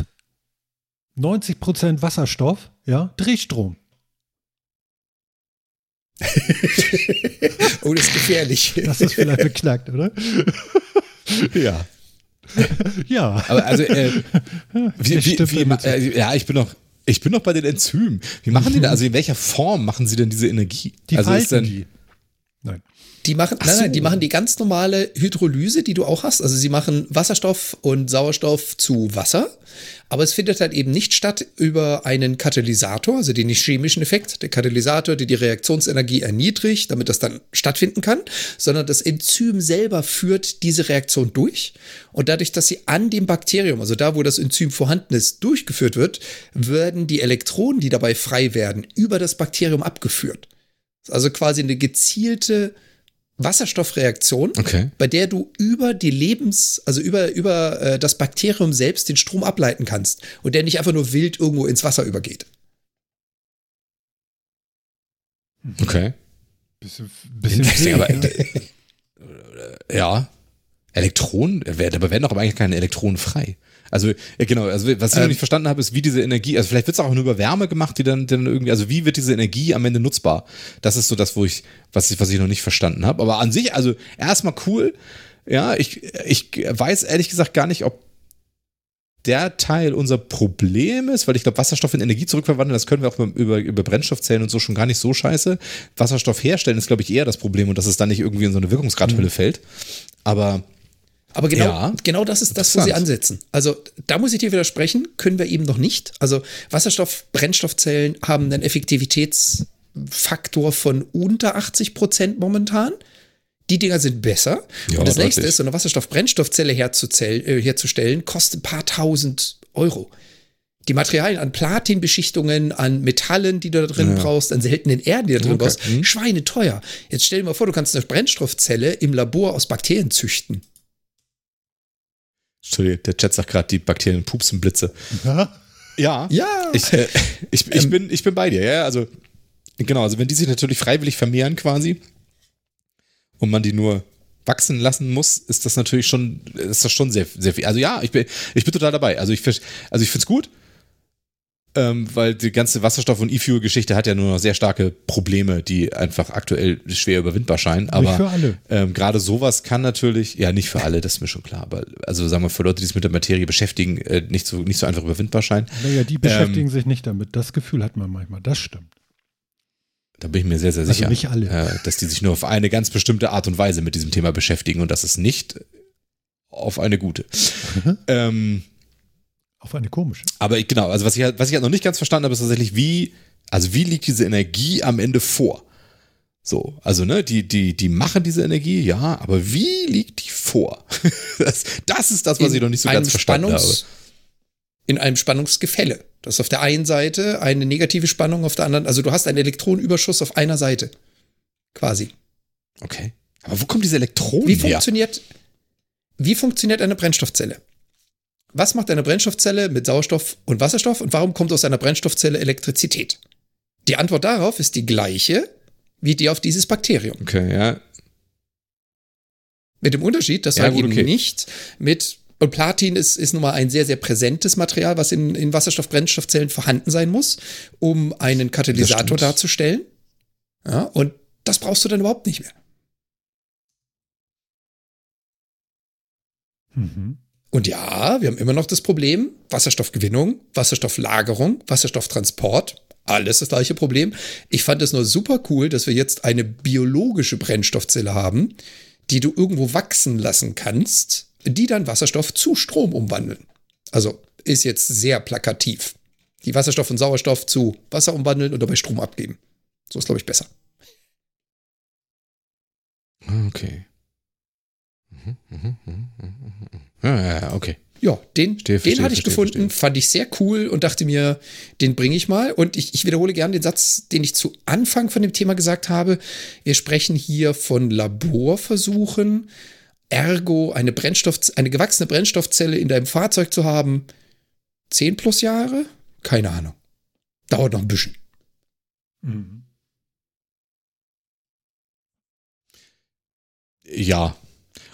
90 Prozent Wasserstoff, ja, Drehstrom. oh, das ist gefährlich. Das ist vielleicht beknackt, oder? ja. ja. Aber also, äh, wie, wie, wie, äh, ja, ich bin noch, ich bin noch bei den Enzymen. Wie machen die da? Also in welcher Form machen sie denn diese Energie? Die also falten die. Die machen, nein, nein, die machen die ganz normale Hydrolyse, die du auch hast. Also sie machen Wasserstoff und Sauerstoff zu Wasser, aber es findet halt eben nicht statt über einen Katalysator, also den chemischen Effekt, der Katalysator, der die Reaktionsenergie erniedrigt, damit das dann stattfinden kann, sondern das Enzym selber führt diese Reaktion durch. Und dadurch, dass sie an dem Bakterium, also da, wo das Enzym vorhanden ist, durchgeführt wird, werden die Elektronen, die dabei frei werden, über das Bakterium abgeführt. Also quasi eine gezielte Wasserstoffreaktion, okay. bei der du über die Lebens, also über, über äh, das Bakterium selbst den Strom ableiten kannst und der nicht einfach nur wild irgendwo ins Wasser übergeht. Okay. Bisschen, bisschen viel, aber, äh, ja. Elektronen, dabei werden doch aber eigentlich keine Elektronen frei. Also, ja, genau, also was ich ähm, noch nicht verstanden habe, ist, wie diese Energie, also vielleicht wird es auch nur über Wärme gemacht, die dann, dann irgendwie, also wie wird diese Energie am Ende nutzbar? Das ist so das, wo ich, was ich, was ich noch nicht verstanden habe. Aber an sich, also erstmal cool. Ja, ich, ich weiß ehrlich gesagt gar nicht, ob der Teil unser Problem ist, weil ich glaube, Wasserstoff in Energie zurückverwandeln, das können wir auch über, über Brennstoffzellen und so schon gar nicht so scheiße. Wasserstoff herstellen ist, glaube ich, eher das Problem und dass es dann nicht irgendwie in so eine Wirkungsgradhülle mhm. fällt. Aber aber genau, ja, genau das ist das, wo sie ansetzen. Also da muss ich dir widersprechen, können wir eben noch nicht. Also Wasserstoff, Brennstoffzellen haben einen Effektivitäts, Faktor von unter 80 Prozent momentan. Die Dinger sind besser. Ja, und das nächste ist, so eine Wasserstoff-Brennstoffzelle äh, herzustellen, kostet ein paar tausend Euro. Die Materialien an Platinbeschichtungen, an Metallen, die du da drin ja. brauchst, an seltenen Erden, die du da drin okay. brauchst, mhm. Schweine teuer. Jetzt stell dir mal vor, du kannst eine Brennstoffzelle im Labor aus Bakterien züchten. Entschuldigung, der Chat sagt gerade, die Bakterien pupsen Blitze. Ja. Ja. ja. Ich, äh, ich, ich, ähm, bin, ich bin bei dir, ja. Also, genau, also wenn die sich natürlich freiwillig vermehren quasi und man die nur wachsen lassen muss, ist das natürlich schon, ist das schon sehr, sehr viel. Also ja, ich bin, ich bin total dabei. Also ich, also ich finde es gut ähm, weil die ganze Wasserstoff- und E-Fuel-Geschichte hat ja nur noch sehr starke Probleme, die einfach aktuell schwer überwindbar scheinen. Aber nicht für alle. Ähm, gerade sowas kann natürlich, ja, nicht für alle, das ist mir schon klar, aber also sagen wir für Leute, die sich mit der Materie beschäftigen, äh, nicht, so, nicht so einfach überwindbar scheinen. Naja, die beschäftigen ähm, sich nicht damit. Das Gefühl hat man manchmal, das stimmt. Da bin ich mir sehr, sehr also sicher, nicht alle. Äh, dass die sich nur auf eine ganz bestimmte Art und Weise mit diesem Thema beschäftigen und das ist nicht auf eine gute. Mhm. Ähm, auf eine komische. Aber ich, genau, also was ich, halt, was ich halt noch nicht ganz verstanden habe, ist tatsächlich, wie, also wie liegt diese Energie am Ende vor? So, also ne, die, die, die machen diese Energie, ja, aber wie liegt die vor? das, das ist das, was in ich noch nicht so ganz verstanden Spannungs habe. In einem Spannungsgefälle. Das ist auf der einen Seite eine negative Spannung, auf der anderen, also du hast einen Elektronenüberschuss auf einer Seite. Quasi. Okay. Aber wo kommt diese Elektronen wie her? Funktioniert, wie funktioniert eine Brennstoffzelle? Was macht eine Brennstoffzelle mit Sauerstoff und Wasserstoff und warum kommt aus einer Brennstoffzelle Elektrizität? Die Antwort darauf ist die gleiche wie die auf dieses Bakterium. Okay, ja. Mit dem Unterschied, dass ja, du halt eben okay. nicht mit und Platin ist, ist nun mal ein sehr, sehr präsentes Material, was in, in Wasserstoff-Brennstoffzellen vorhanden sein muss, um einen Katalysator darzustellen. Ja, und das brauchst du dann überhaupt nicht mehr. Mhm. Und ja, wir haben immer noch das Problem, Wasserstoffgewinnung, Wasserstofflagerung, Wasserstofftransport, alles das gleiche Problem. Ich fand es nur super cool, dass wir jetzt eine biologische Brennstoffzelle haben, die du irgendwo wachsen lassen kannst, die dann Wasserstoff zu Strom umwandeln. Also ist jetzt sehr plakativ. Die Wasserstoff und Sauerstoff zu Wasser umwandeln und dabei Strom abgeben. So ist, glaube ich, besser. Okay. Ja, ja, okay. Ja, den, verstehe, den hatte ich verstehe, gefunden, verstehe. fand ich sehr cool und dachte mir, den bringe ich mal. Und ich, ich wiederhole gerne den Satz, den ich zu Anfang von dem Thema gesagt habe. Wir sprechen hier von Laborversuchen. Ergo, eine Brennstoff, eine gewachsene Brennstoffzelle in deinem Fahrzeug zu haben, zehn plus Jahre? Keine Ahnung. Dauert noch ein bisschen. Mhm. Ja.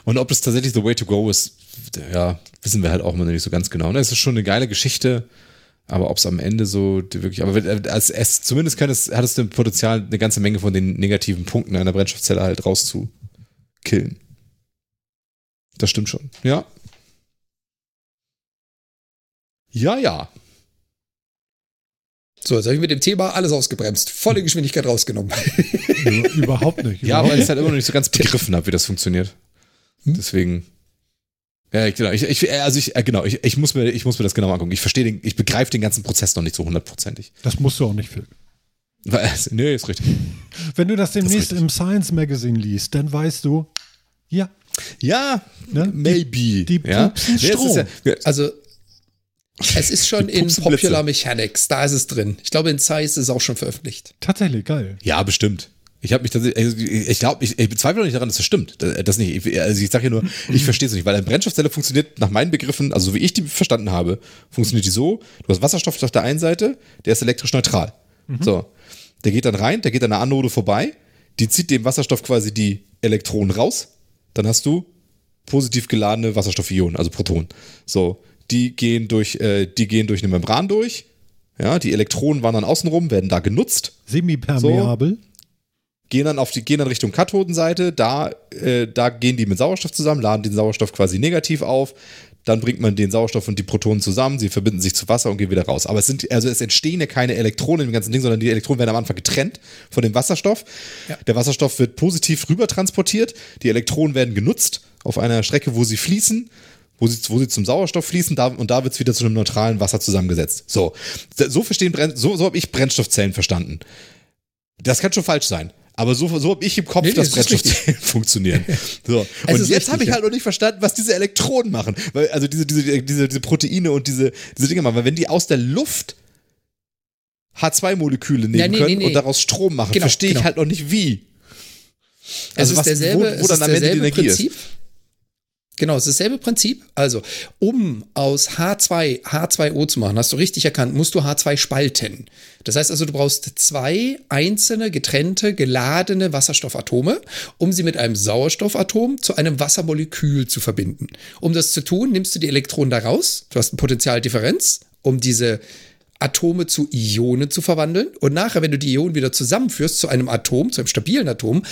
Und ob das tatsächlich the way to go ist, ja, wissen wir halt auch immer nicht so ganz genau. Ne? Es ist schon eine geile Geschichte, aber ob es am Ende so wirklich, aber als es zumindest kann es, hat es das Potenzial, eine ganze Menge von den negativen Punkten einer Brennstoffzelle halt rauszukillen. Das stimmt schon. Ja. Ja, ja. So, jetzt habe ich mit dem Thema alles ausgebremst. Volle Geschwindigkeit rausgenommen. überhaupt nicht. Überhaupt ja, weil ich es halt immer noch nicht so ganz begriffen habe, wie das funktioniert. Hm? Deswegen. Ja, genau. Ich, ich, also ich, äh, genau, ich, ich, muss mir, ich muss mir das genau angucken. Ich verstehe den, ich begreife den ganzen Prozess noch nicht so hundertprozentig. Das musst du auch nicht, Phil. Nee, ist richtig. Wenn du das demnächst das im Science Magazine liest, dann weißt du, ja. Ja, ne? maybe. Die, die ja? Strom. Ja, also, es ist schon in Popular Mechanics, da ist es drin. Ich glaube, in Science ist es auch schon veröffentlicht. Tatsächlich, geil. Ja, bestimmt. Ich habe mich tatsächlich, also ich glaube, ich, ich bezweifle auch nicht daran, dass das stimmt. Das nicht. Also ich sage ja nur, ich verstehe es nicht, weil eine Brennstoffzelle funktioniert nach meinen Begriffen, also so wie ich die verstanden habe, funktioniert die so: Du hast Wasserstoff auf der einen Seite, der ist elektrisch neutral. Mhm. So, der geht dann rein, der geht an der Anode vorbei, die zieht dem Wasserstoff quasi die Elektronen raus. Dann hast du positiv geladene Wasserstoffionen, also Protonen. So, die gehen durch, äh, die gehen durch eine Membran durch. Ja, die Elektronen waren dann außenrum, werden da genutzt. Semipermeabel. So gehen dann auf die, gehen dann Richtung Kathodenseite, da, äh, da gehen die mit Sauerstoff zusammen, laden den Sauerstoff quasi negativ auf, dann bringt man den Sauerstoff und die Protonen zusammen, sie verbinden sich zu Wasser und gehen wieder raus. Aber es sind, also es entstehen ja keine Elektronen im ganzen Ding, sondern die Elektronen werden am Anfang getrennt von dem Wasserstoff. Ja. Der Wasserstoff wird positiv rüber transportiert, die Elektronen werden genutzt auf einer Strecke, wo sie fließen wo sie, wo sie zum Sauerstoff fließen da, und da wird es wieder zu einem neutralen Wasser zusammengesetzt. So, so verstehen so, so habe ich Brennstoffzellen verstanden. Das kann schon falsch sein. Aber so, so habe ich im Kopf, nee, dass Brennstoffzellen funktionieren. So. Und jetzt habe ich halt noch nicht verstanden, was diese Elektronen machen. Weil, also diese, diese, diese, diese Proteine und diese, diese Dinge machen. Weil wenn die aus der Luft H2-Moleküle nehmen ja, nee, können nee, und daraus Strom machen, genau, verstehe ich genau. halt noch nicht wie. Also es ist derselbe, wo, wo dann am Ende die Energie Prinzip. ist. Genau, es ist dasselbe Prinzip. Also, um aus H2 H2O zu machen, hast du richtig erkannt, musst du H2 spalten. Das heißt also, du brauchst zwei einzelne, getrennte, geladene Wasserstoffatome, um sie mit einem Sauerstoffatom zu einem Wassermolekül zu verbinden. Um das zu tun, nimmst du die Elektronen da raus. Du hast eine Potentialdifferenz, um diese Atome zu Ionen zu verwandeln. Und nachher, wenn du die Ionen wieder zusammenführst zu einem Atom, zu einem stabilen Atom,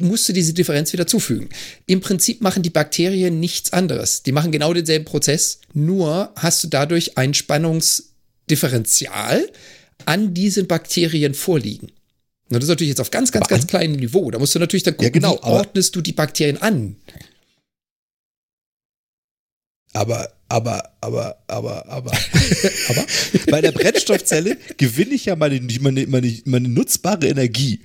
musst du diese Differenz wieder zufügen. Im Prinzip machen die Bakterien nichts anderes. Die machen genau denselben Prozess, nur hast du dadurch ein Spannungsdifferenzial an diesen Bakterien vorliegen. Und das ist natürlich jetzt auf ganz, ganz, ganz kleinem Niveau. Da musst du natürlich dann gucken, ja, genau, wie ordnest du die Bakterien an. Aber, aber, aber, aber, aber, aber, bei der Brennstoffzelle gewinne ich ja meine, meine, meine, meine nutzbare Energie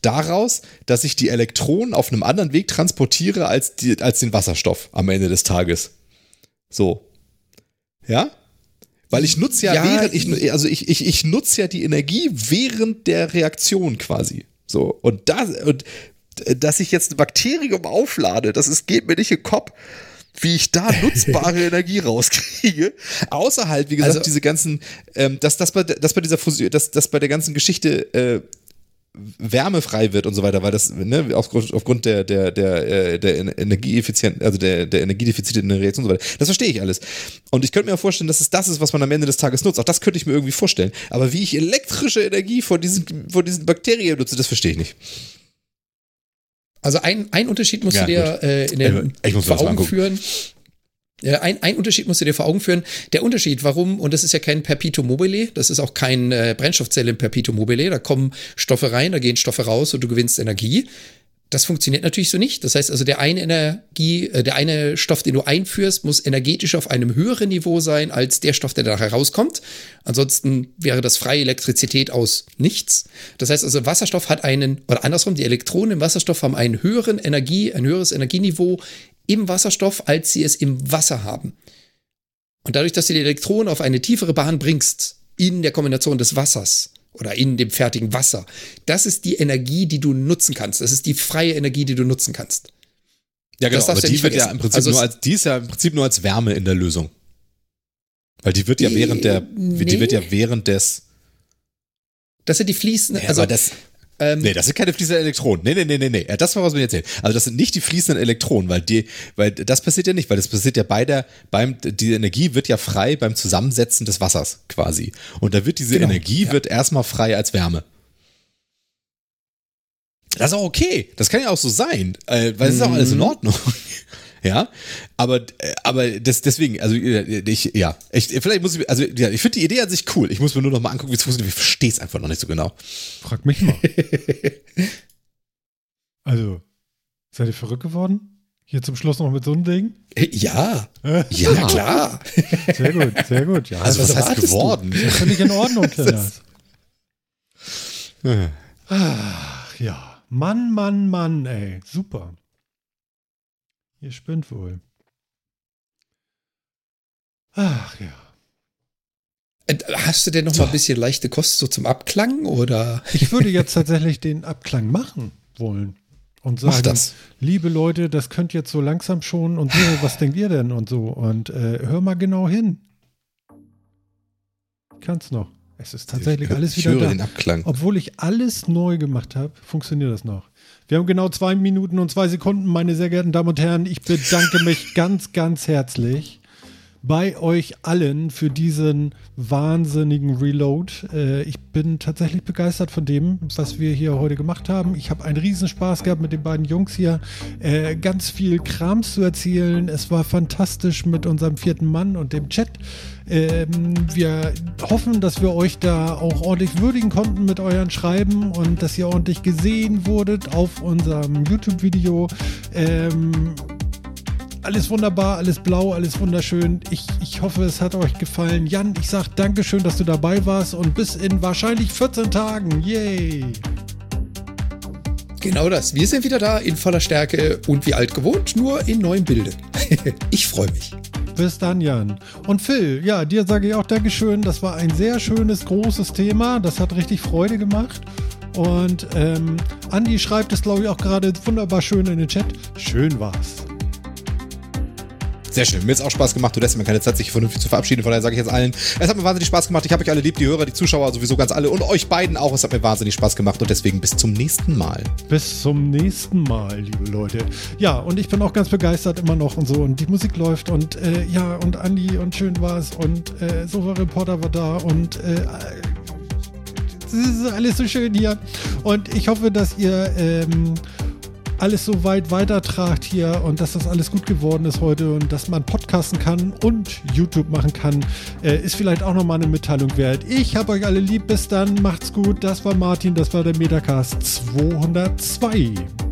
daraus, dass ich die Elektronen auf einem anderen Weg transportiere als, die, als den Wasserstoff am Ende des Tages. So. Ja? Weil ich nutze ja, ja während, ich, also ich, ich, ich nutze ja die Energie während der Reaktion quasi. So. Und das, und dass ich jetzt ein Bakterium auflade, das ist, geht mir nicht in den Kopf wie ich da nutzbare Energie rauskriege. Außer halt, wie gesagt, also, diese ganzen, ähm, dass, dass, bei, dass bei dieser Fusion, dass, dass bei der ganzen Geschichte äh, Wärme frei wird und so weiter, weil das ne, aufgrund, aufgrund der, der, der, äh, der Energieeffizient, also der, der Energiedefizite in der Reaktion und so weiter. Das verstehe ich alles. Und ich könnte mir vorstellen, dass es das ist, was man am Ende des Tages nutzt. Auch das könnte ich mir irgendwie vorstellen. Aber wie ich elektrische Energie von diesen, von diesen Bakterien nutze, das verstehe ich nicht. Also ein, ein Unterschied musst ja, du dir äh, in den ich muss vor Augen führen. Ein, ein Unterschied musst du dir vor Augen führen. Der Unterschied, warum, und das ist ja kein Perpetuum mobile, das ist auch kein äh, Brennstoffzelle im Perpetuum mobile, da kommen Stoffe rein, da gehen Stoffe raus und du gewinnst Energie. Das funktioniert natürlich so nicht. Das heißt also, der eine Energie, äh, der eine Stoff, den du einführst, muss energetisch auf einem höheren Niveau sein als der Stoff, der da herauskommt. Ansonsten wäre das freie Elektrizität aus nichts. Das heißt also, Wasserstoff hat einen, oder andersrum, die Elektronen im Wasserstoff haben einen höheren Energie, ein höheres Energieniveau im Wasserstoff, als sie es im Wasser haben. Und dadurch, dass du die Elektronen auf eine tiefere Bahn bringst, in der Kombination des Wassers, oder in dem fertigen Wasser. Das ist die Energie, die du nutzen kannst. Das ist die freie Energie, die du nutzen kannst. Ja, genau, aber die wird ja im Prinzip also nur als, die ist ja im Prinzip nur als Wärme in der Lösung. Weil die wird ja während der, nee. die wird ja während des. Das sind die fließenden, ja, also das, ähm, nee, das sind keine fließenden Elektronen. Nee, nee, nee, nee, nee. Das war, was wir erzählen. Also das sind nicht die fließenden Elektronen, weil die, weil das passiert ja nicht, weil das passiert ja bei der, beim, die Energie wird ja frei beim Zusammensetzen des Wassers quasi. Und da wird diese genau, Energie ja. wird erstmal frei als Wärme. Das ist auch okay. Das kann ja auch so sein, äh, weil es mhm. ist auch alles in mhm. Ordnung. Ja, aber, aber das, deswegen, also ich, ja, ich, vielleicht muss ich, also ja, ich finde die Idee an sich cool. Ich muss mir nur noch mal angucken, wie es funktioniert. Ich verstehe es einfach noch nicht so genau. Frag mich mal. also, seid ihr verrückt geworden? Hier zum Schluss noch mit so einem Ding? Ja. ja, klar. Sehr gut, sehr gut. Ja, also, was, was heißt geworden? Du? Das finde ich in Ordnung, Kenneth. Ach, ja. Mann, Mann, Mann, ey. Super. Ihr spinnt wohl. Ach ja. Äh, hast du denn noch so. mal ein bisschen leichte Kost so zum Abklang oder? Ich würde jetzt tatsächlich den Abklang machen wollen und sagen, liebe Leute, das könnt jetzt so langsam schon und so, was denkt ihr denn und so und äh, hör mal genau hin. Kannst noch. Es ist tatsächlich ich, alles wieder ich höre da. Den Abklang. Obwohl ich alles neu gemacht habe, funktioniert das noch. Wir haben genau zwei Minuten und zwei Sekunden, meine sehr geehrten Damen und Herren. Ich bedanke mich ganz, ganz herzlich bei euch allen für diesen wahnsinnigen Reload. Äh, ich bin tatsächlich begeistert von dem, was wir hier heute gemacht haben. Ich habe einen Riesenspaß gehabt mit den beiden Jungs hier, äh, ganz viel Krams zu erzählen. Es war fantastisch mit unserem vierten Mann und dem Chat. Ähm, wir hoffen, dass wir euch da auch ordentlich würdigen konnten mit euren Schreiben und dass ihr ordentlich gesehen wurdet auf unserem YouTube-Video. Ähm, alles wunderbar, alles blau, alles wunderschön. Ich, ich hoffe, es hat euch gefallen. Jan, ich sag Dankeschön, dass du dabei warst und bis in wahrscheinlich 14 Tagen. Yay! Genau das. Wir sind wieder da in voller Stärke und wie alt gewohnt, nur in neuem Bilde. ich freue mich. Bis dann, Jan. Und Phil, ja, dir sage ich auch Dankeschön. Das war ein sehr schönes, großes Thema. Das hat richtig Freude gemacht. Und ähm, Andi schreibt es, glaube ich, auch gerade wunderbar schön in den Chat. Schön war's. Sehr schön. Mir hat es auch Spaß gemacht. Du lässt mir keine Zeit, sich vernünftig zu verabschieden. Von daher sage ich jetzt allen, es hat mir wahnsinnig Spaß gemacht. Ich habe euch alle lieb, die Hörer, die Zuschauer, sowieso ganz alle und euch beiden auch. Es hat mir wahnsinnig Spaß gemacht und deswegen bis zum nächsten Mal. Bis zum nächsten Mal, liebe Leute. Ja, und ich bin auch ganz begeistert immer noch und so. Und die Musik läuft und äh, ja, und Andi und schön war's und äh, Sofa Reporter war da und äh, das ist alles so schön hier. Und ich hoffe, dass ihr ähm, alles so weit weitertragt hier und dass das alles gut geworden ist heute und dass man podcasten kann und YouTube machen kann, äh, ist vielleicht auch nochmal eine Mitteilung wert. Ich habe euch alle lieb, bis dann, macht's gut. Das war Martin, das war der Metacast 202.